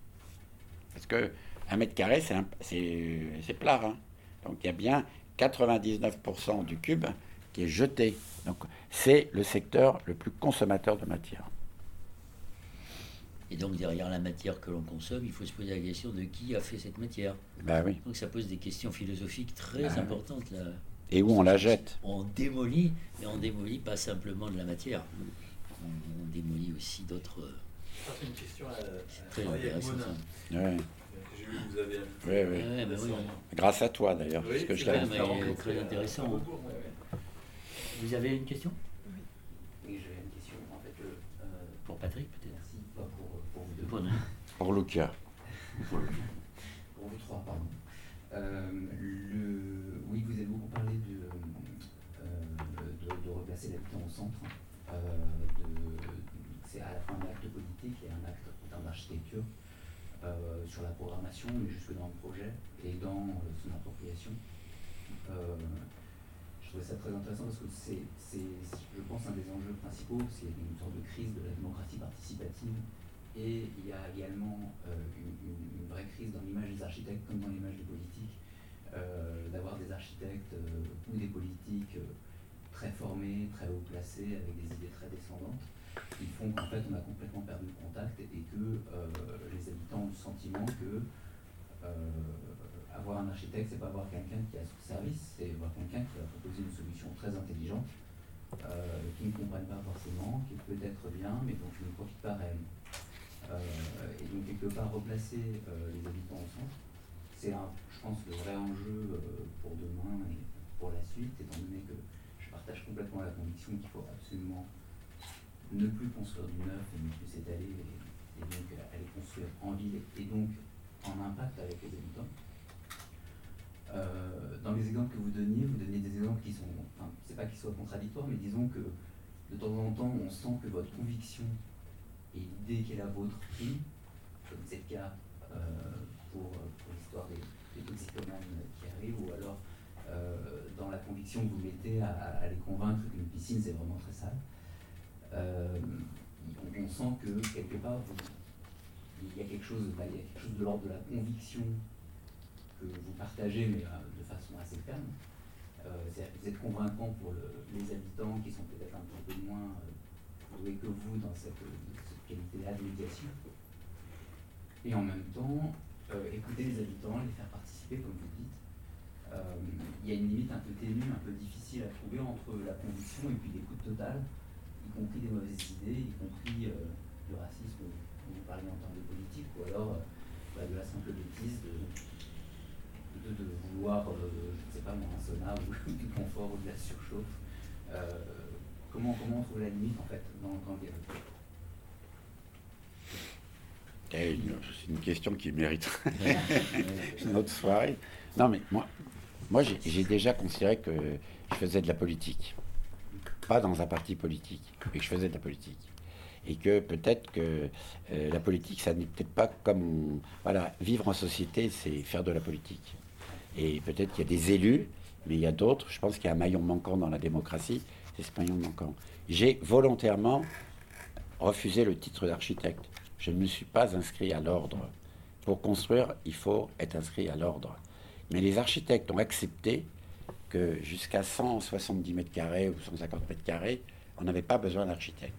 Parce que un mètre carré, c'est plat. Hein. Donc il y a bien 99% du cube qui est jeté. Donc c'est le secteur le plus consommateur de matière. Et donc derrière la matière que l'on consomme, il faut se poser la question de qui a fait cette matière. Ben oui. Donc ça pose des questions philosophiques très ben importantes. Là. Et où on la jette? On démolit, mais on démolit pas simplement de la matière. On, démolit aussi d'autres. Une question à, très intéressant. Ouais. Vous avez oui, oui. Ouais, ben oui. Grâce à toi d'ailleurs, oui, parce que je l'ai très intéressant. Vous avez une question? Oui, j'avais une question en fait euh, pour Patrick peut-être. Merci, pas pour, pour vous deux. Pour, pour Lucia. pour, vous trois, pardon. Euh, le, oui, vous avez beaucoup parlé de, euh, de, de replacer l'habitant au centre. c'est à la fois un acte politique et un acte en termes d'architecture. Euh, sur la programmation, mais jusque dans le projet et dans euh, son appropriation. Euh, je trouvais ça très intéressant parce que c'est, je pense, un des enjeux principaux, c'est une sorte de crise de la démocratie participative et il y a également une, vraie crise dans l'image des architectes comme dans l'image des politiques, d'avoir des architectes ou des politiques très formés, très haut placés, avec des idées très descendantes, qui font qu'en fait on a complètement perdu le contact et que euh, les habitants ont le sentiment que euh, avoir un architecte, c'est pas avoir quelqu'un qui a son service, c'est avoir quelqu'un qui va proposer une solution très intelligente, euh, qui ne comprennent pas forcément, qui peut être bien, mais dont je ne profite pas réellement. et donc quelque part replacer les habitants au centre, c'est je pense, le vrai enjeu pour demain et pour la suite, étant donné que je partage complètement la conviction qu'il faut absolument ne plus construire du neuf et ne plus s'étaler et, donc aller construire en ville et donc en impact avec les habitants. Euh, dans les exemples que vous donniez, vous donniez des exemples qui sont, enfin, c'est pas qu'ils soient contradictoires, mais disons que de temps en temps, on sent que votre conviction et l'idée qui est la vôtre comme c'est le cas euh, pour, l'histoire des, des, toxicomanes qui arrivent, ou alors euh, dans la conviction que vous mettez à, à les convaincre qu'une piscine c'est vraiment très sale. Euh, on, sent que quelque part, il, y a quelque chose, bah, il y a quelque chose de l'ordre de la conviction que vous partagez, mais euh, de façon assez ferme. Euh, vous êtes convaincant pour les habitants qui sont peut-être un peu moins doués que vous dans cette, qualité-là de médiation. Et en même temps, écouter les habitants, les faire participer, comme vous dites. Il y a une limite un peu ténue, un peu difficile à trouver entre la conviction et puis l'écoute totale y compris des mauvaises idées, y compris euh, du racisme vous parlez en termes de politique, ou alors euh, bah, de la simple bêtise de, de, vouloir, euh, je ne sais pas, un sauna ou du confort ou de la surchauffe. comment, comment on trouve la limite en fait dans, dans le c'est une question qui mérite une autre soirée. Non, mais moi, moi j'ai déjà considéré que je faisais de la politique dans un parti politique, mais que je faisais de la politique. Et que peut-être que euh, la politique, ça n'est peut-être pas comme... Voilà, vivre en société, c'est faire de la politique. Et peut-être qu'il y a des élus, mais il y a d'autres. Je pense qu'il y a un maillon manquant dans la démocratie, c'est ce maillon manquant. J'ai volontairement refusé le titre d'architecte. Je ne me suis pas inscrit à l'ordre. Pour construire, il faut être inscrit à l'ordre. Mais les architectes ont accepté que jusqu'à 170 mètres carrés ou 150 mètres carrés, on n'avait pas besoin d'architecte.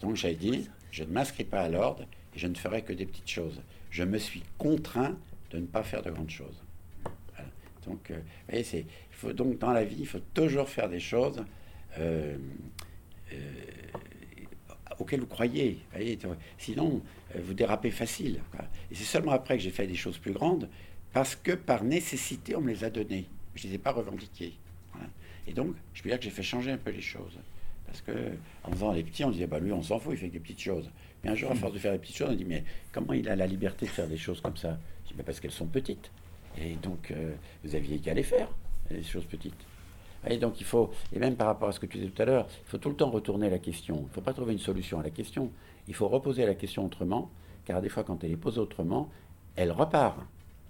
Donc j'ai dit, je ne m'inscris pas à l'ordre et je ne ferai que des petites choses. Je me suis contraint de ne pas faire de grandes choses. Donc, euh, vous voyez, il faut, donc dans la vie, il faut toujours faire des choses euh, euh, auxquelles vous croyez. Sinon, vous dérapez facile. Et c'est seulement après que j'ai fait des choses plus grandes, parce que par nécessité, on me les a données je ne les ai pas revendiqués. Et donc, je peux dire que j'ai fait changer un peu les choses. Parce que en faisant les petits, on disait, bah lui, on s'en fout, il fait des petites choses. Mais un jour, à force de faire des petites choses, on dit, mais comment il a la liberté de faire des choses comme ça? Je bah parce qu'elles sont petites. Et donc, euh, vous aviez qu'à les faire, les choses petites. Et donc il faut, et même par rapport à ce que tu disais tout à l'heure, il faut tout le temps retourner la question. Il ne faut pas trouver une solution à la question. Il faut reposer la question autrement, car des fois, quand elle est posée autrement, elle repart,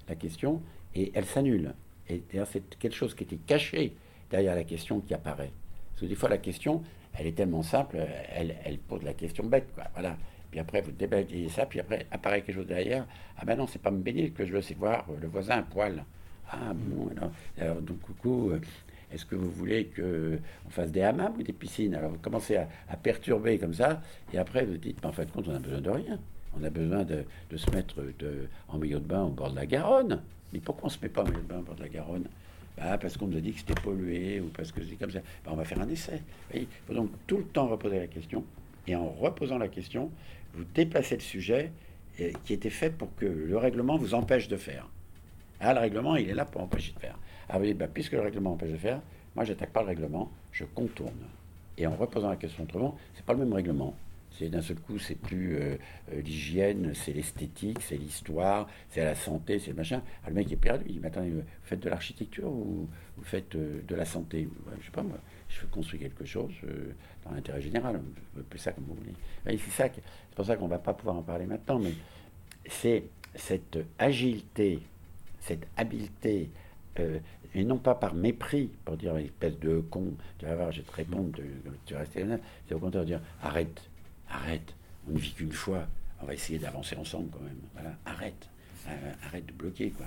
la question, et elle s'annule. Et c'est quelque chose qui était caché derrière la question qui apparaît. Parce que des fois, la question, elle est tellement simple, elle, elle pose la question bête, quoi. Voilà. Puis après, vous débattez ça, puis après, apparaît quelque chose derrière. Ah ben non, c'est pas me baigner que je veux, c'est voir le voisin à poil. Ah bon, alors, alors donc coucou, euh, est-ce que vous voulez qu'on fasse des hammams ou des piscines? Alors vous commencez à, perturber comme ça, et après vous dites, en fait, compte, on a besoin de rien. On a besoin de, se mettre de, en milieu de bain au bord de la Garonne. Mais pourquoi on ne se met pas en milieu de bain au bord de la Garonne? Bah, Parce qu'on nous a dit que c'était pollué ou parce que c'est comme ça. Bah, on va faire un essai. Il faut donc tout le temps reposer la question. Et en reposant la question, vous déplacez le sujet qui était fait pour que le règlement vous empêche de faire. Ah, le règlement, il est là pour empêcher de faire. Ah oui, bah, puisque le règlement empêche de faire, moi, j'attaque pas le règlement, je contourne. Et en reposant la question autrement, c'est pas le même règlement. D'un seul coup, c'est plus euh, euh, l'hygiène, c'est l'esthétique, c'est l'histoire, c'est la santé, c'est le machin. Ah, le mec est perdu. Il dit, attendez, vous faites de l'architecture ou vous faites euh, de la santé? Je sais pas moi. Je construis quelque chose dans l'intérêt général. Peux ça comme vous voulez. C'est ça. C'est pour ça qu'on va pas pouvoir en parler maintenant, mais c'est cette agilité, cette habileté et non pas par mépris, pour dire espèce de con, tu vas voir, je vais te répondre, tu, vas rester c'est au contraire de dire arrête, arrête, on ne vit qu'une fois, on va essayer d'avancer ensemble quand même, arrête, euh, arrête de bloquer, quoi.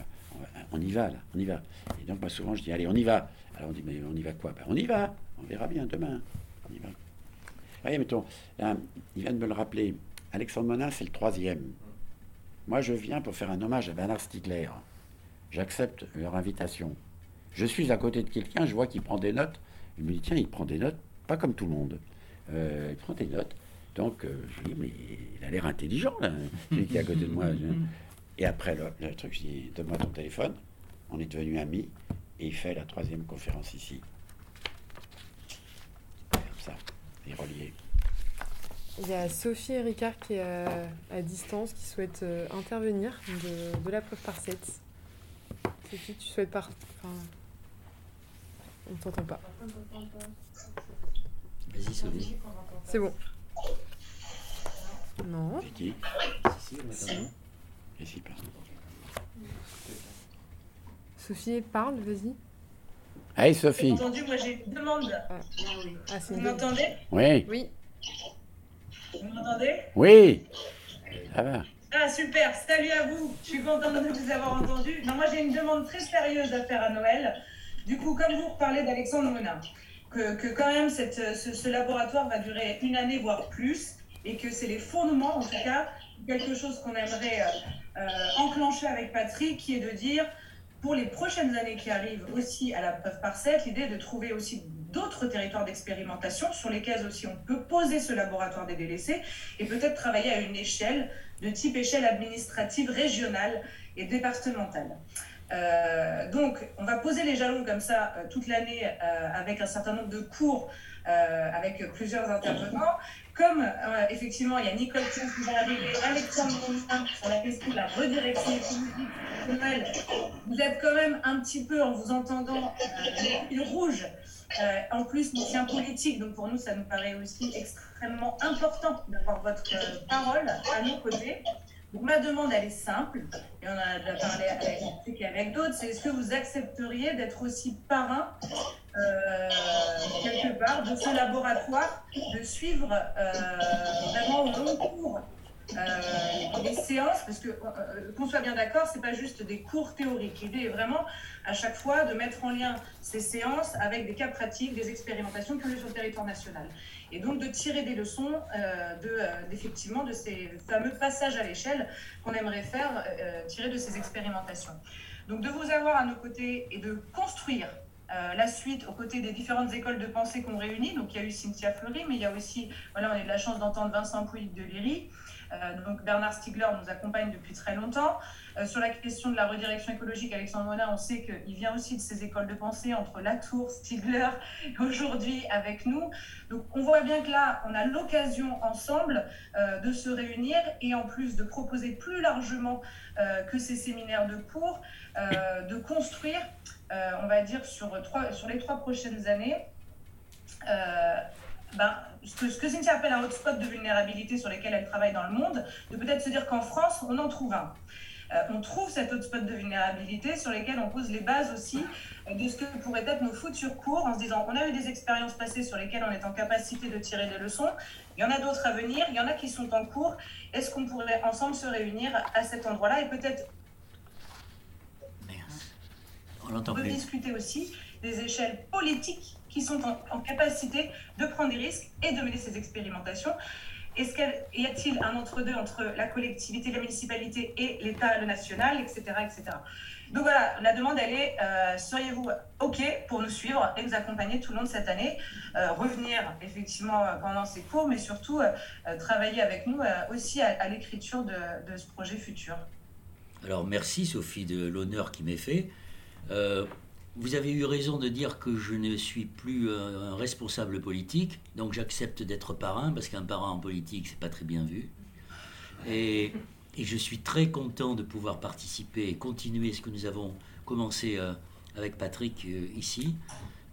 On, y va, là, on y va. Et donc, moi, souvent, je dis, allez, on y va. Alors, on dit, mais on y va quoi? Ben, On y va, on verra bien demain, on y va. Voyez, mettons, il vient de me le rappeler, Alexandre Monin, c'est le troisième. Moi, je viens pour faire un hommage à Bernard Stiegler. J'accepte leur invitation. Je suis à côté de quelqu'un, je vois qu'il prend des notes. Il me dit, tiens, il prend des notes, pas comme tout le monde. Euh, il prend des notes. Donc, euh, je dis, mais il a l'air intelligent, là, celui qui est à côté de moi. Et après, le, truc, je dis, donne-moi ton téléphone. On est devenus amis. Et il fait la troisième conférence ici. Comme ça, est relié. Il y a Sophie et Ricard qui est à, distance, qui souhaitent euh, intervenir de, la preuve par 7. Sophie, tu souhaites par... On ne t'entend pas. Vas-y, Sophie. C'est bon. Non. C'est qui Si, si, Et si, pardon. Sophie, parle, vas-y. Hey Sophie. Vous entendu, moi j'ai une demande. Ah, ah vous m'entendez? Oui. Oui. Vous m'entendez? Oui. Ça va. Ah super, salut à vous. Je suis contente de vous avoir entendu. Non, moi j'ai une demande très sérieuse à faire à Noël. Du coup, comme vous reparlez d'Alexandre Monin, que, que, quand même cette, ce, laboratoire va durer une année, voire plus, et que c'est les fondements, en tout cas, quelque chose qu'on aimerait euh, euh, enclencher avec Patrick, qui est de dire, pour les prochaines années qui arrivent aussi à la preuve par 7, l'idée de trouver aussi d'autres territoires d'expérimentation sur lesquels aussi on peut poser ce laboratoire des délaissés et peut-être travailler à une échelle de type échelle administrative régionale et départementale. Euh, donc, on va poser les jalons comme ça toute l'année avec un certain nombre de cours avec plusieurs intervenants. Comme effectivement, il y a Nicole qui va arriver, Alexandre Monin sur la question de la redirection économique. Vous êtes quand même un petit peu, en vous entendant, une rouge. en plus, nous tient politique, donc pour nous, ça nous paraît aussi extrêmement important d'avoir votre parole à nos côtés. Donc ma demande, elle est simple, et on a déjà parlé avec avec d'autres, c'est est-ce que vous accepteriez d'être aussi parrain, euh, quelque part, de ce laboratoire, de suivre euh, vraiment au long cours euh, les séances, parce que qu'on soit bien d'accord, c'est pas juste des cours théoriques. L'idée est vraiment à chaque fois de mettre en lien ces séances avec des cas pratiques, des expérimentations qui ont lieu sur le territoire national et donc de tirer des leçons euh, de, euh, effectivement de ces fameux passages à l'échelle qu'on aimerait faire euh, tirer de ces expérimentations. Donc de vous avoir à nos côtés et de construire la suite aux côtés des différentes écoles de pensée qu'on réunit. Donc il y a eu Cynthia Fleury, mais il y a aussi, voilà, on a eu la chance d'entendre Vincent Pouilly de Léry. Donc Bernard Stiegler nous accompagne depuis très longtemps. Euh, sur la question de la redirection écologique, Alexandre Monin, on sait qu'il vient aussi de ces écoles de pensée entre Latour, Stigler, aujourd'hui avec nous. Donc on voit bien que là, on a l'occasion ensemble euh, de se réunir et en plus de proposer plus largement euh, que ces séminaires de cours, de construire on va dire, sur les trois prochaines années, ben, ce, que, ce que Cynthia appelle un hotspot de vulnérabilité sur lesquels elle travaille dans le monde, de peut-être se dire qu'en France, on en trouve un. Euh, on trouve cet hotspot de vulnérabilité sur lesquels on pose les bases aussi euh, de ce que pourraient être nos futurs cours en se disant on a eu des expériences passées sur lesquelles on est en capacité de tirer des leçons, il y en a d'autres à venir, il y en a qui sont en cours. Est-ce qu'on pourrait ensemble se réunir à cet endroit-là et peut-être on discuter aussi des échelles politiques qui sont en, capacité de prendre des risques et de mener ces expérimentations. Est-ce qu'il y a-t-il un entre-deux entre la collectivité, la municipalité et l'État, le national, etc., etc. Donc voilà, la demande, elle est, euh, seriez-vous OK pour nous suivre et nous accompagner tout le long de cette année, euh, revenir effectivement pendant ces cours, mais surtout euh, travailler avec nous aussi à, l'écriture de, de, ce projet futur Alors merci Sophie de l'honneur qui m'est fait. Vous avez eu raison de dire que je ne suis plus un responsable politique, donc j'accepte d'être parrain, parce qu'un parrain en politique, c'est pas très bien vu. Et, je suis très content de pouvoir participer et continuer ce que nous avons commencé euh, avec Patrick euh, ici,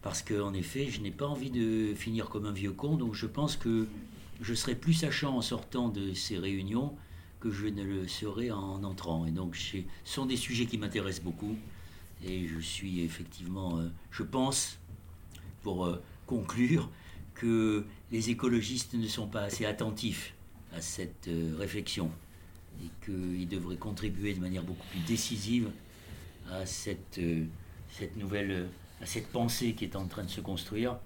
parce qu'en effet, je n'ai pas envie de finir comme un vieux con, donc je pense que je serai plus sachant en sortant de ces réunions que je ne le serai en entrant. Et donc, ce sont des sujets qui m'intéressent beaucoup. Et je suis effectivement, euh, je pense, pour euh, conclure, que les écologistes ne sont pas assez attentifs à cette euh, réflexion et qu'ils devraient contribuer de manière beaucoup plus décisive à cette, nouvelle, à cette pensée qui est en train de se construire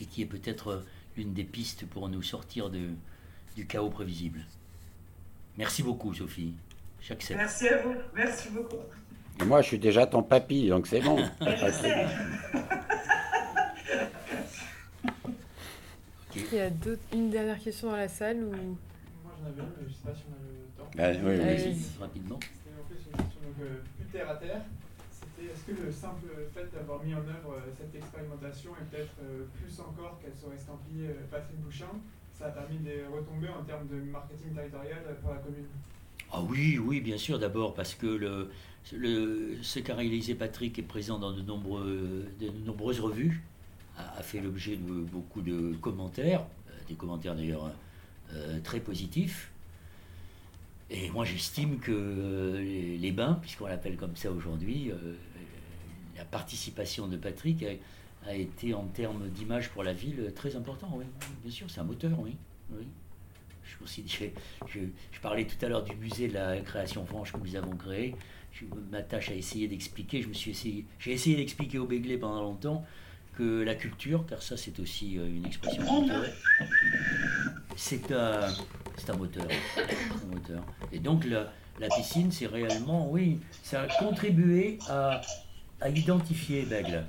et qui est peut-être l'une des pistes pour nous sortir du chaos prévisible. Merci beaucoup, Sophie. J'accepte. Merci à vous. Merci beaucoup moi, je suis déjà ton papy, donc c'est bon. Il y a une dernière question dans la salle ou... Moi j'en avais une, mais je ne sais pas si on a le temps. Ben, oui, oui, rapidement. C'était en fait une question donc, euh, plus terre à terre. C'était est-ce que le simple fait d'avoir mis en œuvre euh, cette expérimentation et peut-être euh, plus encore qu'elle serait estampillée Patrick Bouchin, ça a permis des retombées en termes de marketing territorial pour la commune? Ah oui, oui, bien sûr, d'abord parce que le, ce qu'a réalisé Patrick est présent dans de, nombreuses revues, a, fait l'objet de beaucoup de commentaires, euh, des commentaires d'ailleurs euh, très positifs. Et moi j'estime que les, bains, puisqu'on l'appelle comme ça aujourd'hui, euh, la participation de Patrick a, été en termes d'image pour la ville très important, oui. Bien sûr, c'est un moteur, oui. Je, je, je, parlais tout à l'heure du musée de la création franche que nous avons créé. Je m'attache à essayer d'expliquer. Je me suis essayé, j'ai essayé d'expliquer au Béglé pendant longtemps que la culture, car ça c'est aussi euh, une expression culturelle, c'est un, c'est un moteur, un moteur. Et donc la, la piscine, c'est réellement, oui, ça a contribué à, à identifier Bègle,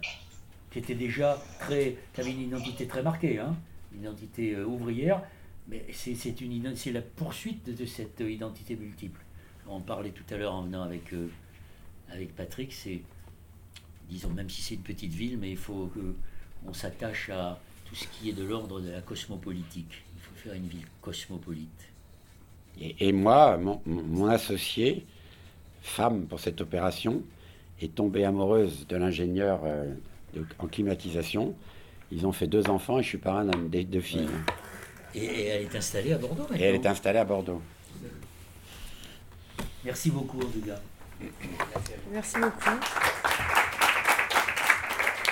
qui était déjà très, qui avait une identité très marquée, hein, une identité euh, ouvrière, mais c'est la poursuite de, cette identité multiple. On parlait tout à l'heure en venant avec, euh, avec Patrick, c'est, disons, même si c'est une petite ville, mais il faut qu'on s'attache à tout ce qui est de l'ordre de la cosmopolitique. Il faut faire une ville cosmopolite. Et, moi, mon, associé, femme pour cette opération, est tombée amoureuse de l'ingénieur euh, en climatisation. Ils ont fait deux enfants et je suis parrain des deux filles. Et, elle est installée à Bordeaux Et elle est installée à Bordeaux. Merci beaucoup, en tout Merci beaucoup.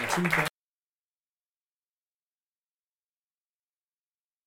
Merci, Lucas.